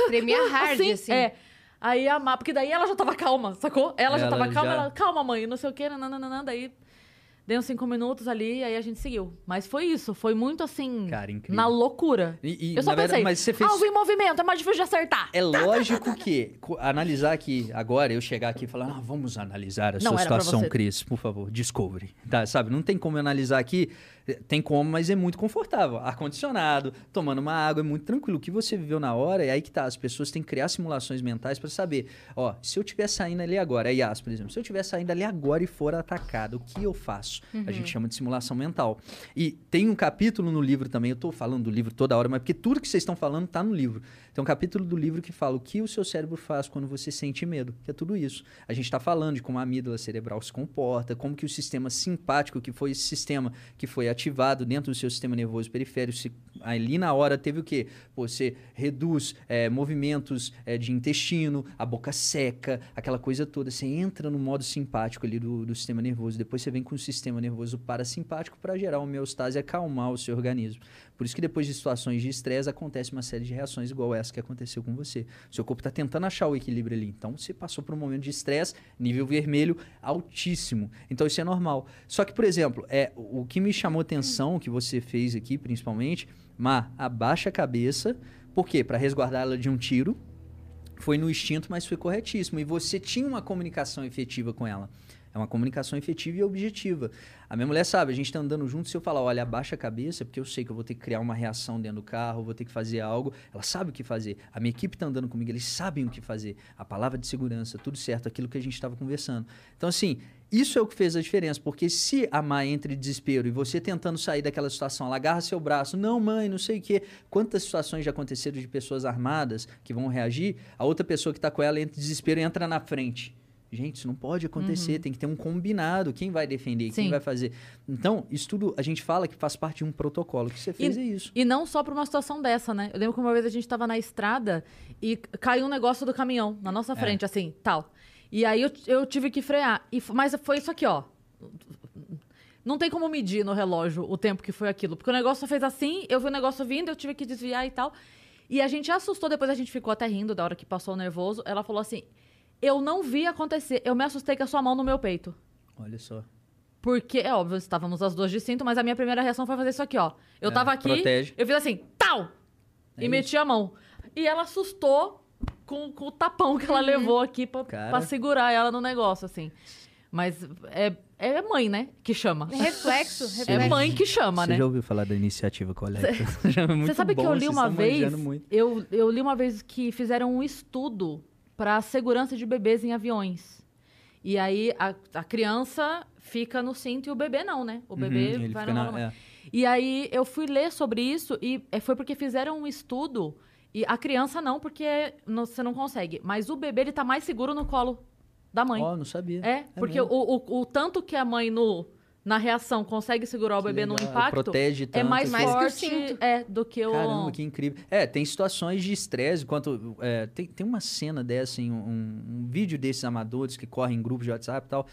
Tremia hard, assim. É. Aí a má, porque daí ela já tava calma, sacou? Ela, já Ela tava calma, já- ela, calma, mãe, não sei o quê, nananana, daí deu uns cinco minutos ali, aí a gente seguiu. Mas foi isso, foi muito assim, Cara, incrível. na loucura. E- e, eu só na verdade, pensei, mas você fez- alvo em movimento, é mais difícil de acertar. É lógico que analisar aqui agora, eu chegar aqui e falar, ah, vamos analisar a Não, sua situação. Cris, por favor, Discovery. Tá, sabe, não tem como analisar aqui, tem como, mas é muito confortável. Ar-condicionado, tomando uma água, é muito tranquilo. O que você viveu na hora, é aí que tá. As pessoas têm que criar simulações mentais pra saber, ó, se eu estiver saindo ali agora, a Yas, por exemplo, se eu estiver saindo ali agora e for atacado, o que eu faço? A gente chama de simulação mental. E tem um capítulo no livro também, eu tô falando do livro toda hora, mas porque tudo que vocês estão falando tá no livro. Tem um capítulo do livro que fala o que o seu cérebro faz quando você sente medo, que é tudo isso. A gente está falando de como a amígdala cerebral se comporta, como que o sistema simpático, que foi esse sistema que foi ativado dentro do seu sistema nervoso periférico, se, ali na hora teve o quê? Você reduz eh, movimentos eh, de intestino, a boca seca, aquela coisa toda. Você entra no modo simpático ali do, do sistema nervoso, depois você vem com o sistema nervoso parasimpático para gerar homeostase e acalmar o seu organismo. Por isso que depois de situações de estresse acontece uma série de reações igual essa que aconteceu com você. Seu corpo está tentando achar o equilíbrio ali. Então você passou por um momento de estresse, nível vermelho altíssimo. Então isso é normal. Só que, por exemplo, é o que me chamou atenção, que você fez aqui principalmente, Má, abaixa a cabeça. Por quê? Para resguardar ela de um tiro. Foi no instinto, mas foi corretíssimo. E você tinha uma comunicação efetiva com ela. É uma comunicação efetiva e objetiva. A minha mulher sabe, a gente tá andando junto, se eu falar, olha, abaixa a cabeça, porque eu sei que eu vou ter que criar uma reação dentro do carro, vou ter que fazer algo, ela sabe o que fazer. A minha equipe tá andando comigo, eles sabem o que fazer. A palavra de segurança, tudo certo, aquilo que a gente estava conversando. Então, assim, isso é o que fez a diferença, porque se a mãe entra em desespero e você tentando sair daquela situação, ela agarra seu braço, não, mãe, não sei o quê. Quantas situações já aconteceram de pessoas armadas que vão reagir, a outra pessoa que está com ela entra em desespero e entra na frente. Gente, isso não pode acontecer, tem que ter um combinado. Quem vai defender, quem Sim. vai fazer. Então, isso tudo a gente fala que faz parte de um protocolo. O que você fez é isso. E não só pra uma situação dessa, né? Eu lembro que uma vez a gente tava na estrada e caiu um negócio do caminhão na É. nossa frente, assim, tal. E aí eu, eu tive que frear. E, mas foi isso aqui, ó. Não tem como medir no relógio o tempo que foi aquilo. Porque o negócio fez assim, eu vi o negócio vindo, eu tive que desviar e tal. E a gente assustou, depois a gente ficou até rindo da hora que passou o nervoso. Ela falou assim: Eu não vi acontecer, eu me assustei com a sua mão no meu peito. Olha só. Porque, é óbvio, estávamos as duas de cinto, mas a minha primeira reação foi fazer isso aqui, ó. Eu É, tava aqui, protege. eu fiz assim, tal! É e meti a mão. E ela assustou com, com o tapão que ela levou aqui pra, Cara. pra segurar ela no negócio, assim. Mas é, é mãe, né? Que chama. É reflexo, reflexo. É mãe que chama, Você né? já ouviu falar da iniciativa coleta? É Você sabe que bom, eu li uma vez. Eu, eu li uma vez que fizeram um estudo para segurança de bebês em aviões. E aí a, a criança fica no cinto e o bebê não, né? O bebê Uhum, vai na, é. E aí eu fui ler sobre isso e é, foi porque fizeram um estudo e a criança não, porque não- você não consegue. Mas o bebê ele tá mais seguro no colo da mãe. Ó, não sabia. é, porque o, o, o tanto que a mãe no na reação consegue segurar o Que bebê no legal, impacto protege é tanto mais Mais que o forte cinto. é, do que o Caramba, que incrível. É, tem situações de estresse. Quanto, é, tem, tem uma cena dessa, em um, um vídeo desses amadores que correm em grupos de WhatsApp e tal.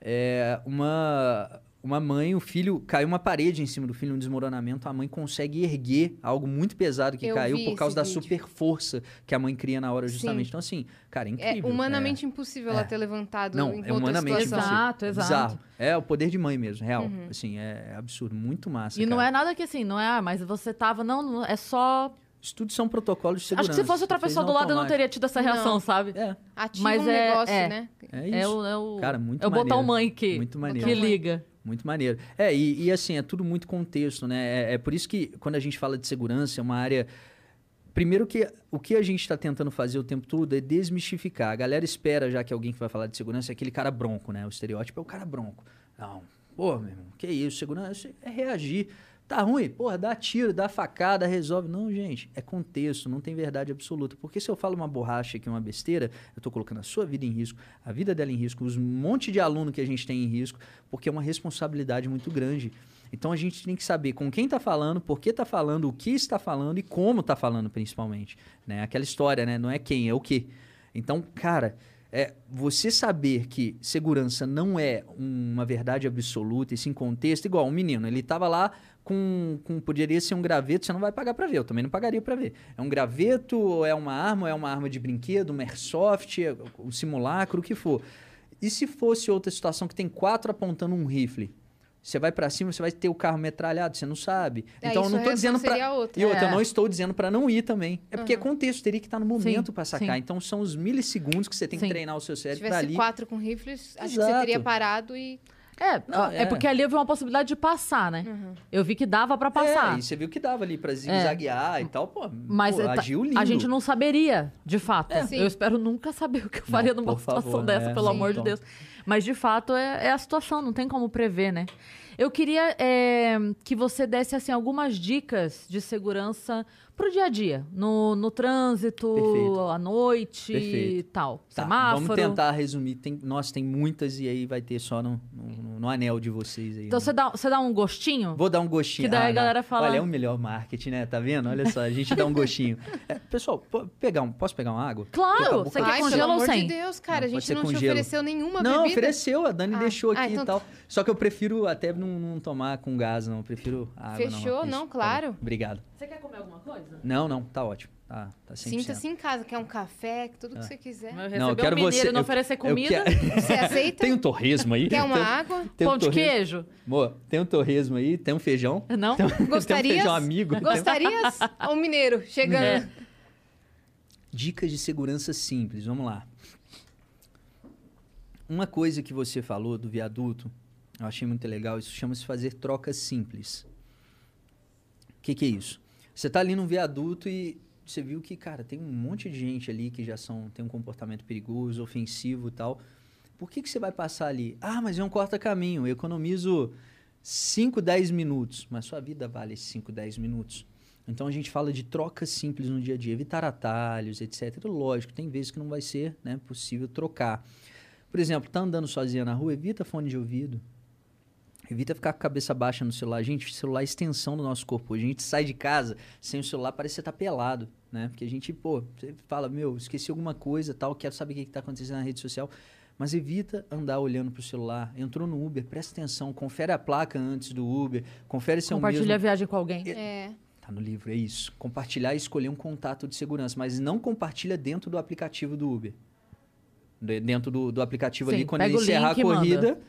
É, uma, uma mãe, o filho, caiu uma parede em cima do filho, um desmoronamento. A mãe consegue erguer algo muito pesado que Eu caiu por causa da vídeo. super força que a mãe cria na hora, Sim. justamente. Então, assim, cara, é É incrível. humanamente impossível ela É. ter levantado Não, em é humanamente situação. impossível. Exato, exato. Bizarro. É o poder de mãe mesmo, real. Uhum. Assim, é absurdo. Muito massa. E não cara. é nada que assim, não é, ah, mas você tava, não, não, é só. Isso tudo são protocolos de segurança. Acho que se fosse outra pessoa do lado, eu não teria tido essa reação, Não. sabe? É, Ativa Mas um é- negócio, é. né? é isso. É o, é o, Cara, muito é o botão mãe que, Muito maneiro. que liga. Muito maneiro. É, e, e assim, é tudo muito contexto, né? É, é por isso que quando a gente fala de segurança, é uma área. Primeiro que o que a gente está tentando fazer o tempo todo é desmistificar. A galera espera já que alguém que vai falar de segurança é aquele cara bronco, né? O estereótipo é o cara bronco. Não. Pô, meu irmão, que isso? Segurança é reagir. Tá ruim? Porra, dá tiro, dá facada, resolve. Não, gente, é contexto, não tem verdade absoluta. Porque se eu falo uma borracha aqui, uma besteira, eu tô colocando a sua vida em risco, a vida dela em risco, os monte de aluno que a gente tem em risco, porque é uma responsabilidade muito grande. Então a gente tem que saber com quem está falando, por que está falando, o que está falando e como está falando, principalmente. Né? Aquela história, né? Não é quem, é o que. Então, cara, é, você saber que segurança não é uma verdade absoluta, e sim contexto, igual um menino, ele estava lá com, com. Poderia ser um graveto, você não vai pagar para ver, eu também não pagaria para ver. É um graveto, ou é uma arma, ou é uma arma de brinquedo, um airsoft, é um simulacro, o que for. E se fosse outra situação que tem quatro apontando um rifle? Você vai pra cima, você vai ter o carro metralhado, você não sabe. É, então eu isso não tô a dizendo outra. E outra, É. eu não estou dizendo pra não ir também. É porque é contexto, teria que estar no momento pra sacar. sim. Então são os milissegundos que você tem que Sim. treinar o seu Se cérebro pra tivesse ali. quatro com rifles, acho que Exato. você teria parado e. É, Não, é. é. porque ali eu vi uma possibilidade de passar, né? Uhum. Eu vi que dava pra passar. É, e você viu que dava ali pra zigue-zaguear e tal, pô. Mas pô, é, tá- agiu lindo. a gente não saberia, de fato. Eu espero nunca saber o que eu faria numa por situação favor, dessa, é. pelo Sim. amor de Então. Deus. Mas, de fato, é, é a situação, não tem como prever, né? Eu queria é, que você desse, assim, algumas dicas de segurança pro dia a dia. No, no trânsito, Perfeito. à noite e tal. Tá, Semáforo. vamos tentar resumir. Tem, nossa, tem muitas e aí vai ter só no, no, no anel de vocês aí. Então, né? você dá, você dá um gostinho? Vou dar um gostinho. Que daí a não. galera fala- Olha, é o melhor marketing, né? Tá vendo? Olha só, a gente dá um gostinho. É, pessoal, pegar um, posso pegar uma água? A Claro! boca Você quer Ai, com pelo gelo ou amor de sem? Deus, cara. Não, a gente não com te ofereceu nenhuma não, bebida. ofereceu, a Dani Ah, deixou ah, aqui então e tal. Só que eu prefiro até não, não tomar com gás, não. Eu prefiro água. Fechou? Isso, Não, tá claro. Obrigado. Você quer comer alguma coisa? Não, não, tá ótimo. Tá, tá 100%. Sinta-se em casa, quer um café, tudo que Ah. você quiser. Eu Não, eu quero um mineiro você. não eu- oferecer eu comida. quero- Você aceita? Tem um torresmo aí? Quer uma Tem- água? tem um Pão de torresmo. queijo? Amor, tem um torresmo aí, tem um feijão. Não? Tem um Gostarias? feijão amigo. tem um- Gostarias? Ó, o mineiro chegando. É. Dicas de segurança simples, vamos lá. Uma coisa que você falou do viaduto, eu achei muito legal, isso chama-se fazer trocas simples. O que, que é isso? Você tá ali num viaduto e você viu que, cara, tem um monte de gente ali que já são, tem um comportamento perigoso, ofensivo e tal. Por que, que você vai passar ali? Ah, mas é um corta-caminho, eu economizo 5, 10 minutos. Mas sua vida vale esses 5, 10 minutos. Então a gente fala de trocas simples no dia a dia, evitar atalhos, etc. Lógico, tem vezes que não vai ser né, possível trocar. Por exemplo, tá andando sozinha na rua, evita fone de ouvido. Evita ficar com a cabeça baixa no celular. Gente, celular é extensão do nosso corpo. A gente sai de casa sem o celular, parece que você tá pelado, né? Porque a gente, pô, você fala, meu, esqueci alguma coisa, tal, quero saber o que, que tá acontecendo na rede social. Mas evita andar olhando pro celular. Entrou no Uber, presta atenção, confere a placa antes do Uber, confere se é o mesmo. Compartilha a viagem com alguém. É. Tá no livro, é isso. Compartilhar e escolher um contato de segurança, mas não compartilha dentro do aplicativo do Uber. De- Dentro do, do aplicativo Sim, ali, quando ele o encerrar a e manda.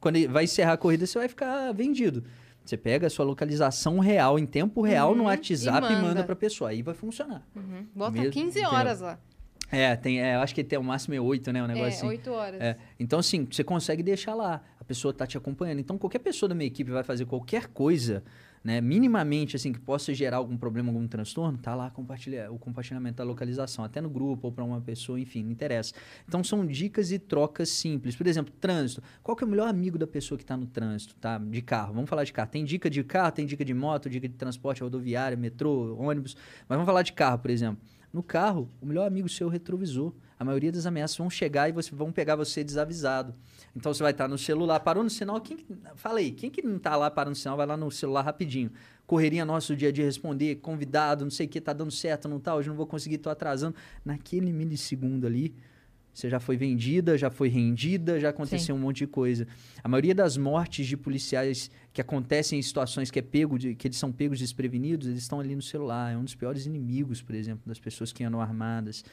Quando ele vai encerrar a corrida, você vai ficar vendido. Você pega a sua localização real, em tempo real, no Uhum, WhatsApp e e manda manda. pra pessoa. Aí vai funcionar. Uhum. Bota Mesmo, 15 entendeu? horas lá. É, tem, é, eu acho que tem o máximo é 8, né? Um negócio É, assim. oito horas. É, então, assim, você consegue deixar lá. A pessoa tá te acompanhando. Então, qualquer pessoa da minha equipe vai fazer qualquer coisa, né? Minimamente, assim, que possa gerar algum problema, algum transtorno, tá lá compartilha, o compartilhamento da localização. Até no grupo ou para uma pessoa, enfim, não interessa. Então, são dicas e trocas simples. Por exemplo, trânsito. Qual que é o melhor amigo da pessoa que está no trânsito, tá? De carro. Vamos falar de carro. Tem dica de carro, tem dica de moto, dica de transporte rodoviário, metrô, ônibus. Mas vamos falar de carro, por exemplo. No carro, o melhor amigo seu é o retrovisor. A maioria das ameaças vão chegar e você, vão pegar você desavisado. Então você vai estar no celular, parou no sinal. Quem que, fala aí, quem que não está lá parando no sinal, vai lá no celular rapidinho. Correria nosso dia a dia responder, convidado, não sei o que, tá dando certo, não tá, hoje não vou conseguir, tô atrasando. Naquele milissegundo ali, você já foi vendida, já foi rendida, já aconteceu um monte de coisa. A maioria das mortes de policiais que acontecem em situações que é pego de, que eles são pegos desprevenidos, eles estão ali no celular. É um dos piores inimigos, por exemplo, das pessoas que andam armadas.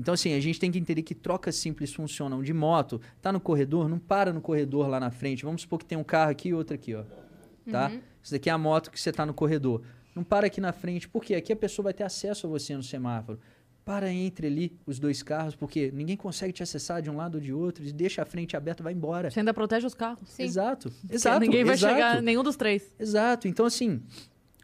Então, assim, a gente tem que entender que trocas simples funcionam. De moto, tá no corredor, não para no corredor lá na frente. Vamos supor que tem um carro aqui e outro aqui, ó. Tá? Isso daqui é a moto que você tá no corredor. Não para aqui na frente, porque aqui a pessoa vai ter acesso a você no semáforo. Para entre ali os dois carros, porque ninguém consegue te acessar de um lado ou de outro, e deixa a frente aberta, vai embora. Você ainda protege os carros. Sim. Exato. Porque Exato. Ninguém vai exato. chegar, nenhum dos três. Exato. Então, assim,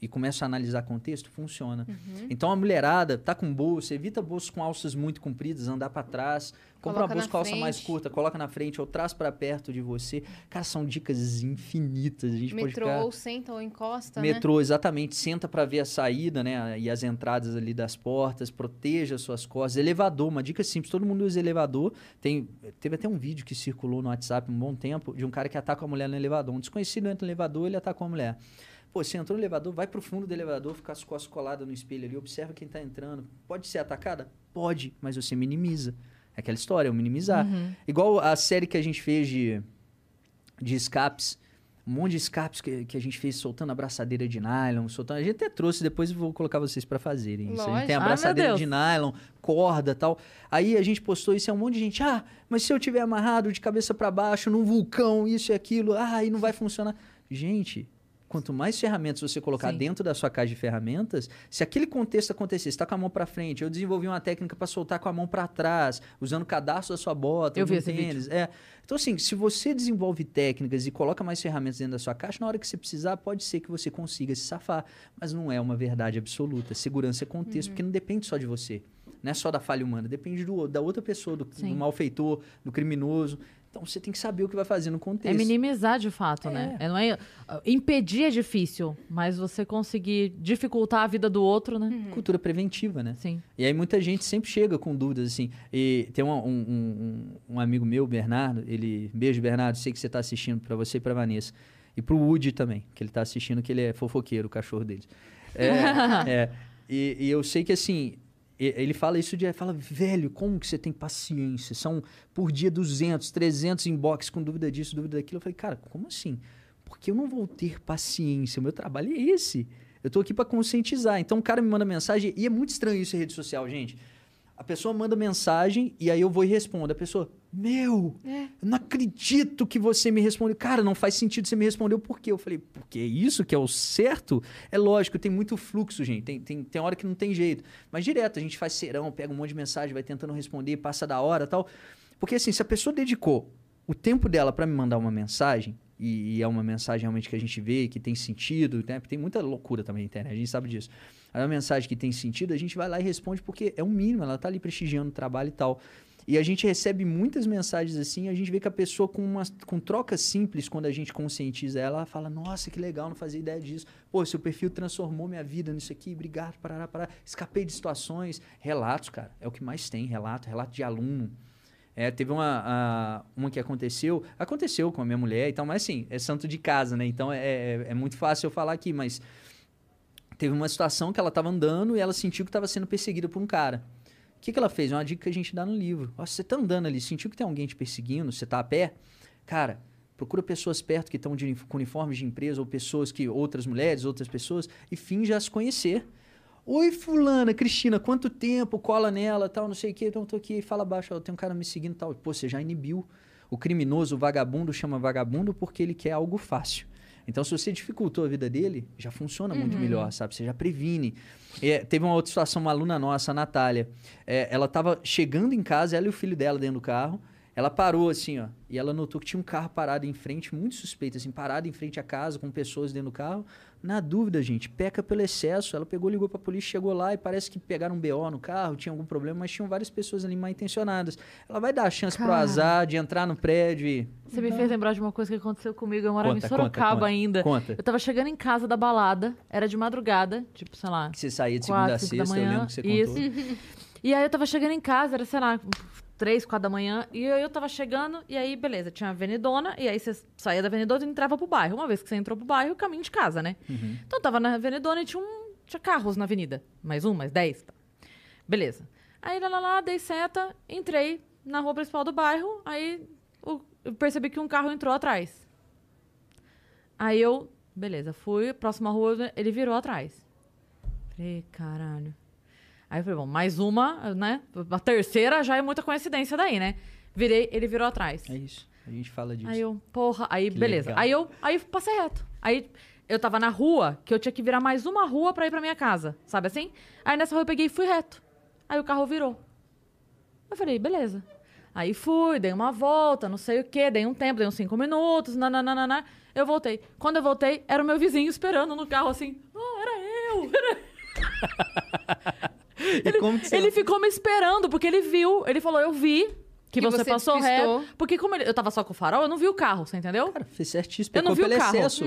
e começa a analisar contexto, funciona. Então a mulherada tá com bolsa, evita bolsas com alças muito compridas, andar para trás, compra Coloca uma bolsa com alça mais curta, coloca na frente ou traz para perto de você. Cara, são dicas infinitas. A gente pode Metrô, ficar ou senta ou encosta, Metrô, exatamente. Senta para ver a saída, né? E as entradas ali das portas. Proteja suas costas. Elevador, uma dica simples. Todo mundo usa elevador. Tem, teve até um vídeo que circulou no WhatsApp um bom tempo de um cara que ataca a mulher no elevador. Um desconhecido entra no elevador, ele atacou a mulher. Pô, você entrou no elevador, vai pro fundo do elevador, fica as costas coladas no espelho ali, observa quem tá entrando. Pode ser atacada? Pode, mas você minimiza. É aquela história, é o minimizar. Igual a série que a gente fez de, de escapes. Um monte de escapes que, que a gente fez soltando abraçadeira de nylon, soltando. A gente até trouxe, depois eu vou colocar vocês pra fazerem isso. A gente tem Lógico. Ah, abraçadeira Deus. de nylon, corda tal. Aí a gente postou isso, é um monte de gente. Ah, mas se eu tiver amarrado de cabeça pra baixo num vulcão, isso e aquilo, ah, aí não vai funcionar. Gente, quanto mais ferramentas você colocar Sim. dentro da sua caixa de ferramentas, se aquele contexto acontecer, você tá com a mão pra frente, eu desenvolvi uma técnica pra soltar com a mão pra trás, usando o cadastro da sua bota, Eu vi tênis. É. Então, assim, se você desenvolve técnicas e coloca mais ferramentas dentro da sua caixa, na hora que você precisar, pode ser que você consiga se safar. Mas não é uma verdade absoluta. Segurança é contexto, porque não depende só de você. Não é só da falha humana, depende do, da outra pessoa, do, do malfeitor, do criminoso. Então você tem que saber o que vai fazer no contexto. É minimizar de fato, né? É, não é, uh, impedir é difícil, mas você conseguir dificultar a vida do outro, né? Cultura preventiva, né? Sim. E aí muita gente sempre chega com dúvidas, assim. E tem um, um, um, um amigo meu, Bernardo, ele... Beijo, Bernardo, sei que você está assistindo para você e para Vanessa. E pro Woody também, que ele tá assistindo, que ele é fofoqueiro, o cachorro deles. É, é. E, e eu sei que, assim, ele fala isso de... Fala, velho, como que você tem paciência? São, por dia, 200, 300 inbox com dúvida disso, dúvida daquilo. Eu falei, cara, como assim? Porque eu não vou ter paciência. O meu trabalho é esse. Eu tô aqui para conscientizar. Então o cara me manda mensagem, e é muito estranho isso em rede social, gente. A pessoa manda mensagem e aí eu vou e respondo. A pessoa, meu, É. eu não acredito que você me respondeu. Cara, não faz sentido você me respondeu por quê? Eu falei, porque é isso que é o certo? É lógico, tem muito fluxo, gente. Tem, tem, tem hora que não tem jeito. Mas direto, a gente faz serão, pega um monte de mensagem, vai tentando responder, passa da hora tal. Porque assim, se a pessoa dedicou o tempo dela para me mandar uma mensagem, e, e é uma mensagem realmente que a gente vê, que tem sentido, né? Porque tem muita loucura também na internet, a gente sabe disso. Aí uma mensagem que tem sentido, a gente vai lá e responde porque é o mínimo, ela tá ali prestigiando o trabalho e tal. E a gente recebe muitas mensagens assim, a gente vê que a pessoa com, uma, com trocas simples, quando a gente conscientiza ela, ela fala, nossa, que legal, não fazia ideia disso. Pô, seu perfil transformou minha vida nisso aqui, obrigado, parará, parará. Escapei de situações. Relatos, cara, é o que mais tem, relato, relato de aluno. É, teve uma, a- uma que aconteceu, aconteceu com a minha mulher e tal, mas assim, é santo de casa, né? Então é, é, é muito fácil eu falar aqui, mas teve uma situação que ela estava andando e ela sentiu que estava sendo perseguida por um cara. Que, que ela fez? É uma dica que a gente dá no livro. Você tá andando ali, sentiu que tem alguém te perseguindo, você tá a pé? Cara, Procura pessoas perto que estão com uniformes de empresa, ou pessoas que. outras mulheres, outras pessoas, e finja se conhecer. Oi, fulana, Cristina, quanto tempo? Cola nela, tal, não sei o quê. Então, tô aqui, fala baixo, ó, tem um cara me seguindo tal. Pô, você já inibiu. O criminoso, o vagabundo, chama vagabundo porque ele quer algo fácil. Então, se você dificultou a vida dele, já funciona muito melhor, sabe? Você já previne. É, teve uma outra situação, uma aluna nossa, a Natália. É, ela tava chegando em casa, ela e o filho dela dentro do carro. Ela parou assim, ó, e ela notou que tinha um carro parado em frente, muito suspeito, assim, parado em frente à casa, com pessoas dentro do carro. Na dúvida, gente, peca pelo excesso. Ela pegou, ligou pra polícia, chegou lá e parece que pegaram um BO no carro, tinha algum problema, mas tinham várias pessoas ali mal intencionadas. Ela vai dar a chance pro azar de entrar no prédio e. Você me fez lembrar de uma coisa que aconteceu comigo. Eu morava Conta, em Sorocaba conta, conta. ainda. Conta. Eu tava chegando em casa da balada, era de madrugada, tipo, sei lá, Que você saía de segunda quatro, a sexta, eu manhã. lembro que você isso. contou. E aí eu tava chegando em casa, era, sei lá, três, quatro da manhã, e aí eu tava chegando, e aí, beleza, tinha a Avenidona, e aí você saía da Avenidona e entrava pro bairro. Uma vez que você entrou pro bairro, caminho de casa, né? Uhum. Então eu tava na Avenidona e tinha, um, tinha carros na avenida. Mais um, mais dez. Tá. Beleza. Aí lá, lá, lá, dei seta, entrei na rua principal do bairro, aí o- eu percebi que um carro entrou atrás. Aí eu, beleza, fui, próxima rua, ele virou atrás. Falei, caralho. Aí eu falei, bom, mais uma, né? A terceira já é muita coincidência daí, né? Virei, ele virou atrás. É isso. A gente fala disso. Aí eu, porra, aí Que beleza. legal. Aí eu, aí passei reto. Aí eu tava na rua, que eu tinha que virar mais uma rua pra ir pra minha casa, sabe assim? Aí nessa rua eu peguei e fui reto. Aí o carro virou. Eu falei, beleza. Aí fui, dei uma volta, não sei o quê, dei um tempo, dei uns cinco minutos, nananana. Eu voltei. Quando eu voltei, era o meu vizinho esperando no carro assim. Ah, era eu! Era E como que você... ele ficou me esperando, porque ele viu, ele falou, eu vi que, Que você, você passou despistou. reto. Porque como ele- eu tava só com o farol, eu não vi o carro, você entendeu? Cara, fez certíssimo. Eu não vi o carro. excesso.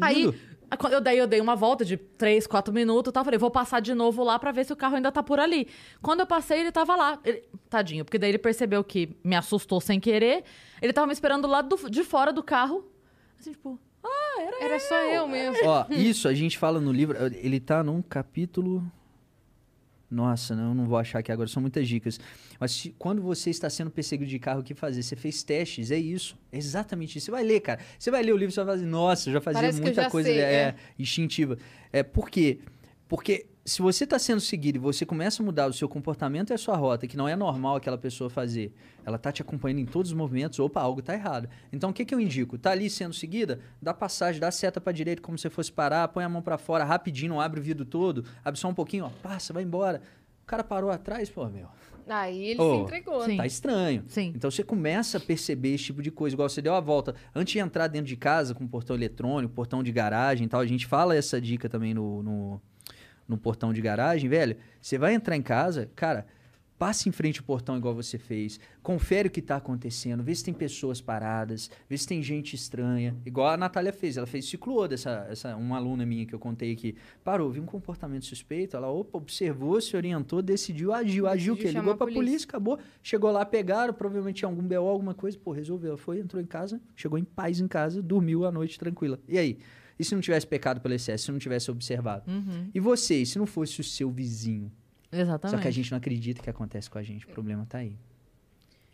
Aí, Lindo. a- quando eu dei, eu dei uma volta de 3, 4 minutos e tal. Falei, vou passar de novo lá pra ver se o carro ainda tá por ali. Quando eu passei, ele tava lá. Ele- tadinho, porque daí ele percebeu que me assustou sem querer. Ele tava me esperando do lado do- de fora do carro. Assim, tipo, ah, era, Era só eu mesmo. Ó, isso a gente fala no livro, ele tá num capítulo. Nossa, não, eu não vou achar aqui agora, são muitas dicas. Mas se- quando você está sendo perseguido de carro, o que fazer? Você fez testes, é isso. É exatamente isso. Você vai ler, cara. Você vai ler o livro, você vai fazer, nossa, eu já fazia Parece muita já coisa sei, é, é. instintiva. É, por quê? Porque se você está sendo seguido e você começa a mudar o seu comportamento e a sua rota, que não é normal aquela pessoa fazer, ela tá te acompanhando em todos os movimentos, opa, algo tá errado. Então o que, que eu indico? Tá ali sendo seguida? Dá passagem, dá seta pra direita como se fosse parar, põe a mão pra fora rapidinho, não abre o vidro todo, abre só um pouquinho, ó, passa, vai embora. O cara parou atrás, pô, meu. Aí ele Ô, se entregou. Sim. Tá estranho. Sim. Então você começa a perceber esse tipo de coisa. Igual você deu a volta. Antes de entrar dentro de casa com portão eletrônico, portão de garagem e tal, a gente fala essa dica também no, no, no portão de garagem, velho. Você vai entrar em casa, cara, passe em frente ao portão igual você fez. Confere o que tá acontecendo. Vê se tem pessoas paradas. Vê se tem gente estranha. Igual a Natália fez. Ela fez ciclou dessa essa, uma aluna minha que eu contei aqui. Parou, viu um comportamento suspeito. Ela, opa, observou, se orientou, decidiu, agiu. Agiu o quê? Decidiu chamar Ligou a pra polícia. polícia, acabou. Chegou lá, pegaram, provavelmente tinha algum BO, alguma coisa. Pô, resolveu. Ela foi, entrou em casa, chegou em paz em casa, dormiu a noite tranquila. E aí? E se não tivesse pecado pelo excesso, se não tivesse observado? Uhum, E você, e se não fosse o seu vizinho? exatamente. Só que a gente não acredita que acontece com a gente. O problema tá aí.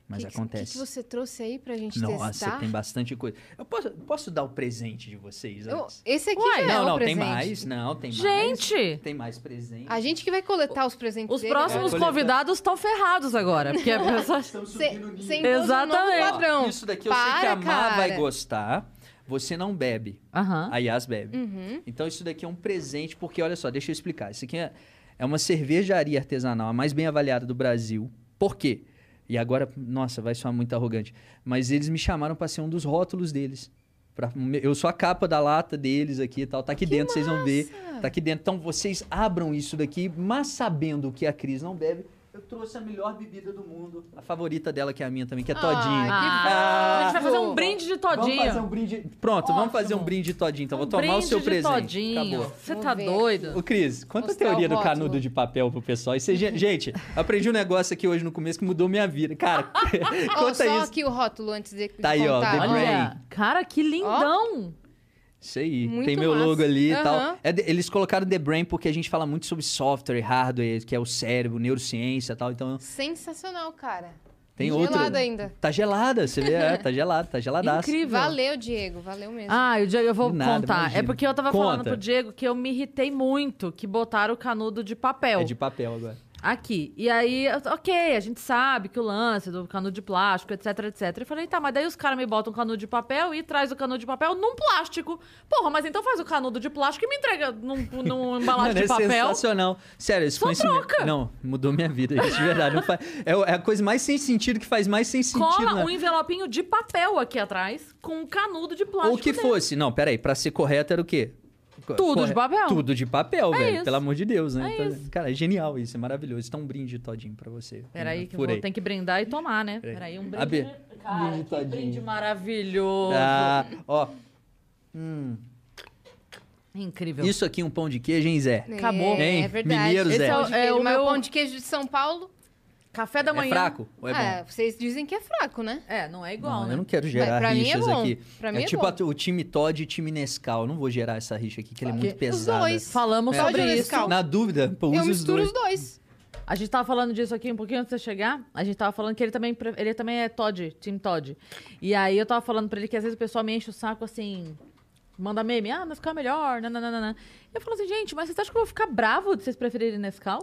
Mas que, acontece. que, que você trouxe aí pra gente Nossa, testar? tem bastante coisa. Eu posso, posso dar o presente de vocês Eu- esse aqui Uai, já é não, o não, tem presente. mais. Não, tem mais. Gente! Tem mais presente. A gente que vai coletar os presentes Os dele, próximos É, convidados estão ferrados agora. Porque a pessoa... Estamos subindo o um Exatamente. novo padrão. Isso daqui eu sei que a Má vai gostar. Você não bebe. Aham. A Yas bebe. Uhum. Então isso daqui é um presente, porque olha só, deixa eu explicar. Isso aqui é, é uma cervejaria artesanal, a mais bem avaliada do Brasil. Por quê? E agora, nossa, vai soar muito arrogante. Mas eles me chamaram para ser um dos rótulos deles. Pra- eu sou a capa da lata deles aqui e tal. Tá aqui dentro, vocês vão ver. Tá aqui dentro. Então vocês abram isso daqui, mas sabendo que a Cris não bebe, eu trouxe a melhor bebida do mundo. A favorita dela, que é a minha também, que é todinho. Ah, a gente vai fazer um brinde de todinho. Vamos fazer um brinde. Pronto, vamos fazer um brinde de todinho. Então, vou tomar o seu de presente. Todinho. Acabou. Você tá ver doido? Ô, Cris, conta a Mostrar teoria o do canudo de papel pro pessoal. E você- gente, aprendi um negócio aqui hoje no começo que mudou minha vida. Cara, conta só isso. aqui o rótulo antes de, de Tá aí, ó. The Olha, Brain. cara, que lindão. Isso aí, Muito tem meu massa. logo ali e tal. É eles colocaram The Brain porque a gente fala muito sobre software, hardware, que é o cérebro, neurociência e tal. Então, Sensacional, cara. Tem Gelada outra. ainda. Tá gelada, você vê? É, tá gelada, tá geladaço. Incrível. Valeu, Diego. Valeu mesmo. Ah, e o Diego, eu vou nada, contar. imagina. É porque eu tava falando Conta. pro Diego que eu me irritei muito que botaram o canudo de papel. É de papel agora. Aqui. E aí, eu- ok, a gente sabe que o lance do canudo de plástico, etc, etc. Eu falei, tá, mas daí os caras me botam um canudo de papel e traz o canudo de papel num plástico. Porra, mas então faz o canudo de plástico e me entrega num, num embalagem Mano, de é papel. sensacional. Sério, esse Só conhecimento. troca. Não, mudou minha vida, isso de verdade. Faz- É, é a coisa mais sem sentido que faz mais sem sentido. Cola né? um envelopinho de papel aqui atrás com um canudo de plástico. Ou que dentro. fosse. Não, peraí, pra ser correto era o quê? Tudo de papel. Tudo de papel, velho. isso. Pelo amor de Deus, né? É Então, isso. Cara, é genial isso, é maravilhoso. Então, um brinde todinho pra você. Peraí, que vou ter que brindar e tomar, né? Peraí. Peraí, um brinde. Cara, Brinde que todinho. brinde maravilhoso. Ah, ó. Hum, Incrível. isso aqui é um pão de queijo, hein, Zé? acabou. É, Hein? é verdade. Mineiro, Esse Zé. é o, É queijo, o meu- pão de queijo de São Paulo. Café da É manhã. fraco ou é bom? É, vocês dizem que é fraco, né? É, não é igual, Não, né? eu não quero gerar pra mim é rixas bom. aqui. Pra mim é tipo bom. a- o time Todd e time Nescau. Eu não vou gerar essa rixa aqui, que ele é muito Porque Os dois. Falamos É. sobre isso. Nescau? Na dúvida, pô, Eu use os misturo dois. os dois. A gente tava falando disso aqui um pouquinho antes de você chegar. A gente tava falando que ele também, ele também é Todd, Team Todd. E aí eu tava falando pra ele que às vezes o pessoal me enche o saco assim, manda meme, ah, Nescau é melhor, nananana. Eu falo assim, gente, mas vocês acham que eu vou ficar bravo de vocês preferirem Nescau?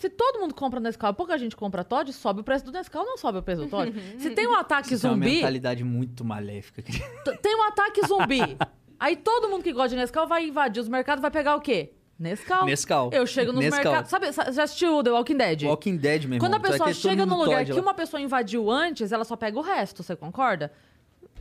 Se todo mundo compra Nescau, pouca gente compra Todd, sobe o preço do Nescau, não sobe o preço do Todd. Se tem um ataque Isso é uma zumbi, mentalidade muito maléfica. tem um ataque zumbi. aí todo mundo que gosta de Nescau vai invadir os mercados, vai pegar o quê? Nescau. Nescau. Eu chego nos Nescau. mercados. Sabe, sa- já assistiu The Walking Dead? Walking Dead, meu irmão. Quando a pessoa chega num lugar que lá. uma pessoa invadiu antes, ela só pega o resto, você concorda?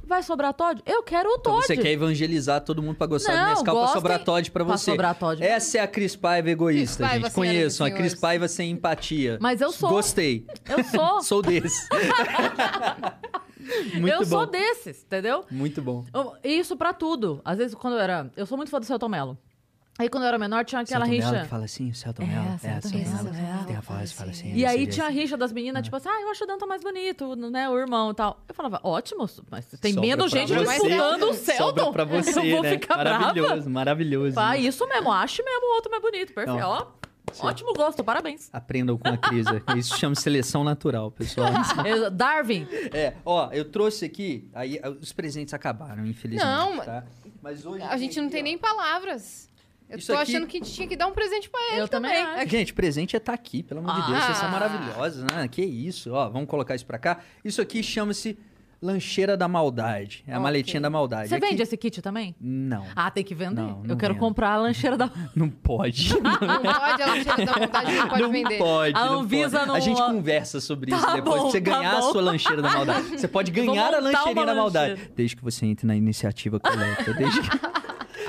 Vai sobrar Todd? Eu quero o Então Todd. você quer evangelizar todo mundo pra gostar Não, do Nescau pra sobrar Todd pra pra você. sobrar Todd. Essa é a Cris Paiva egoísta, Cris Paiva, gente. Conheçam, a Cris. Paiva sem empatia. Mas eu sou. Gostei. Eu sou. Sou desse. muito eu bom. sou desses, entendeu? Muito bom. Isso pra tudo. Às vezes, quando eu era. Eu sou muito fã do Celton Mello. Aí, quando eu era menor, tinha aquela Celton rixa. Mello que fala assim, Celton É, Mello. Celton Celton Mello, é. Tem a voz, fala assim. E aí tinha a jeito. rixa das meninas, tipo assim, ah, eu acho o Danton mais bonito, né? O irmão e tal. Eu falava, ótimo, mas tem Sobra menos gente você. disputando o Sobra Celton. pra você, eu vou né? ficar maravilhoso, brava. maravilhoso. Pá, isso mesmo, acho mesmo o outro mais bonito. Perfeito. Ó, ótimo gosto, parabéns. Aprendam com a Cris. Isso chama seleção natural, pessoal. Darwin, É, ó, eu trouxe aqui, aí ah, os presentes acabaram, infelizmente, Não, tá? Mas hoje A gente não tem nem palavras. Eu Isso tô aqui- achando que a gente tinha que dar um presente pra ele eu também também. acho. Gente, presente é estar aqui, pelo amor de Deus. Vocês são Ah. maravilhosos, né? Que isso, ó. Vamos colocar isso pra cá. Isso aqui chama-se lancheira da maldade. É a Ok. maletinha da maldade. Você Aqui- vende esse kit também? Não, Ah, tem que vender. Não, não eu quero vendo. comprar a lancheira da. não pode. Não pode, a lancheira da vontade não pode não vender. pode. A não Anvisa não- A gente conversa sobre isso Tá depois. bom, você tá ganhar a bom. sua lancheira da maldade. Você pode ganhar a lancheirinha da maldade. lancheira. Desde que você entre na iniciativa coleta. Desde que...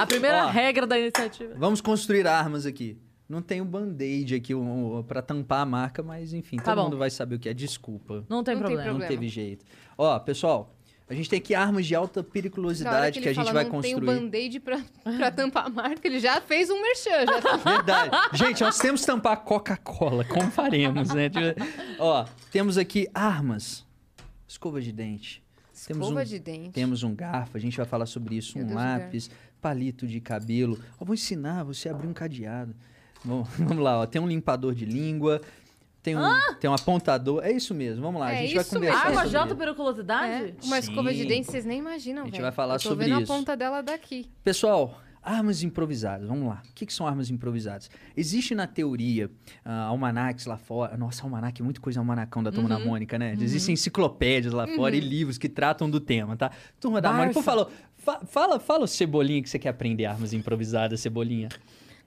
A primeira Ó. regra da iniciativa. Vamos construir armas aqui. Não tem um band-aid aqui um, um, pra tampar a marca, mas enfim, Tá todo bom. mundo vai saber o que é. Desculpa. Não tem Não tem problema. problema. Não teve jeito. Ó, pessoal, a gente tem aqui armas de alta periculosidade que, ele a gente fala, vai não construir. tem o band-aid pra, pra tampar a marca, ele já fez um merchan. Já tá... Verdade. Gente, nós temos que tampar a Coca-Cola. Como faremos, né? Tipo, Ó, temos aqui armas. Escova de dente. Temos Escova um- de dente. Temos um garfo, a gente vai falar sobre isso. Meu um Deus, lápis, palito de cabelo. Ó, vou ensinar você a abrir um cadeado. Bom, vamos lá, ó. Tem um limpador de língua. Tem um, tem um apontador. É isso mesmo, vamos lá. a É gente vai conversar mesmo. Arma sobre periculosidade? É, uma escova de Sim. dente, vocês nem imaginam, A gente velho. vai falar Eu tô sobre vendo isso. a ponta dela daqui. Pessoal, armas improvisadas, vamos lá. O que, que são armas improvisadas? Existe na teoria ah, almanacs lá fora. Nossa, almanac é muita coisa almanacão da Turma da Mônica, né? Existem enciclopédias lá fora e livros que tratam do tema, tá? Turma da Barça. Mônica, por favor, fa- fala, fala o Cebolinha que você quer aprender armas improvisadas, Cebolinha.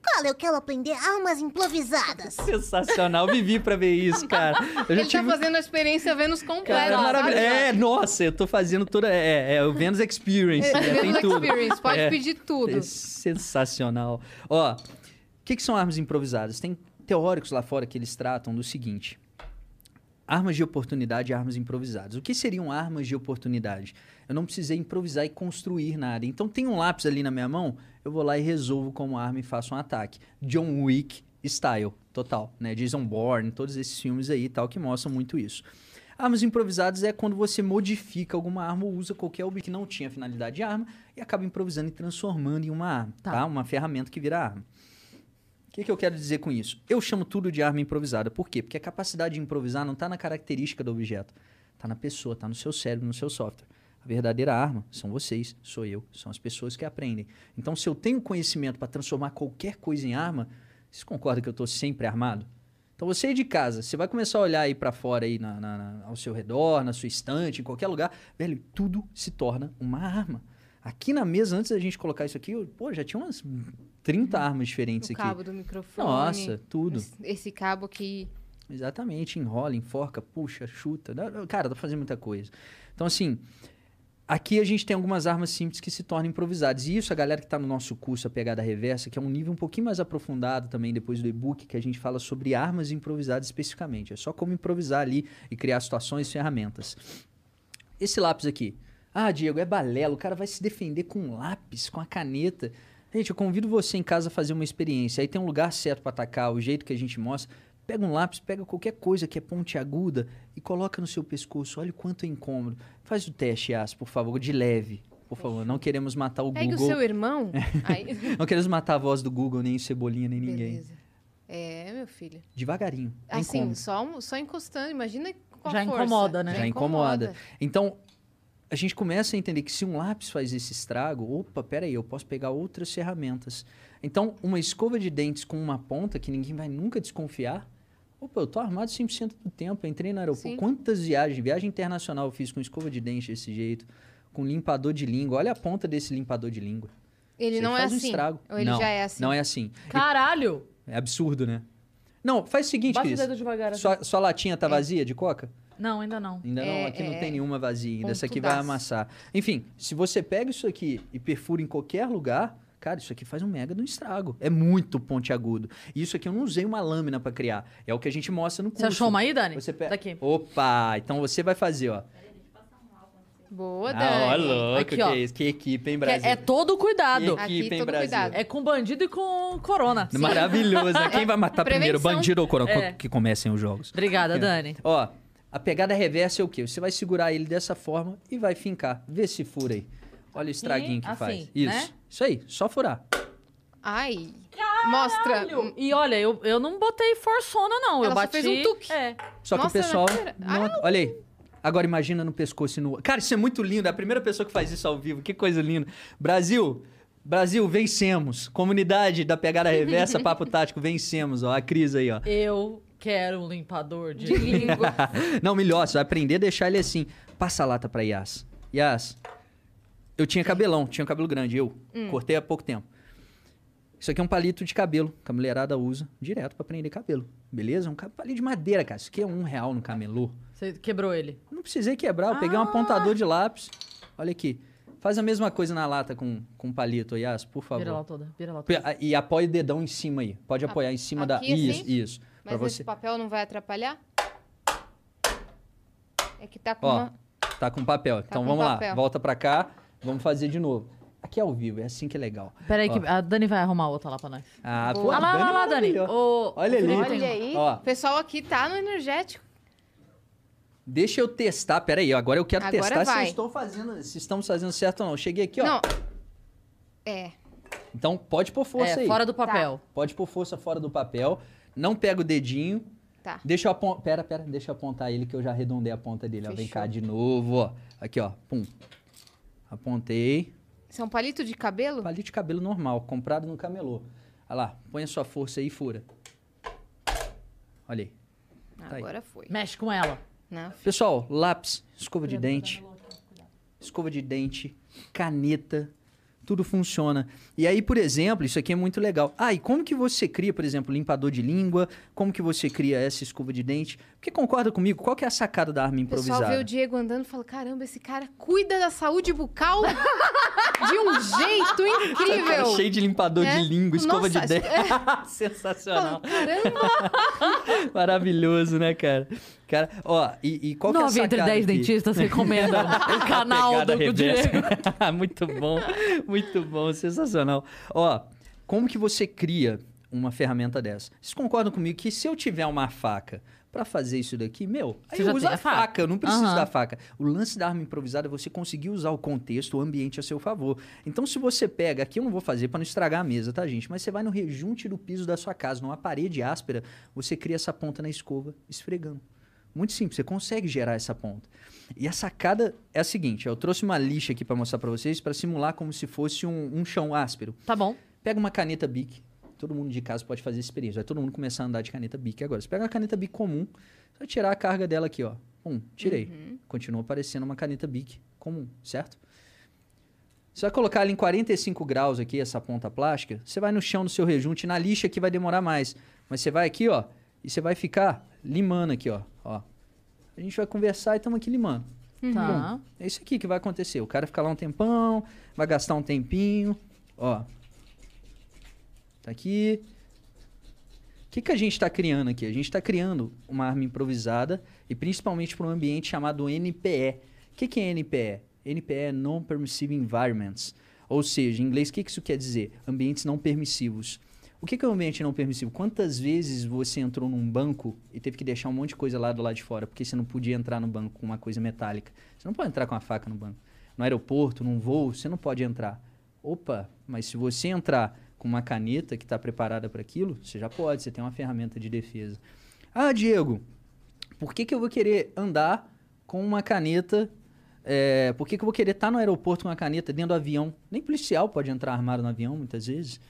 Cola, eu quero aprender armas improvisadas. Sensacional, vivi pra ver isso, cara. Eu já Ele tive... tá fazendo a experiência Vênus completa. Cara, maravilhoso. sabe? É, nossa, eu tô fazendo toda. É, é o Vênus Experience, né? Tem Vênus tudo. Experience, pode É. pedir tudo. É sensacional. Ó, o que, que são armas improvisadas? Tem teóricos lá fora que eles tratam do seguinte: armas de oportunidade e armas improvisadas. O que seriam armas de oportunidade? Eu não precisei improvisar e construir nada. Então tem um lápis ali na minha mão, eu vou lá e resolvo como arma e faço um ataque. John Wick style, total, né? Jason Bourne, todos esses filmes aí e tal que mostram muito isso. Armas improvisadas é quando você modifica alguma arma ou usa qualquer objeto que não tinha finalidade de arma e acaba improvisando e transformando em uma arma, Tá. tá? Uma ferramenta que vira arma. O que, que eu quero dizer com isso? Eu chamo tudo de arma improvisada. Por quê? Porque a capacidade de improvisar não está na característica do objeto. Tá na pessoa, tá no seu cérebro, no seu software. A verdadeira arma são vocês, sou eu, são as pessoas que aprendem. Então, se eu tenho conhecimento para transformar qualquer coisa em arma, vocês concordam que eu estou sempre armado? Então, você aí de casa, você vai começar a olhar aí para fora, aí na, na- na- ao seu redor, na sua estante, em qualquer lugar, velho, tudo se torna uma arma. Aqui na mesa, antes da gente colocar isso aqui, eu, pô, já tinha umas 30 armas diferentes O aqui. cabo do microfone. Nossa, tudo. Esse, cabo aqui. Exatamente, enrola, enforca, puxa, chuta. Cara, dá pra fazer muita coisa. Então, assim, aqui a gente tem algumas armas simples que se tornam improvisadas. E isso, a galera que tá no nosso curso, a Pegada Reversa, que é um nível um pouquinho mais aprofundado também depois do e-book, que a gente fala sobre armas improvisadas especificamente. É só como improvisar ali e criar situações e ferramentas. Esse lápis aqui. Ah, Diego, é balela. O cara vai se defender com um lápis, com a caneta. Gente, eu convido você em casa a fazer uma experiência. Aí tem um lugar certo para atacar, o jeito que a gente mostra. Pega um lápis, pega qualquer coisa que é pontiaguda e coloca no seu pescoço. Olha o quanto é incômodo. Faz o teste, Yas, por favor, de leve. Por favor, não queremos matar o Pega o Google. seu irmão. Aí... Não queremos matar a voz do Google, nem o Cebolinha, nem ninguém. Beleza. É, meu filho. Devagarinho. Assim, só, só encostando. Imagina com a Já força. incomoda, né? Já incomoda. Então, a gente começa a entender que se um lápis faz esse estrago, opa, peraí, eu posso pegar outras ferramentas. Então, uma escova de dentes com uma ponta que ninguém vai nunca desconfiar. Opa, eu tô armado 100% do tempo. Eu entrei no aeroporto. Sim. Quantas viagens? Viagem internacional eu fiz com escova de dente desse jeito, com limpador de língua. Olha a ponta desse limpador de língua. Ele aí não é faz um assim. estrago. Ou ele não, já é assim? Não é assim. Caralho! É absurdo, né? Não, faz o seguinte, Bate o Cris. dedo devagar. assim. Sua, sua latinha tá vazia de coca? Não, ainda não. Ainda não, É, aqui não é, tem nenhuma vazia ainda. Essa aqui vai amassar. Enfim, se você pega isso aqui e perfura em qualquer lugar, cara, isso aqui faz um mega do estrago. É muito pontiagudo. E isso aqui eu não usei uma lâmina pra criar. É o que a gente mostra no curso. Você achou uma aí, Dani? Você pe- Daqui. Opa, então você vai fazer, ó. Boa, Ah, Dani. ó, louco, Aqui, que ó. é isso? Que equipe, hein, Que Brasil? É, é todo cuidado. Que Aqui, equipe, hein, todo Brasil? cuidado. É com bandido e com corona. Maravilhoso. né? Quem vai matar primeiro, bandido ou corona? É. Que comecem os jogos. Obrigada, Dani. Ó, a pegada reversa é o quê? Você vai segurar ele dessa forma e vai fincar. Vê se fura aí. Olha o estraguinho que assim, faz. Isso. né? Isso aí, só furar. Ai. Mostra. E olha, eu, eu não botei forçona, não. Ela eu só bati. fez um tuque. É. Só Nossa, que o pessoal. na câmera. não- olha aí. Agora imagina no pescoço e no. Cara, isso é muito lindo. É a primeira pessoa que faz isso ao vivo. Que coisa linda. Brasil. Brasil, vencemos. Comunidade da pegada reversa, papo tático, vencemos. Ó, a Cris aí, ó. Eu quero um limpador de, De língua. Não, melhor, você vai aprender a deixar ele assim. Passa a lata pra Yas. Yas, eu tinha cabelão, tinha um cabelo grande, eu. Hum. Cortei há pouco tempo. Isso aqui é um palito de cabelo, que a mulherada usa direto pra prender cabelo. Beleza? Um palito de madeira, cara. Isso aqui é um real no camelô. Você quebrou ele. Não precisei quebrar, eu peguei um Ah! apontador de lápis. Olha aqui. Faz a mesma coisa na lata com, com palito, Yas, por favor. Vira lá toda. Vira lá toda. E apoia o dedão em cima aí. Pode apoiar em cima da. aqui, assim? Isso, isso. Pra Mas esse você. papel não vai atrapalhar? É que tá com Ó, uma... tá com papel. então com vamos lá. papel. Volta pra cá. Vamos fazer de novo. Aqui é ao vivo, é assim que é legal. Peraí, que a Dani vai arrumar outra lá pra nós. Ah, pô, Olha lá, Dani olha lá, Dani. Ô, Olha ali. Olha aí. Ó. O pessoal aqui tá no energético. Deixa eu testar. Pera aí, agora eu quero Agora testar se estou fazendo, se estamos fazendo certo ou não. Cheguei aqui, ó. Não. É. Então pode pôr força É, aí. fora do papel. Pode pôr força fora do papel. Não pega o dedinho. Tá. Deixa eu apontar. Pera, pera, deixa eu apontar ele que eu já arredondei a ponta dele. Ó, vem cá de novo, ó. Aqui, ó. Pum. Apontei. Isso é um palito de cabelo? Palito de cabelo normal, comprado no camelô. Olha lá, põe a sua força aí e fura. Olha aí. Tá aí. Agora foi. Mexe com ela. Não. Pessoal, lápis, escova de dente, escova de dente, caneta, tudo funciona. E aí, por exemplo, isso aqui é muito legal. Ah, e como que você cria, por exemplo, limpador de língua? Como que você cria essa escova de dente? Porque concorda comigo, qual que é a sacada da arma O pessoal improvisada? vê o Diego andando e fala: caramba, esse cara cuida da saúde bucal de um jeito incrível. Cara cheio de limpador É. de língua, escova Nossa, de dente. Fala, Sensacional. Caramba, Maravilhoso, né, cara? Cara, ó, e, e qual que é a Nove entre sacada dez aqui? dentistas recomendam o canal do, reversa. Diego. muito bom, muito bom, sensacional. Ó, como que você cria uma ferramenta dessa? Vocês concordam comigo que se eu tiver uma faca pra fazer isso daqui, meu, aí Você eu uso a faca. faca, eu não preciso Aham. da faca. O lance da arma improvisada é você conseguir usar o contexto, o ambiente a seu favor. Então, se você pega, aqui eu não vou fazer pra não estragar a mesa, tá, gente? Mas você vai no rejunte do piso da sua casa, numa parede áspera, você cria essa ponta na escova, esfregando. Muito simples, você consegue gerar essa ponta. E a sacada é a seguinte: eu trouxe uma lixa aqui para mostrar para vocês, para simular como se fosse um, um chão áspero. Tá bom. Pega uma caneta Bic. Todo mundo de casa pode fazer essa experiência. Vai todo mundo começar a andar de caneta Bic agora. Você pega uma caneta Bic comum, você vai tirar a carga dela aqui, ó. Pum, tirei. Continua aparecendo uma caneta Bic comum, certo? Você vai colocar ela em 45 graus aqui, essa ponta plástica. Você vai no chão do seu rejunte, na lixa que vai demorar mais. Mas você vai aqui, ó, e você vai ficar limando aqui, ó. Ó. A gente vai conversar e estamos aqui limando. Tá. É isso aqui que vai acontecer. O cara fica lá um tempão, vai gastar um tempinho. Ó. Tá aqui. O que, que a gente está criando aqui? A gente está criando uma arma improvisada e principalmente para um ambiente chamado NPE. O que, que é NPE? NPE é Non-Permissive Environments. Ou seja, em inglês, o que, que isso quer dizer? Ambientes não permissivos. O que, é um ambiente não permissivo? Quantas vezes você entrou num banco e teve que deixar um monte de coisa lá do lado de fora porque você não podia entrar no banco com uma coisa metálica? Você não pode entrar com a faca no banco. No aeroporto, num voo, você não pode entrar. Opa, mas se você entrar com uma caneta que está preparada para aquilo, você já pode, você tem uma ferramenta de defesa. Ah, Diego, por que, que eu vou querer andar com uma caneta? é, por que, que eu vou querer estar no aeroporto com uma caneta dentro do avião? Nem policial pode entrar armado no avião, muitas vezes.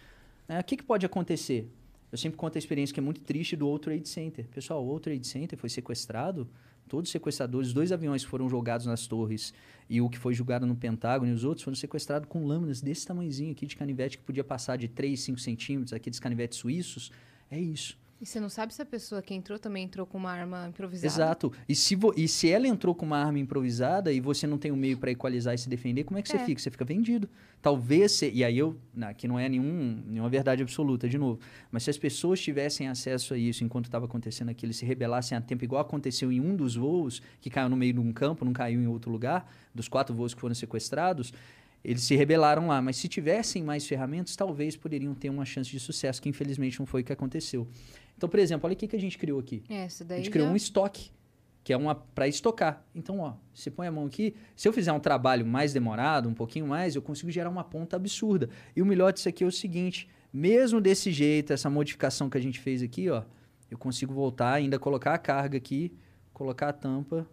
É, o que, que pode acontecer? Eu sempre conto a experiência que é muito triste do World Trade Center. Pessoal, o World Trade Center foi sequestrado, todos os sequestradores, dois aviões foram jogados nas torres e o que foi julgado no Pentágono e os outros foram sequestrados com lâminas desse tamanhozinho aqui de canivete que podia passar de 3, 5 centímetros, aqueles canivetes suíços. É isso. E você não sabe se a pessoa que entrou também entrou com uma arma improvisada. Exato. E se, vo- e se ela entrou com uma arma improvisada e você não tem um meio para equalizar e se defender, como é que você É. fica? Você fica vendido. Talvez, se, e aí eu, na- aqui não é nenhum, nenhuma verdade absoluta, de novo, mas se as pessoas tivessem acesso a isso enquanto estava acontecendo aquilo, e se rebelassem a tempo, igual aconteceu em um dos voos, que caiu no meio de um campo, não caiu em outro lugar, dos quatro voos que foram sequestrados, eles se rebelaram lá. Mas se tivessem mais ferramentas, talvez poderiam ter uma chance de sucesso, que infelizmente não foi o que aconteceu. Então, por exemplo, olha o que, que a gente criou aqui. É, Essa A daí gente criou já- um estoque, que é uma para estocar. Então, ó, você põe a mão aqui, se eu fizer um trabalho mais demorado, um pouquinho mais, eu consigo gerar uma ponta absurda. E o melhor disso aqui é o seguinte, mesmo desse jeito, essa modificação que a gente fez aqui, ó, eu consigo voltar, ainda colocar a carga aqui, colocar a tampa,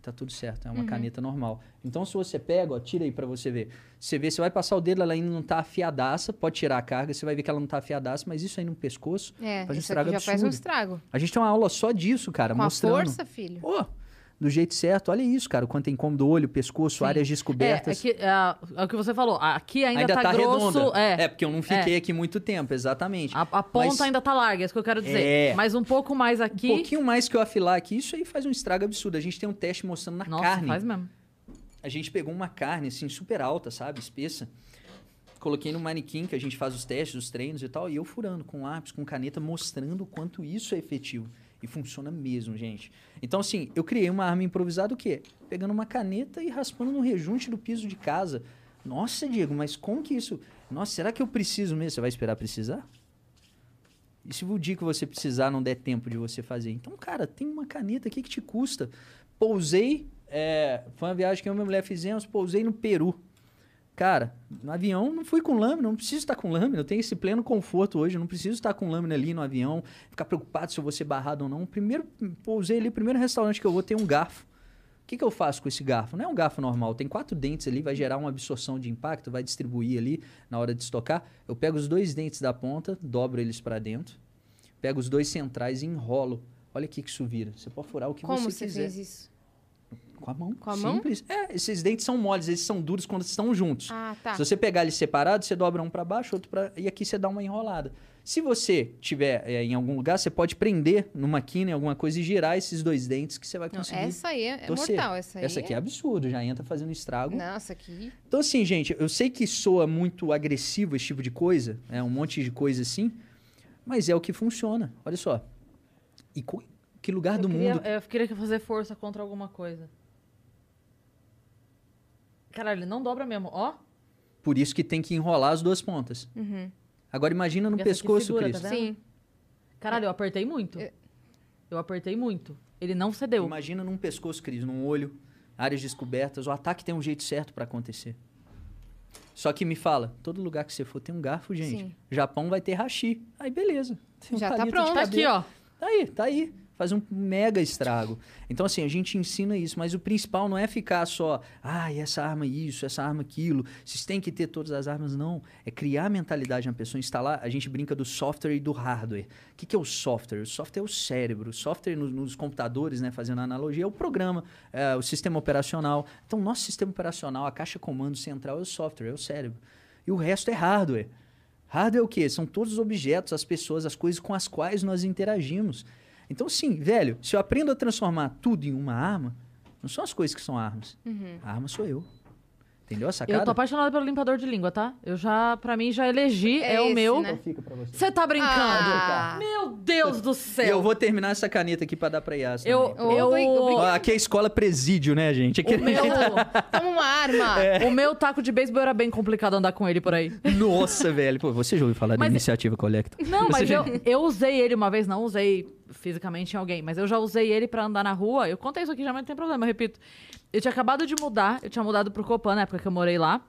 tá tudo certo, é uma caneta normal. Então, se você pega, ó, tira aí para você ver. Você vê, você vai passar o dedo, ela ainda não tá afiadaça, pode tirar a carga, você vai ver que ela não tá afiadaça, mas isso aí no pescoço É, faz um estrago já faz um absurdo. estrago. a gente tem uma aula só disso, cara, Com a mostrando. força, filho. Pô, do jeito certo. Olha isso, cara. O quanto tem incômodo, olho, pescoço, Sim. áreas É, descobertas. aqui, é, é o que você falou. Aqui ainda, tá, grosso. redonda. É, porque eu não fiquei aqui muito tempo, exatamente. a, a ponta Mas- ainda tá larga, é isso que eu quero dizer. É. Mas um pouco mais aqui. Um pouquinho mais que eu afilar aqui, isso aí faz um estrago absurdo. A gente tem um teste mostrando na Nossa, carne. faz mesmo. A gente pegou uma carne, assim, super alta, sabe? Espessa. Coloquei no manequim, que a gente faz os testes, os treinos e tal, e eu furando com lápis, com caneta, mostrando o quanto isso é efetivo. E funciona mesmo, gente. Então, assim, eu criei uma arma improvisada o quê? Pegando uma caneta e raspando no rejunte do piso de casa. Nossa, Diego, mas como que isso... Nossa, será que eu preciso mesmo? Você vai esperar precisar? E se o dia que você precisar não der tempo de você fazer? Então, cara, tem uma caneta aqui que te custa. Pousei, é, foi uma viagem que eu e minha mulher fizemos, pousei no Peru. Cara, no avião não fui com lâmina, não preciso estar com lâmina, eu tenho esse pleno conforto hoje, não preciso estar com lâmina ali no avião, ficar preocupado se eu vou ser barrado ou não. Primeiro, pousei ali, primeiro restaurante que eu vou tem um garfo. O que, que eu faço com esse garfo? Não é um garfo normal, tem quatro dentes ali, vai gerar uma absorção de impacto, vai distribuir ali na hora de estocar. Eu pego os dois dentes da ponta, dobro eles para dentro, pego os dois centrais e enrolo. Olha aqui que isso vira. Você pode furar o que Como você você quiser. fez isso? Com a mão. Com a mão? Simples. É, esses dentes são moles, eles são duros quando estão juntos. Ah, tá. Se você pegar eles separados, você dobra um para baixo, outro para e aqui você dá uma enrolada. Se você tiver é, em algum lugar, você pode prender numa quina, em alguma coisa e girar esses dois dentes que você vai Não, conseguir. essa aí é, é torcer. mortal. Essa aí Essa aqui é absurdo, já entra fazendo estrago. Nossa, aqui... Então assim, gente, eu sei que soa muito agressivo esse tipo de coisa, é um monte de coisa assim, mas é o que funciona. Olha só. E co- que lugar eu do queria, mundo Eu queria fazer força contra alguma coisa. Caralho, ele não dobra mesmo. Ó. Por isso que tem que enrolar as duas pontas. Uhum. Agora imagina no pescoço, segura, Cris. tá? Sim. Caralho, eu apertei muito. É. Eu apertei muito. Ele não cedeu. Imagina num pescoço, Cris, num olho, áreas descobertas. O ataque tem um jeito certo pra acontecer. Só que me fala, todo lugar que você for tem um garfo, gente. Sim. Japão vai ter hashi. Aí beleza. Tem um Já tá palito de pronto. Tá aqui, ó. Tá aí, tá aí. Faz um mega estrago. Então, assim, a gente ensina isso, mas o principal não é ficar só, ah, essa arma isso, essa arma aquilo, vocês têm que ter todas as armas, não. É criar a mentalidade na pessoa, instalar, a gente brinca do software e do hardware. O que, que é o software? O software é o cérebro. O software nos, nos computadores, né, fazendo a analogia, é o programa, é o sistema operacional. Então, nosso sistema operacional, a caixa comando central é o software, é o cérebro. E o resto é hardware. Hardware é o quê? São todos os objetos, as pessoas, as coisas com as quais nós interagimos. Então, sim, velho, se eu aprendo a transformar tudo em uma arma, não são as coisas que são armas. A arma sou eu. Entendeu a sacada? Eu tô apaixonada pelo limpador de língua, tá? Eu já, pra mim, já elegi, é, É o esse, meu. né? Você tá brincando? Ah. Meu Deus do céu. eu vou terminar essa caneta aqui pra dar pra Yas Eu, também. eu, Ó, aqui é a escola presídio, né, gente? Aqui o meu, Toma uma arma. É. o meu taco de beisebol era bem complicado andar com ele por aí. Nossa, velho. Pô, você já ouviu falar da Mas- iniciativa Collecta? Não, Você mas já- eu, eu usei ele uma vez, não usei fisicamente em alguém, mas eu já usei ele pra andar na rua. Eu contei isso aqui já, mas não tem problema, eu repito. Eu tinha acabado de mudar, eu tinha mudado pro Copan na época que eu morei lá.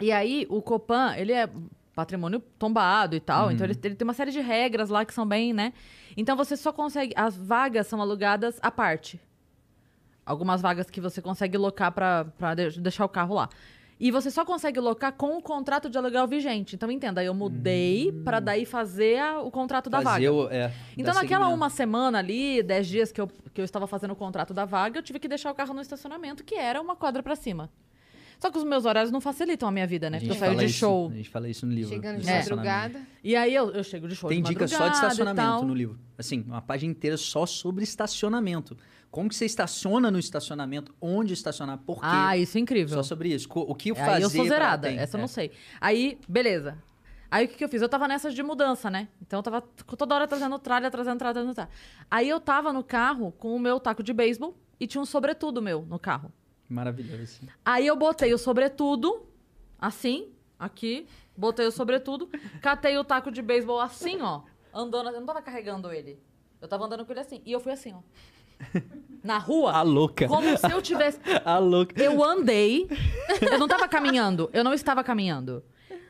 E aí, o Copan, ele é patrimônio tombado e tal, então ele, ele tem uma série de regras lá que são bem, né? Então você só consegue. As vagas são alugadas à parte. Algumas vagas que você consegue locar de- deixar o carro lá. E você só consegue locar com o contrato de aluguel vigente. Então, entenda, eu mudei pra daí fazer a- o contrato da vaga. Fazer o- é, Então, naquela uma semana ali, dez dias que eu, que eu estava fazendo o contrato da vaga, eu tive que deixar o carro no estacionamento, que era uma quadra pra cima. Só que os meus horários não facilitam a minha vida, né? A Porque gente eu saio de isso- show. A gente fala isso no livro. Chegando do de É. madrugada. E aí eu, eu chego de show Tem de dicas só de estacionamento no livro. Assim, uma página inteira só sobre estacionamento. Como que você estaciona no estacionamento, onde estacionar, por quê. Ah, isso é incrível. Só sobre isso. O que fazer Aí eu sou zerada, essa eu é. não sei. Aí, beleza. Aí o que, que eu fiz? Eu tava nessas de mudança, né? Então eu tava toda hora trazendo tralha, trazendo tralha, trazendo tralha. Aí eu tava no carro com o meu taco de beisebol e tinha um sobretudo meu no carro. Maravilhoso. assim. Aí eu botei o sobretudo, assim, aqui, botei o sobretudo, catei o taco de beisebol assim, ó, andando, eu não tava carregando ele. Eu tava andando com ele assim, e eu fui assim, ó. Na rua, A louca. como se eu tivesse A louca. eu andei. Eu não tava caminhando. Eu não estava caminhando.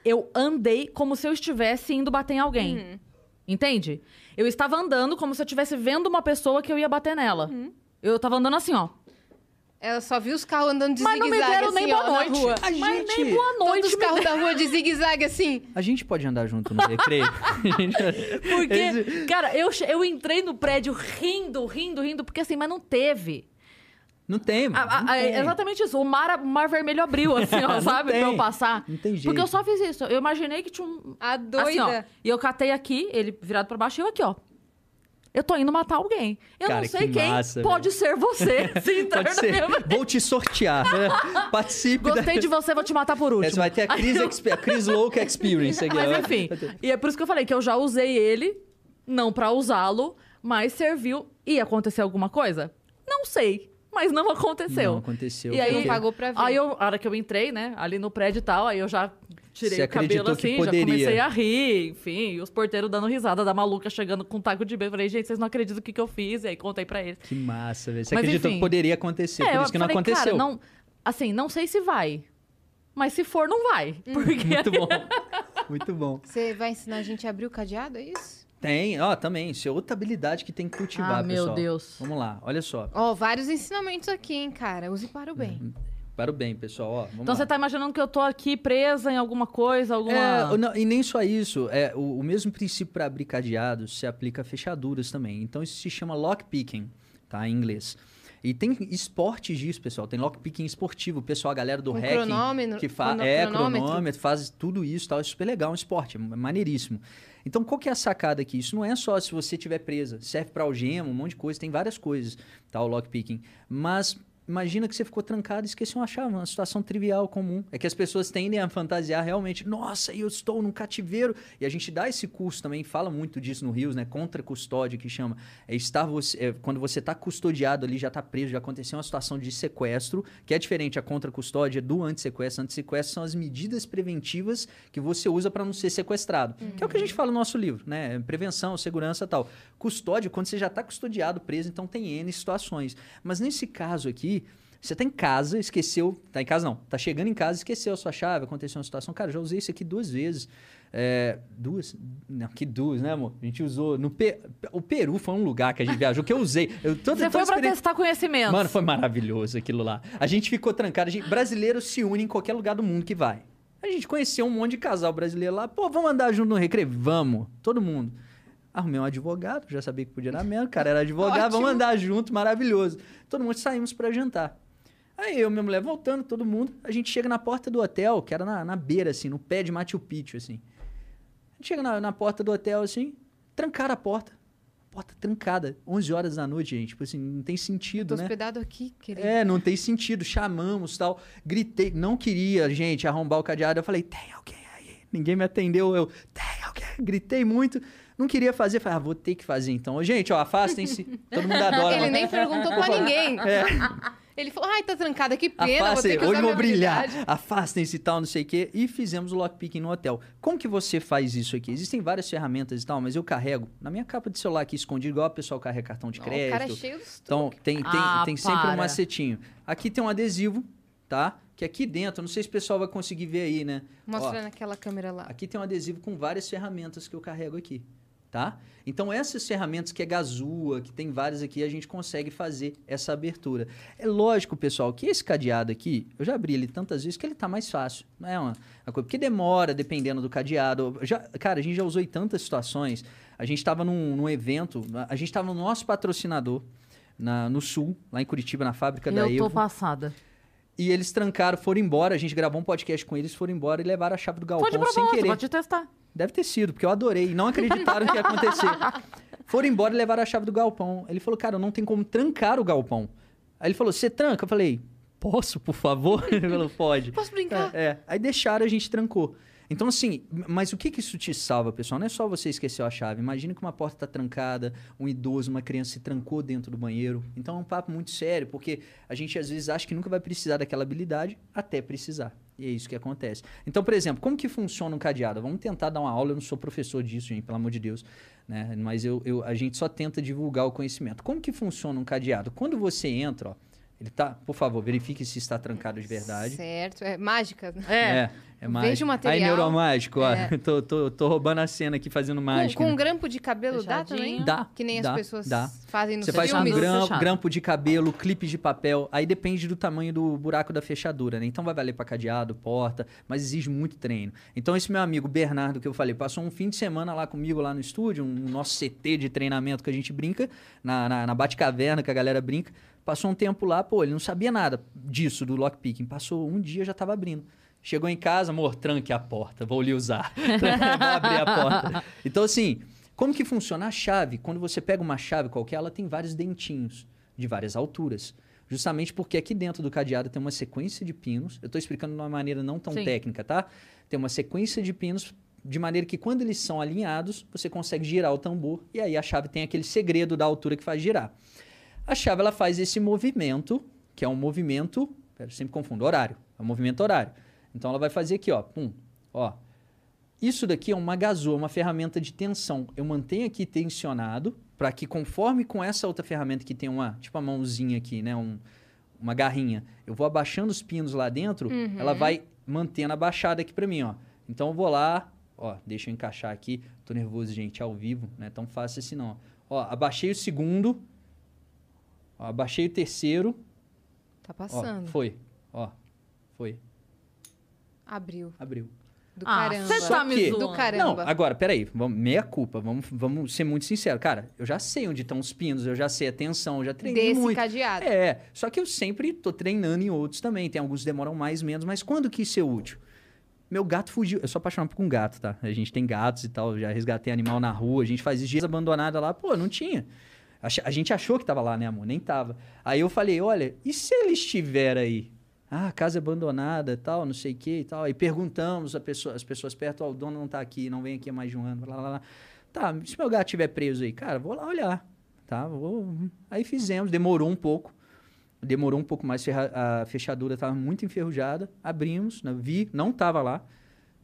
Eu andei como se eu estivesse indo bater em alguém. Entende? Eu estava andando como se eu estivesse vendo uma pessoa que eu ia bater nela. Eu tava andando assim, ó. Ela só viu os carros andando de Mas não me zigue-zague deram assim, nem ó, boa na noite. rua. A Mas gente- nem boa Todos noite. os carros da rua de zigue-zague assim. A gente pode andar junto no recreio? Porque, Esse- cara, eu, eu entrei no prédio rindo, rindo, rindo, porque assim, mas não teve. Não tem, mano. A- a- não a- tem. exatamente isso. O mar, o mar vermelho abriu, assim, ó, Não sabe? Pra eu passar. Não tem Porque eu jeito. só fiz isso. Eu imaginei que tinha um. A doida. Assim, ó. E eu catei aqui, ele virado pra baixo, e eu aqui, ó. Eu tô indo matar alguém. Eu Cara, não sei que quem. massa, pode ser você. Se entrar Pode ser. minha- Vou te sortear. né? Participe Gostei da... de você, vou te matar por último. Essa vai ter a Chris, eu- Expe- a Chris Loke Experience aqui. Mas ó. enfim. Ter- E é por isso que eu falei que eu já usei ele, não pra usá-lo, mas serviu. E aconteceu alguma coisa? Não sei. Mas não aconteceu. Não aconteceu. E aí, Não pagou pra ver. Aí eu, a hora que eu entrei, né, ali no prédio e tal, aí eu já tirei Você o cabelo assim, já comecei a rir, enfim, e os porteiros dando risada da maluca chegando com um taco de beijo. Falei, gente, vocês não acreditam o que, que eu fiz? E aí contei pra eles. Que massa, velho. Você Mas, acreditou enfim. que poderia acontecer, é, por isso que não falei, aconteceu. cara, não, assim, não sei se vai. Mas se for, não vai. Porque Muito bom. Muito bom. Você vai ensinar a gente a abrir o cadeado, é isso? Tem, ó, também. Isso é outra habilidade que tem que cultivar, Ah, meu pessoal. Deus. Vamos lá, olha só. Ó, vários ensinamentos aqui, hein, cara. Use para o bem. Para o bem, pessoal, ó. Vamos Então lá. você tá imaginando que eu tô aqui presa em alguma coisa, alguma. É, não, e nem só isso. É, o, o mesmo princípio para abrir cadeados se aplica a fechaduras também. Então isso se chama lockpicking, tá? Em inglês. E tem esportes disso, pessoal. Tem lockpicking esportivo. O pessoal, a galera do Com hacking. cronômetro- Que fa crono- é, cronômetro. cronômetro, faz tudo isso tal. É super legal, é um esporte, é maneiríssimo. Então, qual que é a sacada aqui? Isso não é só se você estiver presa. Serve para algema, um monte de coisa. Tem várias coisas, tá? O lockpicking. Mas imagina que você ficou trancado e esqueceu uma chave. Uma situação trivial, comum. É que as pessoas tendem a fantasiar realmente. Nossa, eu estou num cativeiro. E a gente dá esse curso também, fala muito disso no Rios, né? Contra custódia, que chama. É estar você, é, quando você está custodiado ali, já está preso, já aconteceu uma situação de sequestro, que é diferente a contra custódia do antissequestro. Antissequestro são as medidas preventivas que você usa para não ser sequestrado. Que é o que a gente fala no nosso livro, né? Prevenção, segurança e tal. Custódia, quando você já está custodiado, preso, então tem N situações. Mas nesse caso aqui, Você tá em casa, esqueceu. Tá em casa não. Tá chegando em casa, esqueceu a sua chave, aconteceu uma situação. Cara, já usei isso aqui duas vezes. É, duas? Não, que duas, né, amor? A gente usou. No Pe- O Peru foi um lugar que a gente viajou que eu usei. Eu, toda, Você foi pra experiência- testar conhecimento. Mano, foi maravilhoso aquilo lá. A gente ficou trancado. A gente, brasileiro se une em qualquer lugar do mundo que vai. A gente conheceu um monte de casal brasileiro lá. Pô, vamos andar junto no recreio? Vamos. Todo mundo. Arrumei um advogado, já sabia que podia dar merda. O cara era advogado, vamos andar junto, maravilhoso. Todo mundo saímos pra jantar. Aí eu e minha mulher voltando, todo mundo. A gente chega na porta do hotel, que era na, na beira, assim, no pé de Machu Picchu, assim. A gente chega na, na porta do hotel, assim, trancaram a porta. Porta trancada. 11 horas da noite, gente. Tipo assim, não tem sentido, Tô né? hospedado aqui, querido. É, não tem sentido. Chamamos tal. Gritei. Não queria, gente, arrombar o cadeado. Eu falei, tem alguém aí? Ninguém me atendeu. Eu, tem alguém? Gritei muito. Não queria fazer. Falei, ah, vou ter que fazer então. Gente, ó, afastem-se. Todo mundo adora. Ele né? nem perguntou pra ninguém. É. Ele falou, ai, tá trancado, que pena, vou que usar hoje vou brilhar. Afastem-se e tal, não sei o quê. E fizemos o lockpicking no hotel. Como que você faz isso aqui? Existem várias ferramentas e tal, mas eu carrego na minha capa de celular aqui escondido, igual o pessoal carrega cartão de crédito. O cara é cheio dos Então, tem, tem, Ah, tem sempre um macetinho. Aqui tem um adesivo, tá? Que aqui dentro, não sei se o pessoal vai conseguir ver aí, né? Mostra Ó, naquela câmera lá. aqui tem um adesivo com várias ferramentas que eu carrego aqui, tá? Então, essas ferramentas que é Gazua, que tem várias aqui, a gente consegue fazer essa abertura. É lógico, pessoal, que esse cadeado aqui, eu já abri ele tantas vezes que ele tá mais fácil. Não é uma, uma coisa, porque demora dependendo do cadeado. Já, cara, a gente já usou em tantas situações. A gente estava num, num evento, a gente estava no nosso patrocinador, na- no sul, lá em Curitiba, na fábrica da Eu tô Evo. passada. E eles trancaram, foram embora. A gente gravou um podcast com eles, foram embora e levaram a chave do Foi galpão de sem querer. pode testar. Deve ter sido, porque eu adorei. Não acreditaram que ia acontecer. Foram embora e levaram a chave do galpão. Ele falou, cara, não tem como trancar o galpão. Aí ele falou, você tranca? Eu falei, posso, por favor? Ele falou, pode. Posso brincar? É, é. Aí deixaram, a gente trancou. Então, assim, mas o que, que isso te salva, pessoal? Não é só você esquecer a chave. Imagina que uma porta está trancada, um idoso, uma criança se trancou dentro do banheiro. Então é um papo muito sério, porque a gente às vezes acha que nunca vai precisar daquela habilidade até precisar. E é isso que acontece. Então, por exemplo, como que funciona um cadeado? Vamos tentar dar uma aula. Eu não sou professor disso, gente, pelo amor de Deus. Né? Mas eu, eu- a gente só tenta divulgar o conhecimento. Como que funciona um cadeado? Quando você entra, ó, ele tá, por favor, verifique se está trancado de verdade. Certo, é mágica. né? É. É, é mágico. Veja o material. Aí, neuromágico, ó. É. tô, tô, tô roubando a cena aqui fazendo Com, mágica. com um né? grampo de cabelo dá Fechadinho. também? Dá, Que nem dá, as pessoas dá. fazem nos Você faz com filmes. gram- Fechado. grampo de cabelo, clipes de papel. Aí depende do tamanho do buraco da fechadura, né? Então vai valer pra cadeado, porta, mas exige muito treino. Então esse meu amigo Bernardo, que eu falei, passou um fim de semana lá comigo, lá no estúdio, um nosso CT de treinamento que a gente brinca, na, na, na Batcaverna que a galera brinca. Passou um tempo lá, pô, ele não sabia nada disso, do lockpicking. Passou um dia, já tava abrindo. Chegou em casa, amor, tranque a porta, vou lhe usar. vou abrir a porta. Então, assim, como que funciona a chave? Quando você pega uma chave qualquer, ela tem vários dentinhos de várias alturas. Justamente porque aqui dentro do cadeado tem uma sequência de pinos. Eu estou explicando de uma maneira não tão Sim. técnica, tá? Tem uma sequência de pinos de maneira que quando eles são alinhados, você consegue girar o tambor e aí a chave tem aquele segredo da altura que faz girar. A chave ela faz esse movimento, que é um movimento, pera, eu sempre confundo, horário, é um movimento horário. Então ela vai fazer aqui, ó, pum, ó. Isso daqui é uma gazô, uma ferramenta de tensão. Eu mantenho aqui tensionado para que conforme com essa outra ferramenta que tem uma, tipo a mãozinha aqui, né, um, uma garrinha, eu vou abaixando os pinos lá dentro, Uhum. ela vai mantendo abaixada aqui para mim, ó. Então eu vou lá, ó, deixa eu encaixar aqui. Tô nervoso, gente, ao vivo, não é tão fácil assim não. Ó, abaixei o segundo, ó, abaixei o terceiro, Tá ó, passando. foi, ó, foi, Abriu. abriu. Do Ah, caramba. você tá me que- zoando. Do caramba. Não, agora, peraí, vamos, meia culpa, vamos, vamos ser muito sinceros. Cara, eu já sei onde estão os pinos, eu já sei a tensão, eu já treinei Desse muito. cadeado. É, só que eu sempre tô treinando em outros também. Tem alguns que demoram mais, menos, mas quando que isso é útil? Meu gato fugiu. Eu sou apaixonado por um gato, tá? A gente tem gatos e tal, já resgatei animal na rua, a gente faz dias abandonada lá, pô, não tinha. A gente achou que tava lá, né, amor? Nem tava. Aí eu falei, olha, e se ele estiver aí? Ah, casa abandonada, tal, não sei o que e tal. Aí perguntamos pessoa, as pessoas perto, ó, o dono não tá aqui, não vem aqui há mais de um ano, lá, lá. Tá, se meu gato estiver preso aí, cara, vou lá olhar, tá? Vou... Aí fizemos, demorou um pouco. Demorou um pouco mais, a fechadura estava muito enferrujada. Abrimos, né, vi, não estava lá.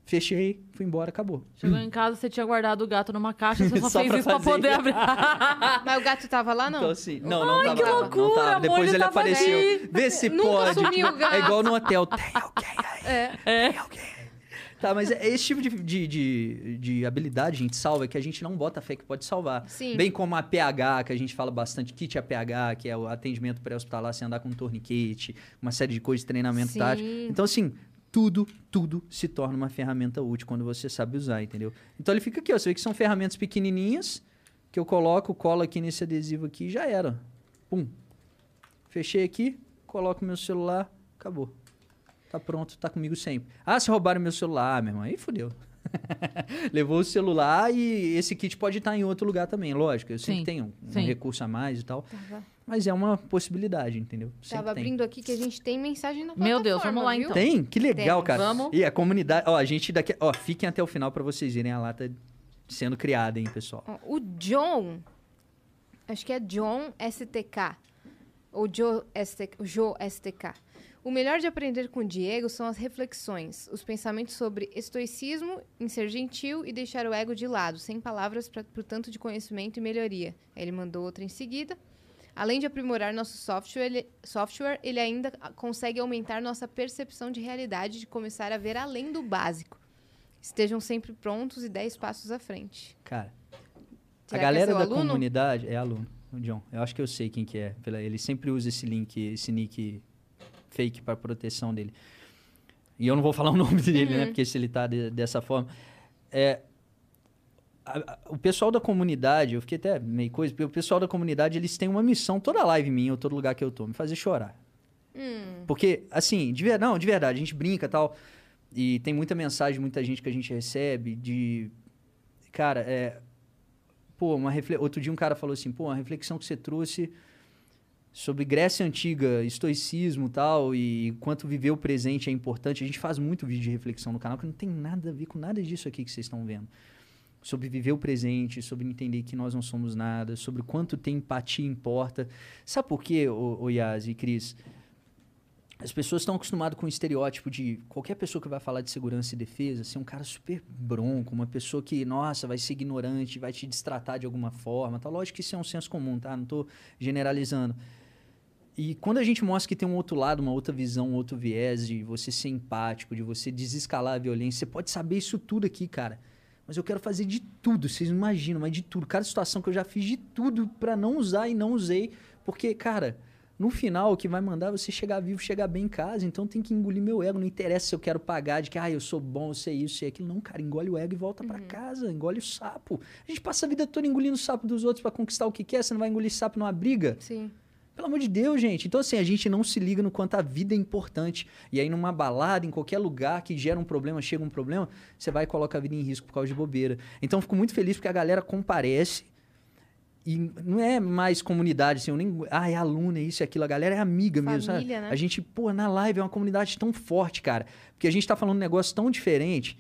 Fechei, fui embora, acabou. Chegou em casa, você tinha guardado o gato numa caixa, você só, Só fez pra isso pra fazer. poder abrir. Mas o gato tava lá, não? Então, assim, não, não tava. que não, loucura, não tava. amor, Depois ele ele tava apareceu. aqui. Vê se Nunca pode. sumiu o gato. É igual no hotel. Tem alguém aí? É. Tem alguém? Tá, mas é esse tipo de, de, de, de habilidade, gente, salva, que a gente não bota fé que pode salvar. Sim. Bem como a PH, que a gente fala bastante, kit APH, que é o atendimento pré-hospitalar, sem andar com um torniquete, uma série de coisas de treinamento Sim. tático. Então, assim, tudo, tudo se torna uma ferramenta útil quando você sabe usar, entendeu? Então ele fica aqui, ó. Você vê que são ferramentas pequenininhas que eu coloco, colo aqui nesse adesivo aqui e já era. Pum. Fechei aqui, coloco meu celular, acabou. Tá pronto, tá comigo sempre. Ah, se roubaram meu celular, meu irmão, aí fudeu. Levou o celular e esse kit pode estar em outro lugar também, lógico. Eu sempre Sim, tenho um, um sim. recurso a mais e tal. Tava, Mas é uma possibilidade, entendeu? Sempre tava tem. abrindo aqui que a gente tem mensagem na Meu Deus, vamos lá, viu? então. Tem? Que legal, Tem. cara. Vamos. E a comunidade. Ó, a gente daqui. Ó, fiquem até o final pra vocês verem a lata sendo criada, hein, pessoal. O John, acho que é John STK, ou Joe STK, o Joe STK. O melhor de aprender com o Diego são as reflexões, os pensamentos sobre estoicismo, em ser gentil e deixar o ego de lado, sem palavras para o tanto de conhecimento e melhoria. Ele mandou outra em seguida. Além de aprimorar nosso software ele, software, ele ainda consegue aumentar nossa percepção de realidade, de começar a ver além do básico. Estejam sempre prontos e 10 passos à frente. Cara, Será a é galera seu da aluno? comunidade. É aluno, o John. Eu acho que eu sei quem que é. Ele sempre usa esse link, esse nick fake pra proteção dele. E eu não vou falar o nome dele, Uhum. né? Porque se ele tá de- dessa forma. É. a- a- o pessoal da comunidade, eu fiquei até meio coisa, porque o pessoal da comunidade, eles têm uma missão, toda live minha, ou todo lugar que eu tô, me fazer chorar. Hum, Porque, assim, de, ver- não, de verdade, a gente brinca e tal. E tem muita mensagem, muita gente que a gente recebe de. Cara, é. Pô, uma refle... outro dia um cara falou assim: pô, uma reflexão que você trouxe sobre Grécia Antiga, estoicismo tal, e quanto viver o presente é importante. A gente faz muito vídeo de reflexão no canal que não tem nada a ver com nada disso aqui que vocês estão vendo. Sobre viver o presente, sobre entender que nós não somos nada, sobre quanto ter empatia importa. Sabe por quê, ô, ô Yas e Cris? As pessoas estão acostumadas com o estereótipo de qualquer pessoa que vai falar de segurança e defesa ser um cara super bronco, uma pessoa que, nossa, vai ser ignorante, vai te destratar de alguma forma. Tá? Lógico que isso é um senso comum, tá? Não estou generalizando. E quando a gente mostra que tem um outro lado, uma outra visão, um outro viés de você ser empático, de você desescalar a violência, você pode saber isso tudo aqui, cara. Mas eu quero fazer de tudo, vocês não imaginam, mas de tudo. Cada situação que eu já fiz de tudo pra não usar e não usei, porque, cara, no final, o que vai mandar é você chegar vivo, chegar bem em casa. Então tem que engolir meu ego. Não interessa se eu quero pagar de que, ah, eu sou bom, eu sei isso, sei aquilo. Não, cara, engole o ego e volta pra casa. Engole o sapo. A gente passa a vida toda engolindo o sapo dos outros pra conquistar o que quer. Você não vai engolir sapo numa briga? sim. Pelo amor de Deus, gente. Então, assim, a gente não se liga no quanto a vida é importante. E aí, numa balada, em qualquer lugar que gera um problema, chega um problema, você vai e coloca a vida em risco por causa de bobeira. Então, eu fico muito feliz porque a galera comparece. E não é mais comunidade, assim, eu nem. Ah, é aluno, é isso e aquilo. A galera é amiga mesmo, sabe? Família, né? A gente, pô, na live é uma comunidade tão forte, cara. Porque a gente tá falando um negócio tão diferente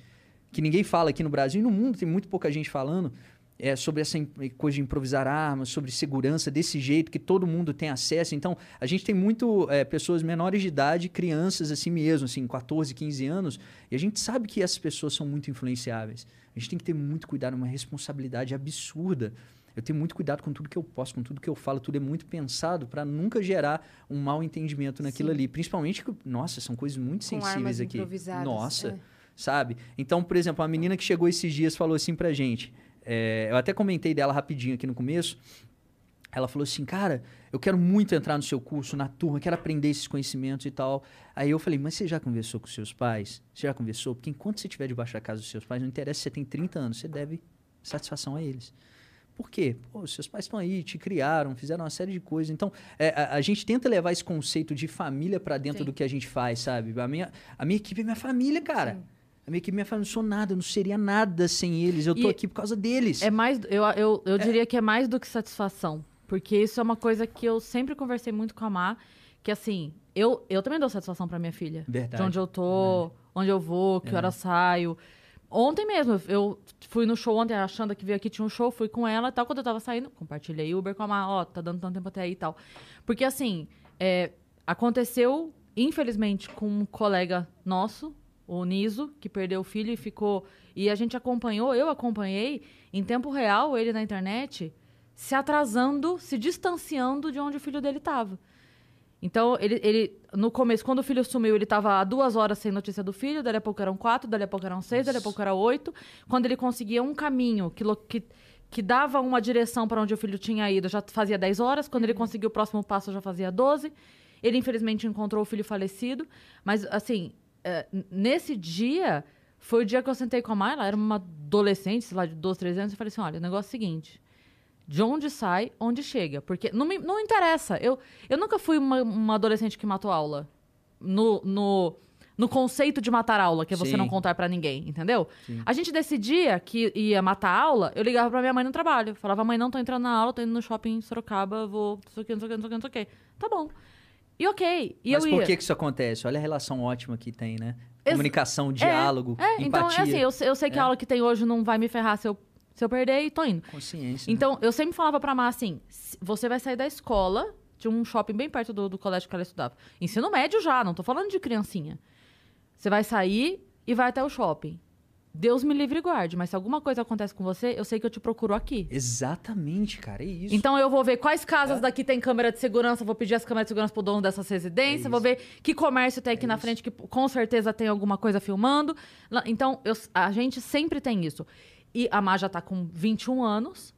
que ninguém fala aqui no Brasil e no mundo tem muito pouca gente falando é, sobre essa coisa de improvisar armas, sobre segurança desse jeito que todo mundo tem acesso. Então, a gente tem muito é, pessoas menores de idade, crianças assim mesmo, assim, 14, 15 anos, e a gente sabe que essas pessoas são muito influenciáveis. A gente tem que ter muito cuidado, uma responsabilidade absurda. Eu tenho muito cuidado com tudo que eu posto, com tudo que eu falo, tudo é muito pensado para nunca gerar um mal entendimento naquilo Sim. ali. Principalmente, que, nossa, são coisas muito Com sensíveis aqui. improvisadas, Nossa, é. sabe? Então, por exemplo, a menina que chegou esses dias falou assim pra gente. É, eu até comentei dela rapidinho aqui no começo. Ela falou assim, cara, eu quero muito entrar no seu curso, na turma, quero aprender esses conhecimentos e tal. Aí eu falei, mas você já conversou com seus pais? Você já conversou? Porque enquanto você estiver debaixo da casa dos seus pais, não interessa se você tem 30 anos, você deve satisfação a eles. Por quê? Pô, seus pais estão aí, te criaram, fizeram uma série de coisas. Então, é, a, a gente tenta levar esse conceito de família pra dentro Sim. do que a gente faz, sabe? A minha, a minha equipe é minha família, cara. Sim. A minha equipe é família. Eu não sou nada, eu não seria nada sem eles. Eu tô E- aqui por causa deles. É mais, eu, eu, eu diria que é mais do que satisfação. Porque isso é uma coisa que eu sempre conversei muito com a Má, que assim, eu, eu também dou satisfação pra minha filha. Verdade. De onde eu tô, onde eu vou, que É. hora saio. Ontem mesmo, eu fui no show ontem, a Xanda que veio aqui tinha um show, fui com ela e tal. Quando eu tava saindo, compartilhei Uber com a Má, ó, tá dando tanto tempo até aí e tal. Porque assim, é, aconteceu, infelizmente, com um colega nosso, o Niso, que perdeu o filho e ficou. E a gente acompanhou, eu acompanhei, em tempo real, ele na internet, se atrasando, se distanciando de onde o filho dele estava. Então, ele, ele, no começo, quando o filho sumiu, ele estava há duas horas sem notícia do filho, dali a pouco eram quatro, dali a pouco eram seis, dali a pouco era oito. Quando ele conseguia um caminho que, que, que dava uma direção para onde o filho tinha ido, já fazia 10 horas. Quando ele conseguiu o próximo passo, já fazia 12. Ele, infelizmente, encontrou o filho falecido. Mas, assim, é, nesse dia, foi o dia que eu sentei com a Mãe, ela era uma adolescente, sei lá, de 12, 13 anos, e falei assim, olha, o negócio é o seguinte... De onde sai, onde chega. Porque não, me, não interessa. Eu, eu nunca fui uma, uma adolescente que matou aula. No, no, no conceito de matar aula, que é você Sim. não contar pra ninguém, entendeu? Sim. A gente decidia que ia matar aula, eu ligava pra minha mãe no trabalho. Falava, mãe, não tô entrando na aula, tô indo no shopping em Sorocaba, vou. Não sei o que, não sei o que, não sei o que, não sei o que. Tá bom. E ok. E Mas eu por ia. que, isso acontece? Olha a relação ótima que tem, né? Ex- Comunicação, diálogo, É, então empatia, é assim, eu, sei- eu sei que É. a aula que tem hoje não vai me ferrar se eu, se eu perder e tô indo. consciência. né? Então, eu sempre falava pra Má assim: você vai sair da escola, tinha um shopping bem perto do, do colégio que ela estudava. Ensino médio já, não tô falando de criancinha. Você vai sair e vai até o shopping. Deus me livre e guarde, mas se alguma coisa acontece com você, eu sei que eu te procuro aqui. Exatamente, cara, é isso. Então eu vou ver quais É. casas daqui tem câmera de segurança, vou pedir as câmeras de segurança pro dono dessas residências, É vou isso. ver que comércio tem aqui na frente que com certeza tem alguma coisa filmando. Então eu- a gente sempre tem isso. E a Má já tá com 21 anos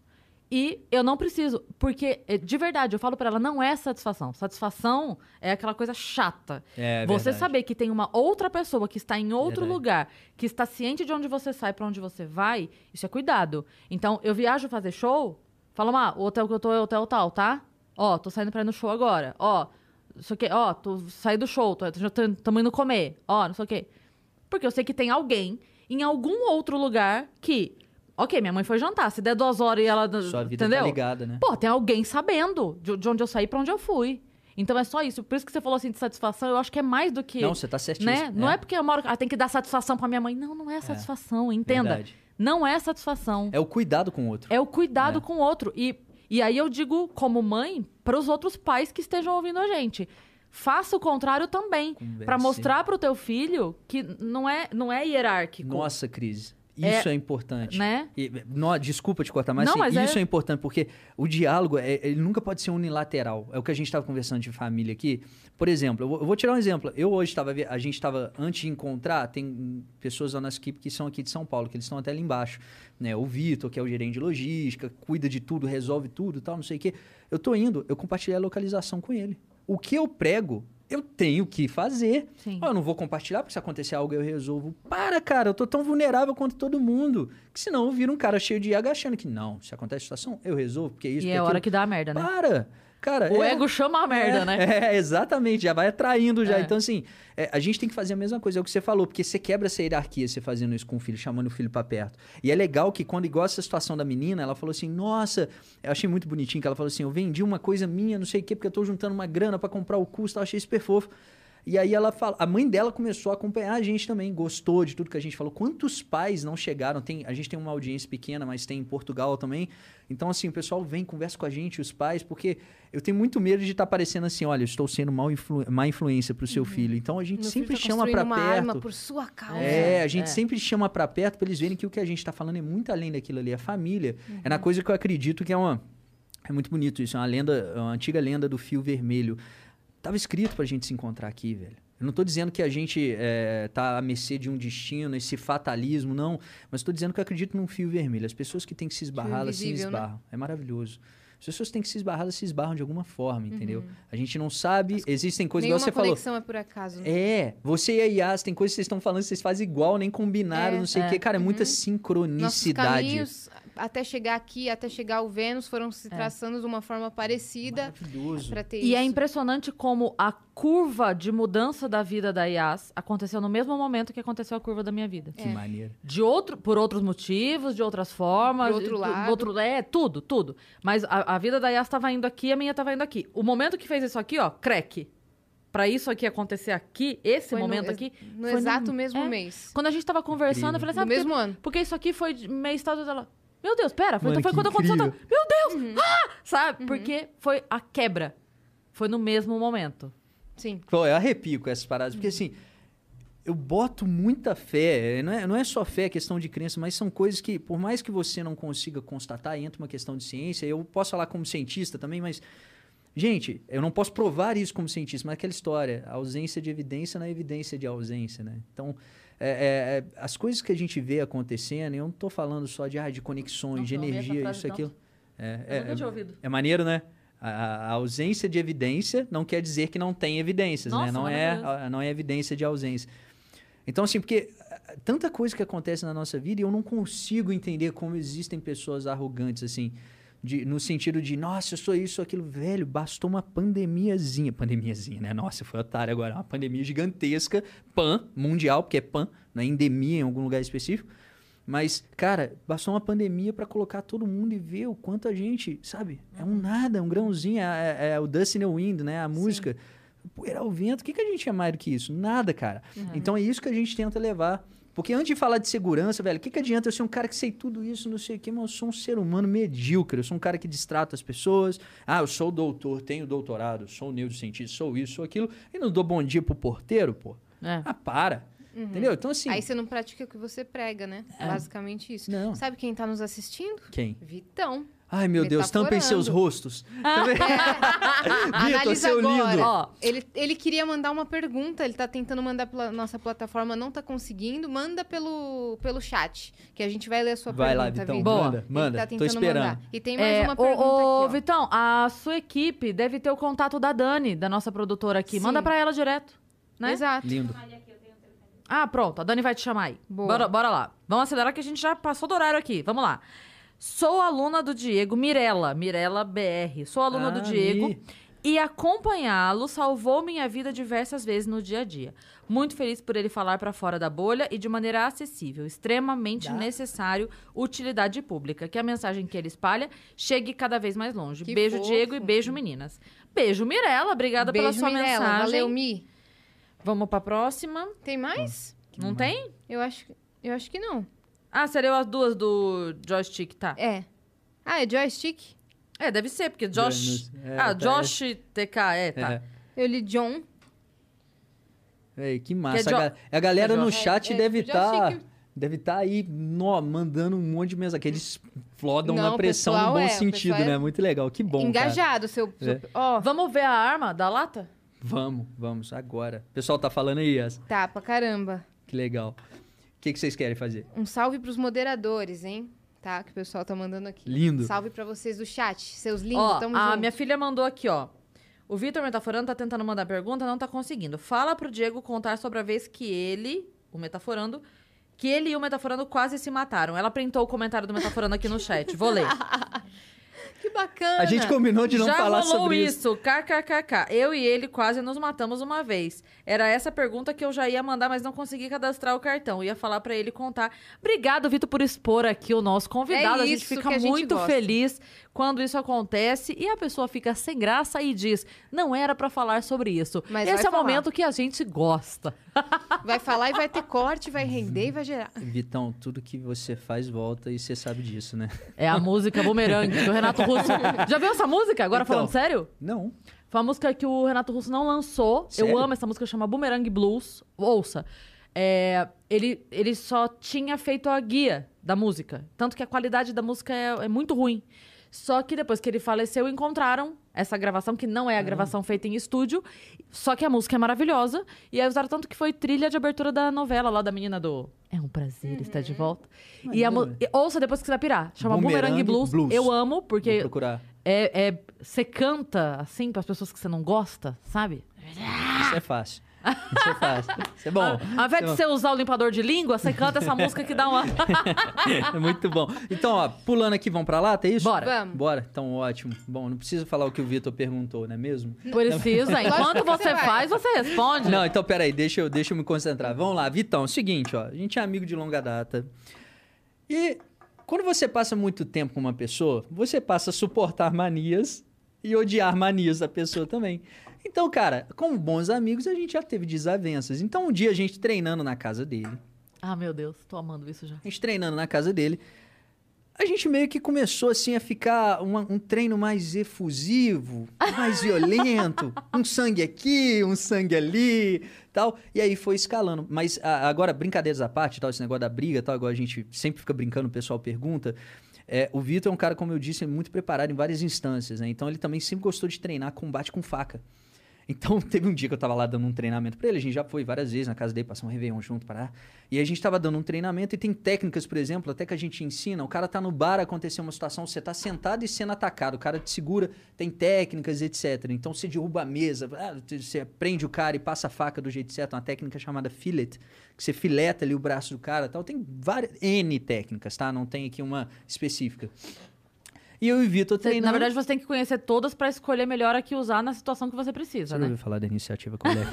e eu não preciso, porque eh, de verdade, eu falo pra ela, não é satisfação. Satisfação é aquela coisa chata. É você verdade. saber que tem uma outra pessoa que está em outro Verdade. lugar, que está ciente de onde você sai, pra onde você vai, isso é cuidado. Então, eu viajo fazer show, falo, ah, o hotel que eu tô é o hotel tal, tá? Ó, tô saindo pra ir no show agora. Ó, não sei o quê. Ó, tô saí do show, tô, já tô, tamo indo comer. Ó, não sei o quê. Porque eu sei que tem alguém em algum outro lugar que. Ok, minha mãe foi jantar. Se der duas horas e ela. Sua vida entendeu? tá ligada, né? Pô, tem alguém sabendo de, de onde eu saí pra onde eu fui. Então é só isso. Por isso que você falou assim de satisfação, eu acho que é mais do que. Não, você tá certíssimo. né? Não é porque eu moro. Ah, tem que dar satisfação pra minha mãe. Não, não é satisfação. Entenda. Verdade. Não é satisfação. É o cuidado com o outro. É o cuidado É. com o outro. E, e aí eu digo, como mãe, para os outros pais que estejam ouvindo a gente. Faça o contrário também. Pra mostrar pro teu filho que não é, não é hierárquico. Nossa, Cris. É- Isso é, importante. Né? E, desculpa te cortar, mas, Não, assim, mas é- isso é... importante, porque o diálogo é- ele nunca pode ser unilateral. É o que a gente estava conversando de família aqui. Por exemplo, eu vou, eu vou tirar um exemplo. Eu hoje estava. A gente estava, antes de encontrar, tem pessoas da nossa equipe que são aqui de São Paulo, que eles estão até ali embaixo. Né? O Vitor, que é o gerente de logística, cuida de tudo, resolve tudo tal, não sei o quê. Eu tô indo, eu compartilhei a localização com ele. O que eu prego, eu tenho que fazer. Sim. Eu não vou compartilhar, porque se acontecer algo eu resolvo. Para, cara, eu tô tão vulnerável quanto todo mundo. Que senão eu viro um cara cheio de IH achando que não, se acontece situação, eu resolvo, porque é isso, E porque é a hora que dá a merda, né? Para! Cara, O é- ego chama a merda, é, né? É, exatamente, já vai atraindo já. É. Então, assim, é, a gente tem que fazer a mesma coisa, é o que você falou, porque você quebra essa hierarquia, você fazendo isso com o filho, chamando o filho pra perto. E é legal que quando, igual essa situação da menina, ela falou assim, nossa, eu achei muito bonitinho que ela falou assim, eu vendi uma coisa minha, não sei o quê, porque eu tô juntando uma grana pra comprar o custo, eu achei super fofo. E aí ela fala, a mãe dela começou a acompanhar a gente também, gostou de tudo que a gente falou. Quantos pais não chegaram? Tem, a gente tem uma audiência pequena, mas tem em Portugal também. Então, assim, o pessoal vem, conversa com a gente, os pais, porque eu tenho muito medo de estar parecendo assim, olha, eu estou sendo mal influ má influência pro seu filho. Então a gente Meu sempre tá chama construindo uma arma perto. por sua causa. É, a gente É. sempre chama pra perto pra eles verem que o que a gente tá falando é muito além daquilo ali, é família. É Uhum. na coisa que eu acredito que é uma. É muito bonito isso, é uma lenda, é uma antiga lenda do fio vermelho. Tava escrito pra gente se encontrar aqui, velho. Eu não tô dizendo que a gente é, tá à mercê de um destino, esse fatalismo, não. Mas tô dizendo que eu acredito num fio vermelho. As pessoas que têm que se esbarrar, elas se né? esbarram. É maravilhoso. As pessoas que têm que se esbarrar, elas se esbarram de alguma forma, entendeu? Uhum. A gente não sabe, existem coisas, igual Nenhuma você falou. conexão é por acaso. né? É, você e a Yas, tem coisas que vocês estão falando, vocês fazem igual, nem combinaram, É, não sei o é. quê. Cara, é muita Nossos sincronicidade. caminhos até chegar aqui, até chegar ao Vênus, foram se traçando de uma forma parecida Maravilhoso. pra ter E é isso. impressionante como a curva de mudança da vida da Yas aconteceu no mesmo momento que aconteceu a curva da minha vida. Que maneiro. De outro, por outros motivos, de outras formas. Por outro de- lado. outro- é, tudo, tudo. Mas a, a vida da Yas estava indo aqui, a minha estava indo aqui. O momento que fez isso aqui, ó, crack. Pra isso aqui acontecer aqui, esse Foi no momento ex- aqui. No foi exato mesmo é. mês. Quando a gente tava conversando, eu falei, No sabe, mesmo porque, ano. porque isso aqui foi mês tal dela. Meu Deus, pera, foi, Mano, então foi quando aconteceu. tal- incrível. Meu Deus! Ah! Sabe? Porque foi a quebra. Foi no mesmo momento. Sim. Pô, eu arrepio com essas paradas, porque assim, eu boto muita fé. Não é, não é só fé, é questão de crença, mas são coisas que, por mais que você não consiga constatar, entra uma questão de ciência. Eu posso falar como cientista também, mas. Gente, eu não posso provar isso como cientista, mas é aquela história, a ausência de evidência na evidência de ausência, né? Então, é, é, é, as coisas que a gente vê acontecendo, eu não estou falando só de, ah, de conexões, Não, de energia, isso, aquilo. É, é, é- ouvido. é maneiro, né? A, a ausência de evidência não quer dizer que não tem evidências, né? Nossa, Não é, a- não é evidência de ausência. Então, assim, porque ah, tanta coisa que acontece na nossa vida e eu não consigo entender como existem pessoas arrogantes, assim, de, no sentido de, nossa, eu sou isso, aquilo, velho, bastou uma pandemiazinha, pandemiazinha, né? Nossa, foi otário agora, uma pandemia gigantesca, pan, mundial, porque é pan, não é endemia em algum lugar específico. Mas, cara, bastou uma pandemia pra colocar todo mundo e ver o quanto a gente, sabe? É um nada, é um grãozinho, é, é- é o Dust in the Wind, né? A música. Poeira ao vento, o que, que a gente é mais do que isso? Nada, cara. Então é isso que a gente tenta levar. Porque antes de falar de segurança, velho, o que, que adianta eu ser um cara que sei tudo isso, não sei o quê, mas eu sou um ser humano medíocre. Eu sou um cara que distrata as pessoas. Ah, eu sou doutor, tenho doutorado, sou neurocientista, sou isso, sou aquilo. E não dou bom dia pro porteiro, pô. É. Ah, para. Entendeu? Então, assim. Aí você não pratica o que você prega, né? Basicamente isso. Não. Sabe quem tá nos assistindo? Quem? Vitão. Ai, meu Deus, tampem seus rostos. Vitor, Analisa seu agora. lindo. Ó. Ele, ele queria mandar uma pergunta, ele tá tentando mandar pela nossa plataforma, não tá conseguindo. Manda pelo, pelo chat, que a gente vai ler a sua Vai lá, pergunta, Vitão. Vitor. Boa. Manda, Ele manda. tá Tô esperando. mandar. E tem mais É, uma ô, pergunta ô, aqui, ó. Vitão, a sua equipe deve ter o contato da Dani, da nossa produtora aqui. Sim. Manda pra ela direto. Né? Exato. Lindo. Ah, pronto. A Dani vai te chamar aí. Boa. Bora, bora lá. Vamos acelerar que a gente já passou do horário aqui. Vamos lá. Sou aluna do Diego Mirella, Mirella BR. Sou aluna Ah, do Diego e acompanhá-lo salvou minha vida diversas vezes no dia a dia. Muito feliz por ele falar pra fora da bolha e de maneira acessível, extremamente necessário, utilidade pública. Que a mensagem que ele espalha chegue cada vez mais longe. Que beijo, fofo. Diego, e beijo, meninas. Beijo, Mirella. Obrigada pela Beijo, sua Mirella. mensagem. Valeu, Mi. Vamos pra próxima. Tem mais? Não tem? Eu acho, eu acho que não. Ah, seriam as duas do joystick, tá? É. Ah, é joystick? É, deve ser, porque Josh. É, ah, tá, Josh TK, é, tá. É. Eu li John. Véi, que massa. Que é a, jo- a galera é no chat é, deve estar. joystick. Deve estar aí nó, mandando um monte de mensagem. Que eles flodam Não, na pressão no bom é, sentido, é né? Muito legal. Que bom. cara. Engajado, seu. seu- É. Ó, Vamos ver a arma da lata? Vamos, vamos, agora. O pessoal tá falando aí, essa. tá, pra caramba. Que legal. O que, que vocês querem fazer? Um salve pros moderadores, hein? Tá, que o pessoal tá mandando aqui. Lindo. Salve pra vocês do chat, seus lindos, ó, tamo a junto. minha filha mandou aqui, ó. O Vitor Metaforando tá tentando mandar pergunta, não tá conseguindo. Fala pro Diego contar sobre a vez que ele, o Metaforando, que ele e o Metaforando quase se mataram. Ela printou o comentário do Metaforando aqui no chat. Vou ler. Que bacana. A gente combinou de não Já falar sobre isso. isso. KKKK. Eu e ele quase nos matamos uma vez. Era essa pergunta que eu já ia mandar, mas não consegui cadastrar o cartão. Ia falar pra ele contar. Obrigado, Vitor, por expor aqui o nosso convidado. É a gente fica a gente muito gosta. feliz quando isso acontece e a pessoa fica sem graça e diz: "Não era pra falar sobre isso". Mas Esse é o falar. momento que a gente gosta. Vai falar e vai ter corte, vai render e vai gerar. Vitão, tudo que você faz volta e você sabe disso, né? É a música Boomerang do Renato Russo. Já viu essa música? Agora Então. falando sério? Não. Foi uma música que o Renato Russo não lançou. Sério? Eu amo essa música, chama Boomerang Blues. Ouça. É, ele, ele só tinha feito a guia da música. Tanto que a qualidade da música é, é muito ruim. Só que depois que ele faleceu, encontraram essa gravação, que não é a gravação feita em estúdio. Só que a música é maravilhosa. E aí usaram tanto que foi trilha de abertura da novela lá da menina do É um prazer estar de volta. E a mu- ouça depois que você vai pirar. Chama Boomerang, Boomerang Blues. Blues. Eu amo, porque Vou procurar. é, é- você canta assim para as pessoas que você não gosta, sabe? Isso é fácil. Isso é fácil. Isso é bom. Ao invés de é você usar o limpador de língua, você canta essa música que dá uma. É muito bom. Então, ó, pulando aqui, vamos pra lá, é isso? Bora. Vamos. Bora. Então, ótimo. Bom, não precisa falar o que o Vitor perguntou, não é mesmo? Precisa. Enquanto você faz, você responde. Não, então peraí, deixa eu, deixa eu me concentrar. Vamos lá, Vitão, o seguinte, ó. A gente é amigo de longa data. E quando você passa muito tempo com uma pessoa, você passa a suportar manias e odiar manias da pessoa também. Então, cara, como bons amigos, a gente já teve desavenças. Então, um dia a gente treinando na casa dele, Ah, meu Deus, tô amando isso já. a gente treinando na casa dele, a gente meio que começou assim a ficar uma- um treino mais efusivo, mais violento, um sangue aqui, um sangue ali, tal. E aí foi escalando. Mas a- agora brincadeiras à parte, tal, esse negócio da briga, tal, agora a gente sempre fica brincando, o pessoal pergunta. É, o Vitor é um cara, como eu disse, muito preparado em várias instâncias, né? Então ele também sempre gostou de treinar combate com faca. Então, teve um dia que eu tava lá dando um treinamento pra ele, a gente já foi várias vezes na casa dele, passar um Réveillon junto, parar. E a gente tava dando um treinamento e tem técnicas, por exemplo, até que a gente ensina, o cara tá no bar, aconteceu uma situação, você tá sentado e sendo atacado, o cara te segura, tem técnicas, etc. Então, você derruba a mesa, ah, você prende o cara e passa a faca do jeito certo, uma técnica chamada fillet, que você fileta ali o braço do cara tal. Tem várias, N técnicas, tá? Não tem aqui uma específica. E eu e o Vitor Você- treinando... na verdade, você tem que conhecer todas pra escolher melhor a que usar na situação que você Você precisa, já né? ouviu falar da iniciativa coletiva?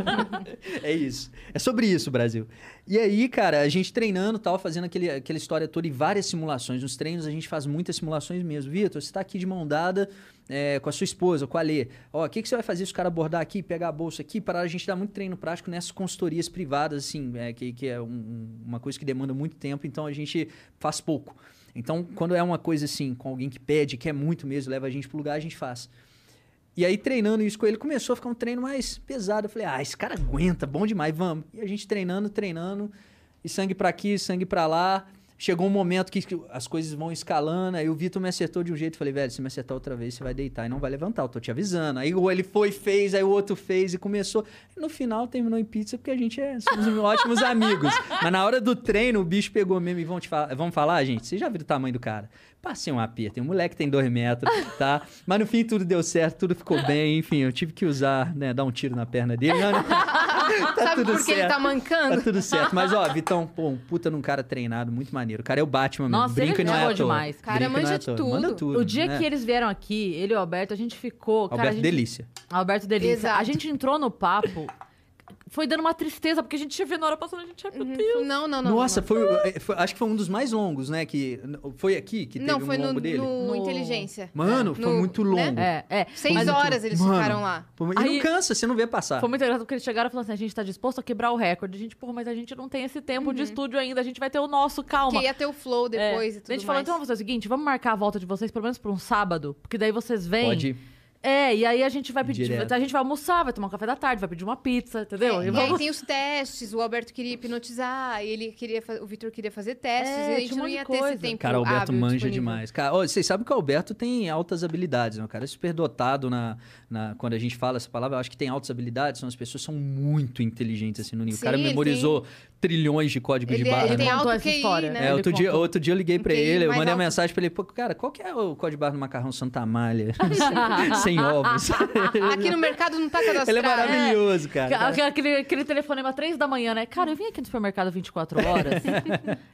é isso. É sobre isso, Brasil. E aí, cara, a gente treinando tal, fazendo aquele, aquela história toda e várias simulações. Nos treinos a gente faz muitas simulações mesmo. Vitor, você tá aqui de mão dada é, com a sua esposa, com a Lê. Ó, o que, que você vai fazer se o cara abordar aqui, pegar a bolsa aqui? Para a gente dar muito treino prático nessas consultorias privadas, assim, é, que, que é um- uma coisa que demanda muito tempo, então a gente faz pouco. Então, quando é uma coisa assim, com alguém que pede, quer muito mesmo, leva a gente pro lugar, a gente faz. E aí, treinando isso com ele, começou a ficar um treino mais pesado. Eu falei, ah, esse cara aguenta, bom demais, vamos. E a gente treinando, treinando, e sangue pra aqui, sangue pra lá. Chegou um momento que as coisas vão escalando, aí o Vitor me acertou de um jeito, falei, velho, se me acertar outra vez, você vai deitar e não vai levantar, eu tô te avisando. Aí ele foi, fez, aí o outro fez e começou. No final terminou em pizza porque a gente é, somos ótimos amigos. Mas na hora do treino, o bicho pegou mesmo e vamos, te falar, vamos falar, gente? Você já viu o tamanho do cara? Passei um aperto, tem um moleque que tem dois metros, tá? Mas no fim tudo deu certo, tudo ficou bem, enfim, eu tive que usar, né, dar um tiro na perna dele. Mas, né, tá Sabe tudo por que ele tá mancando? Tá tudo certo. Mas, ó, Vitão, pô, um puta num cara treinado, muito maneiro. O cara é o Batman mesmo. Nossa, Brinca ele e não é é toa. demais. Cara, Brinca não manja é de tudo. Manda tudo. O dia né? que eles vieram aqui, ele e o Alberto, a gente ficou. cara, Alberto a gente, Delícia. Alberto Delícia. Exato. A gente entrou no papo, foi dando uma tristeza, porque a gente ia vendo a hora passando, a gente, ai meu Deus. Não, não, não. Nossa, não. Foi, é, foi- Acho que foi um dos mais longos, né? Que, foi aqui que teve Não, foi um no, longo dele? no No- Inteligência. Mano, foi No- muito né? longo. É, é. Seis Mas horas eles Mano, ficaram lá. Pô, E Aí- não cansa, você não vê passar. Foi muito engraçado porque eles chegaram e falaram assim: a gente tá disposto a quebrar o recorde. A gente, porra, mas a gente não tem esse tempo de estúdio ainda, a gente vai ter o nosso, calma. Que ia ter o flow É. depois e tudo a gente falou, mais. então vamos fazer o seguinte, vamos marcar a volta de vocês pelo menos pra um sábado, porque daí vocês vêm. Pode. É, e aí a gente vai pedir, Direto. a gente vai almoçar, vai tomar um café da tarde, vai pedir uma pizza, entendeu? É, E e aí vamos- tem os testes, o Alberto queria hipnotizar, e ele queria fa- o Vitor queria fazer testes, É, e a gente não ia ter esse coisa. tempo Cara, o Alberto hábil manja disponível. demais. Cara, ó, vocês sabem que o Alberto tem altas habilidades, né? O cara é super dotado na, na- Quando a gente fala essa palavra, eu acho que tem altas habilidades, são as pessoas que são muito inteligentes assim no nível. o cara Sim, ele memorizou trilhões de códigos Ele, de é- barra. ele né? tem alto QI, história. né? É, Ele outro dia, contou. outro dia eu liguei pra Um QI ele, eu mandei uma mensagem pra ele, pô, cara, qual que é o código de barra do macarrão Santa Malha? Sem ovos. Aqui no mercado não tá cadastrado. ele é maravilhoso, cara. Aquele, aquele, aquele telefonema três da manhã, né? Cara, eu vim aqui no supermercado 24 horas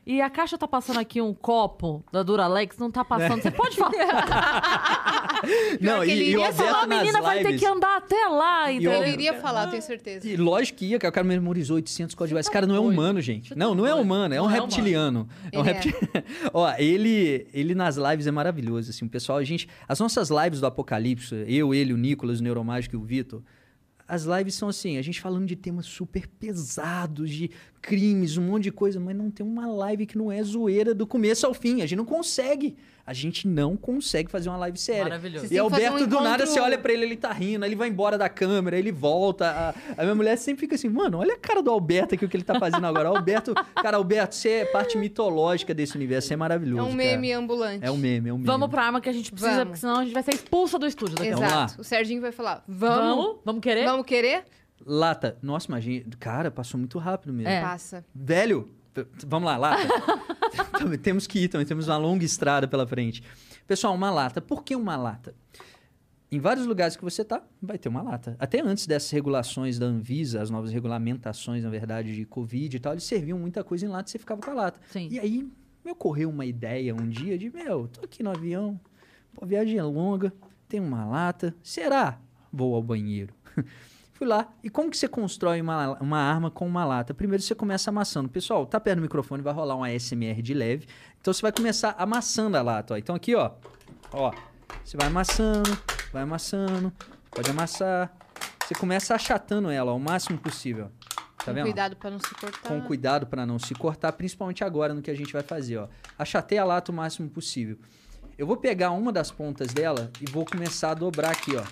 e a caixa tá passando aqui um copo da Duralex, não tá passando. Você pode falar? Não, que ele e, e Alberto Essa nas menina vai ter que andar até lá, E o entendeu? Eu iria falar, eu tenho certeza. E lógico que ia, cara. O cara memorizou 800 códigos de barra. Esse cara não é doido. Humano, gente. Não, não é humano, é um é reptiliano. É um Ele é. Ó, ele, ele nas lives é maravilhoso, assim. O pessoal, a gente... As nossas lives do Apocalipse, eu, ele, o Nicolas, o Neuromágico e o Vitor... As lives são assim, a gente falando de temas super pesados, de crimes, um monte de coisa, mas não tem uma live que não é zoeira do começo ao fim. A gente não consegue. A gente não consegue fazer uma live séria. Maravilhoso. E Alberto, um do nada, encontro- você olha pra ele, ele tá rindo, aí ele vai embora da câmera, ele volta. A, a minha mulher sempre fica assim, mano, olha a cara do Alberto aqui, o que ele tá fazendo agora. Alberto, cara, Alberto, você é parte mitológica desse universo, você é maravilhoso. É um cara. meme ambulante. É um meme, é um meme. Vamos pra arma que a gente precisa, Vamos. porque senão a gente vai ser expulsa do estúdio daqui Exato. lá. O Serginho vai falar, vamos, Vamos? Vamos querer? vamos querer? Lata. Nossa, imagina. Cara, passou muito rápido mesmo. É. Passa. Velho, vamos lá, lata. Também temos que ir, também temos uma longa estrada pela frente. Pessoal, uma lata. Por que uma lata? Em vários lugares que você tá, vai ter uma lata. Até antes dessas regulações da Anvisa, as novas regulamentações, na verdade, de Covid e tal, eles serviam muita coisa em lata e você ficava com a lata. Sim. E aí me ocorreu uma ideia um dia de, meu, tô aqui no avião, pô, a viagem é longa, tem uma lata, será? Vou ao banheiro. Fui lá. E como que você constrói uma, uma arma com uma lata? Primeiro você começa amassando. Pessoal, tá perto do microfone, vai rolar um ASMR de leve. Então você vai começar amassando a lata. Ó. Então aqui, ó. Ó. Você vai amassando, vai amassando, pode amassar. Você começa achatando ela ó, o máximo possível. Tá Com vendo? cuidado pra não se cortar. com cuidado para não se cortar, principalmente agora no que a gente vai fazer, ó. Achatei a lata o máximo possível. Eu vou pegar uma das pontas dela e vou começar a dobrar aqui, ó.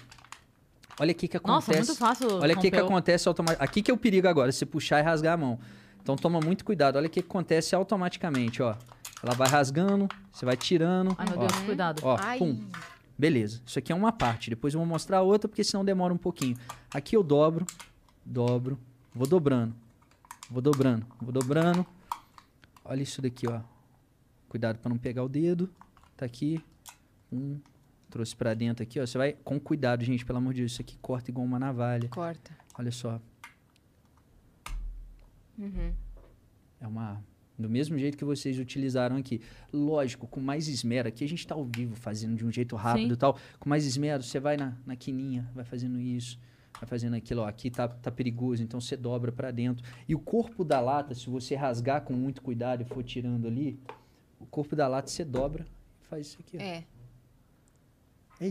Olha aqui que Nossa, acontece. muito fácil. Olha aqui que acontece automaticamente. Aqui que é o perigo agora, se puxar e rasgar a mão. Então toma muito cuidado. Olha o que que acontece automaticamente, ó. Ela vai rasgando, você vai tirando. Ai, meu ó, Deus, cuidado. Ó, Ai. pum. Beleza. Isso aqui é uma parte. Depois eu vou mostrar a outra, porque senão demora um pouquinho. Aqui eu dobro, dobro, vou dobrando. Vou dobrando, vou dobrando. Olha isso daqui, ó. Cuidado pra não pegar o dedo. Tá aqui. Um. Trouxe pra dentro aqui, ó. Você vai com cuidado, gente, pelo amor de Deus. Isso aqui corta igual uma navalha. Corta. Olha só. Uhum. É uma. Do mesmo jeito que vocês utilizaram aqui. Lógico, com mais esmero. Aqui a gente tá ao vivo fazendo de um jeito rápido e tal. Com mais esmero, você vai na, na quininha, vai fazendo isso, vai fazendo aquilo. Ó, aqui tá, tá perigoso, então você dobra pra dentro. E o corpo da lata, se você rasgar com muito cuidado e for tirando ali, o corpo da lata você dobra e faz isso aqui. ó. É.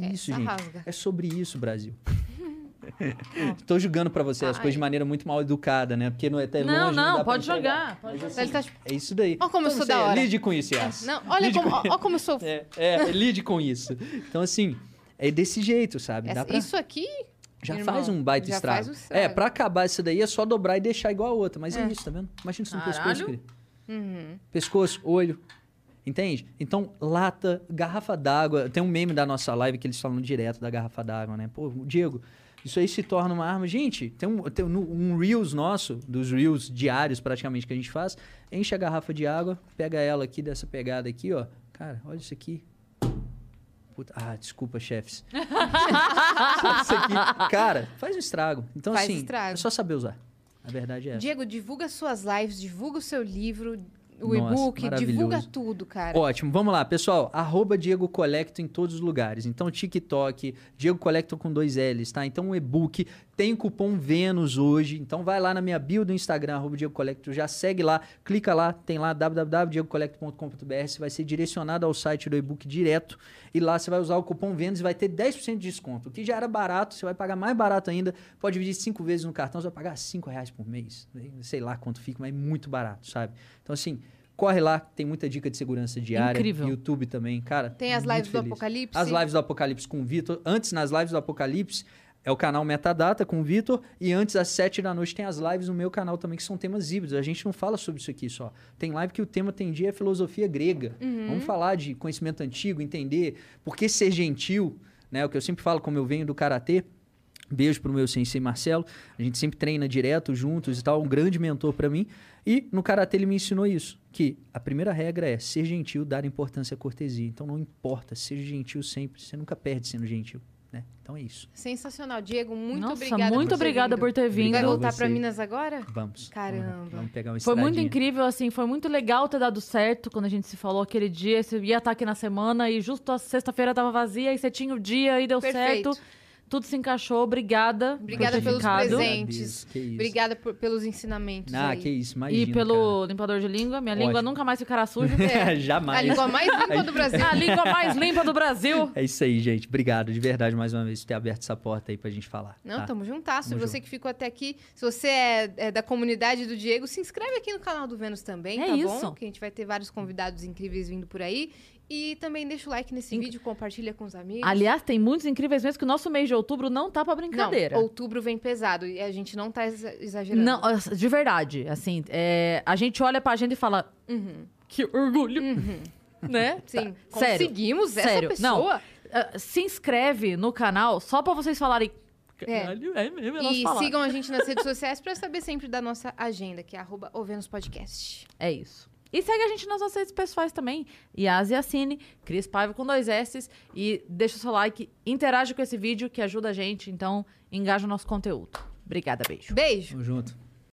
É, isso, essa gente. rasga. É sobre isso, Brasil. Tô julgando pra você as coisas de maneira muito mal educada, né? Porque não é até Não, longe, não, pra pode jogar. Pode jogar. Ele tá assim, É isso daí. Ó como eu Então, sou você da hora. Lide com isso, Yas. Não, olha Lide como, com- ó como eu sou. É, é, lide com isso. Então, assim, é desse jeito, sabe? Essa- pra... Isso aqui Já irmão, faz um baita estrago. estrago. É, pra acabar isso daí é só dobrar e deixar igual a outra. Mas é, É. isso, tá vendo? Imagina isso no Caralho. pescoço, querido. Uhum. Pescoço, olho. Entende? Então, lata, garrafa d'água. Tem um meme da nossa live que eles falam direto da garrafa d'água, né? Pô, Diego, isso aí se torna uma arma. Gente, tem um, tem um, um Reels nosso, dos Reels diários praticamente que a gente faz. Enche a garrafa de água, pega ela aqui dessa pegada aqui, ó. Cara, olha isso aqui. Puta- ah, desculpa, chefes. isso aqui. Cara, faz um estrago. Então, Faz assim, estrago. é só saber usar. A verdade é essa. Diego, divulga suas lives, divulga o seu livro, o e-book, divulga tudo, cara. Ótimo, vamos lá, pessoal. Arroba Diego Colecto em todos os lugares. Então, TikTok, Diego Colecto com dois L's, tá? Então, o e-book tem cupom Vênus hoje. Então, vai lá na minha bio do Instagram, arroba Diego Colecto, já segue lá, clica lá, tem lá www.diegocolecto.com.br. Você vai ser direcionado ao site do e-book direto. E lá você vai usar o cupom Vênus e vai ter 10% de desconto. O que já era barato, você vai pagar mais barato ainda. Pode dividir cinco vezes no cartão, você vai pagar 5 reais por mês. Sei lá quanto fica, mas é muito barato, sabe? Então, assim, corre lá, tem muita dica de segurança diária. Incrível. YouTube também, cara. Tem as lives do feliz. Apocalipse. As lives do Apocalipse com o Vitor. Antes, nas lives do Apocalipse, é o canal Metadata com o Vitor. E antes, às 7 da noite, tem as lives no meu canal também, que são temas híbridos. A gente não fala sobre isso aqui só. Tem live que o tema tem dia é filosofia grega. Uhum. Vamos falar de conhecimento antigo, entender por que ser gentil, né? O que eu sempre falo, como eu venho do Karatê. Beijo pro meu sensei Marcelo. A gente sempre treina direto juntos e tal, um grande mentor para mim. E no karatê ele me ensinou isso, que a primeira regra é ser gentil, dar importância à cortesia. Então não importa, seja gentil sempre, você nunca perde sendo gentil, né? Então é isso. Sensacional. Diego, muito Nossa, obrigada muito por ter obrigada vindo. por ter vindo. Vai voltar pra Você. Minas agora? Vamos. Caramba. Vamos, vamos pegar uma Foi muito incrível, assim, foi muito legal ter dado certo quando a gente se falou aquele dia. Você ia estar aqui na semana e justo a sexta-feira tava vazia e você tinha o dia e deu Perfeito. certo. Tudo se encaixou. Obrigada. Obrigada pelos ficado. presentes. Agradeço, que isso. Obrigada por- pelos ensinamentos Ah, aí. que isso, imagina, E pelo limpador de língua. Minha língua Ótimo. nunca mais ficará suja. cara. A Jamais. língua mais limpa do Brasil. a língua mais limpa do Brasil. É isso aí, gente. Obrigado de verdade mais uma vez por ter aberto essa porta aí pra gente falar. Não, tá? tamo juntasso. Tamo você que ficou até aqui, se você é, é da comunidade do Diego, se inscreve aqui no canal do Vênus também, É tá isso. bom? Que a gente vai ter vários convidados incríveis vindo por aí. E também deixa o like nesse Inc- vídeo, compartilha com os amigos. Aliás, tem muitos incríveis mesmo que o nosso mês de outubro não tá pra brincadeira. Não, outubro vem pesado e a gente não tá exa- exagerando. Não, de verdade, assim, é, a gente olha pra agenda e fala, Uhum, que orgulho, né? sim. Tá, sério, Conseguimos essa sério. Não, pessoa. Ah, se inscreve no canal só pra vocês falarem, É. caralho, é, mesmo, é nosso E sigam a gente nas redes sociais pra saber sempre da nossa agenda, que é arroba Podcast. É isso. E segue a gente nas nossas redes pessoais também. Yas Yassine, Cris Paiva com dois S. E deixa o seu like, interage com esse vídeo que ajuda a gente. Então, engaja o nosso conteúdo. Obrigada, beijo. Beijo! Tamo junto.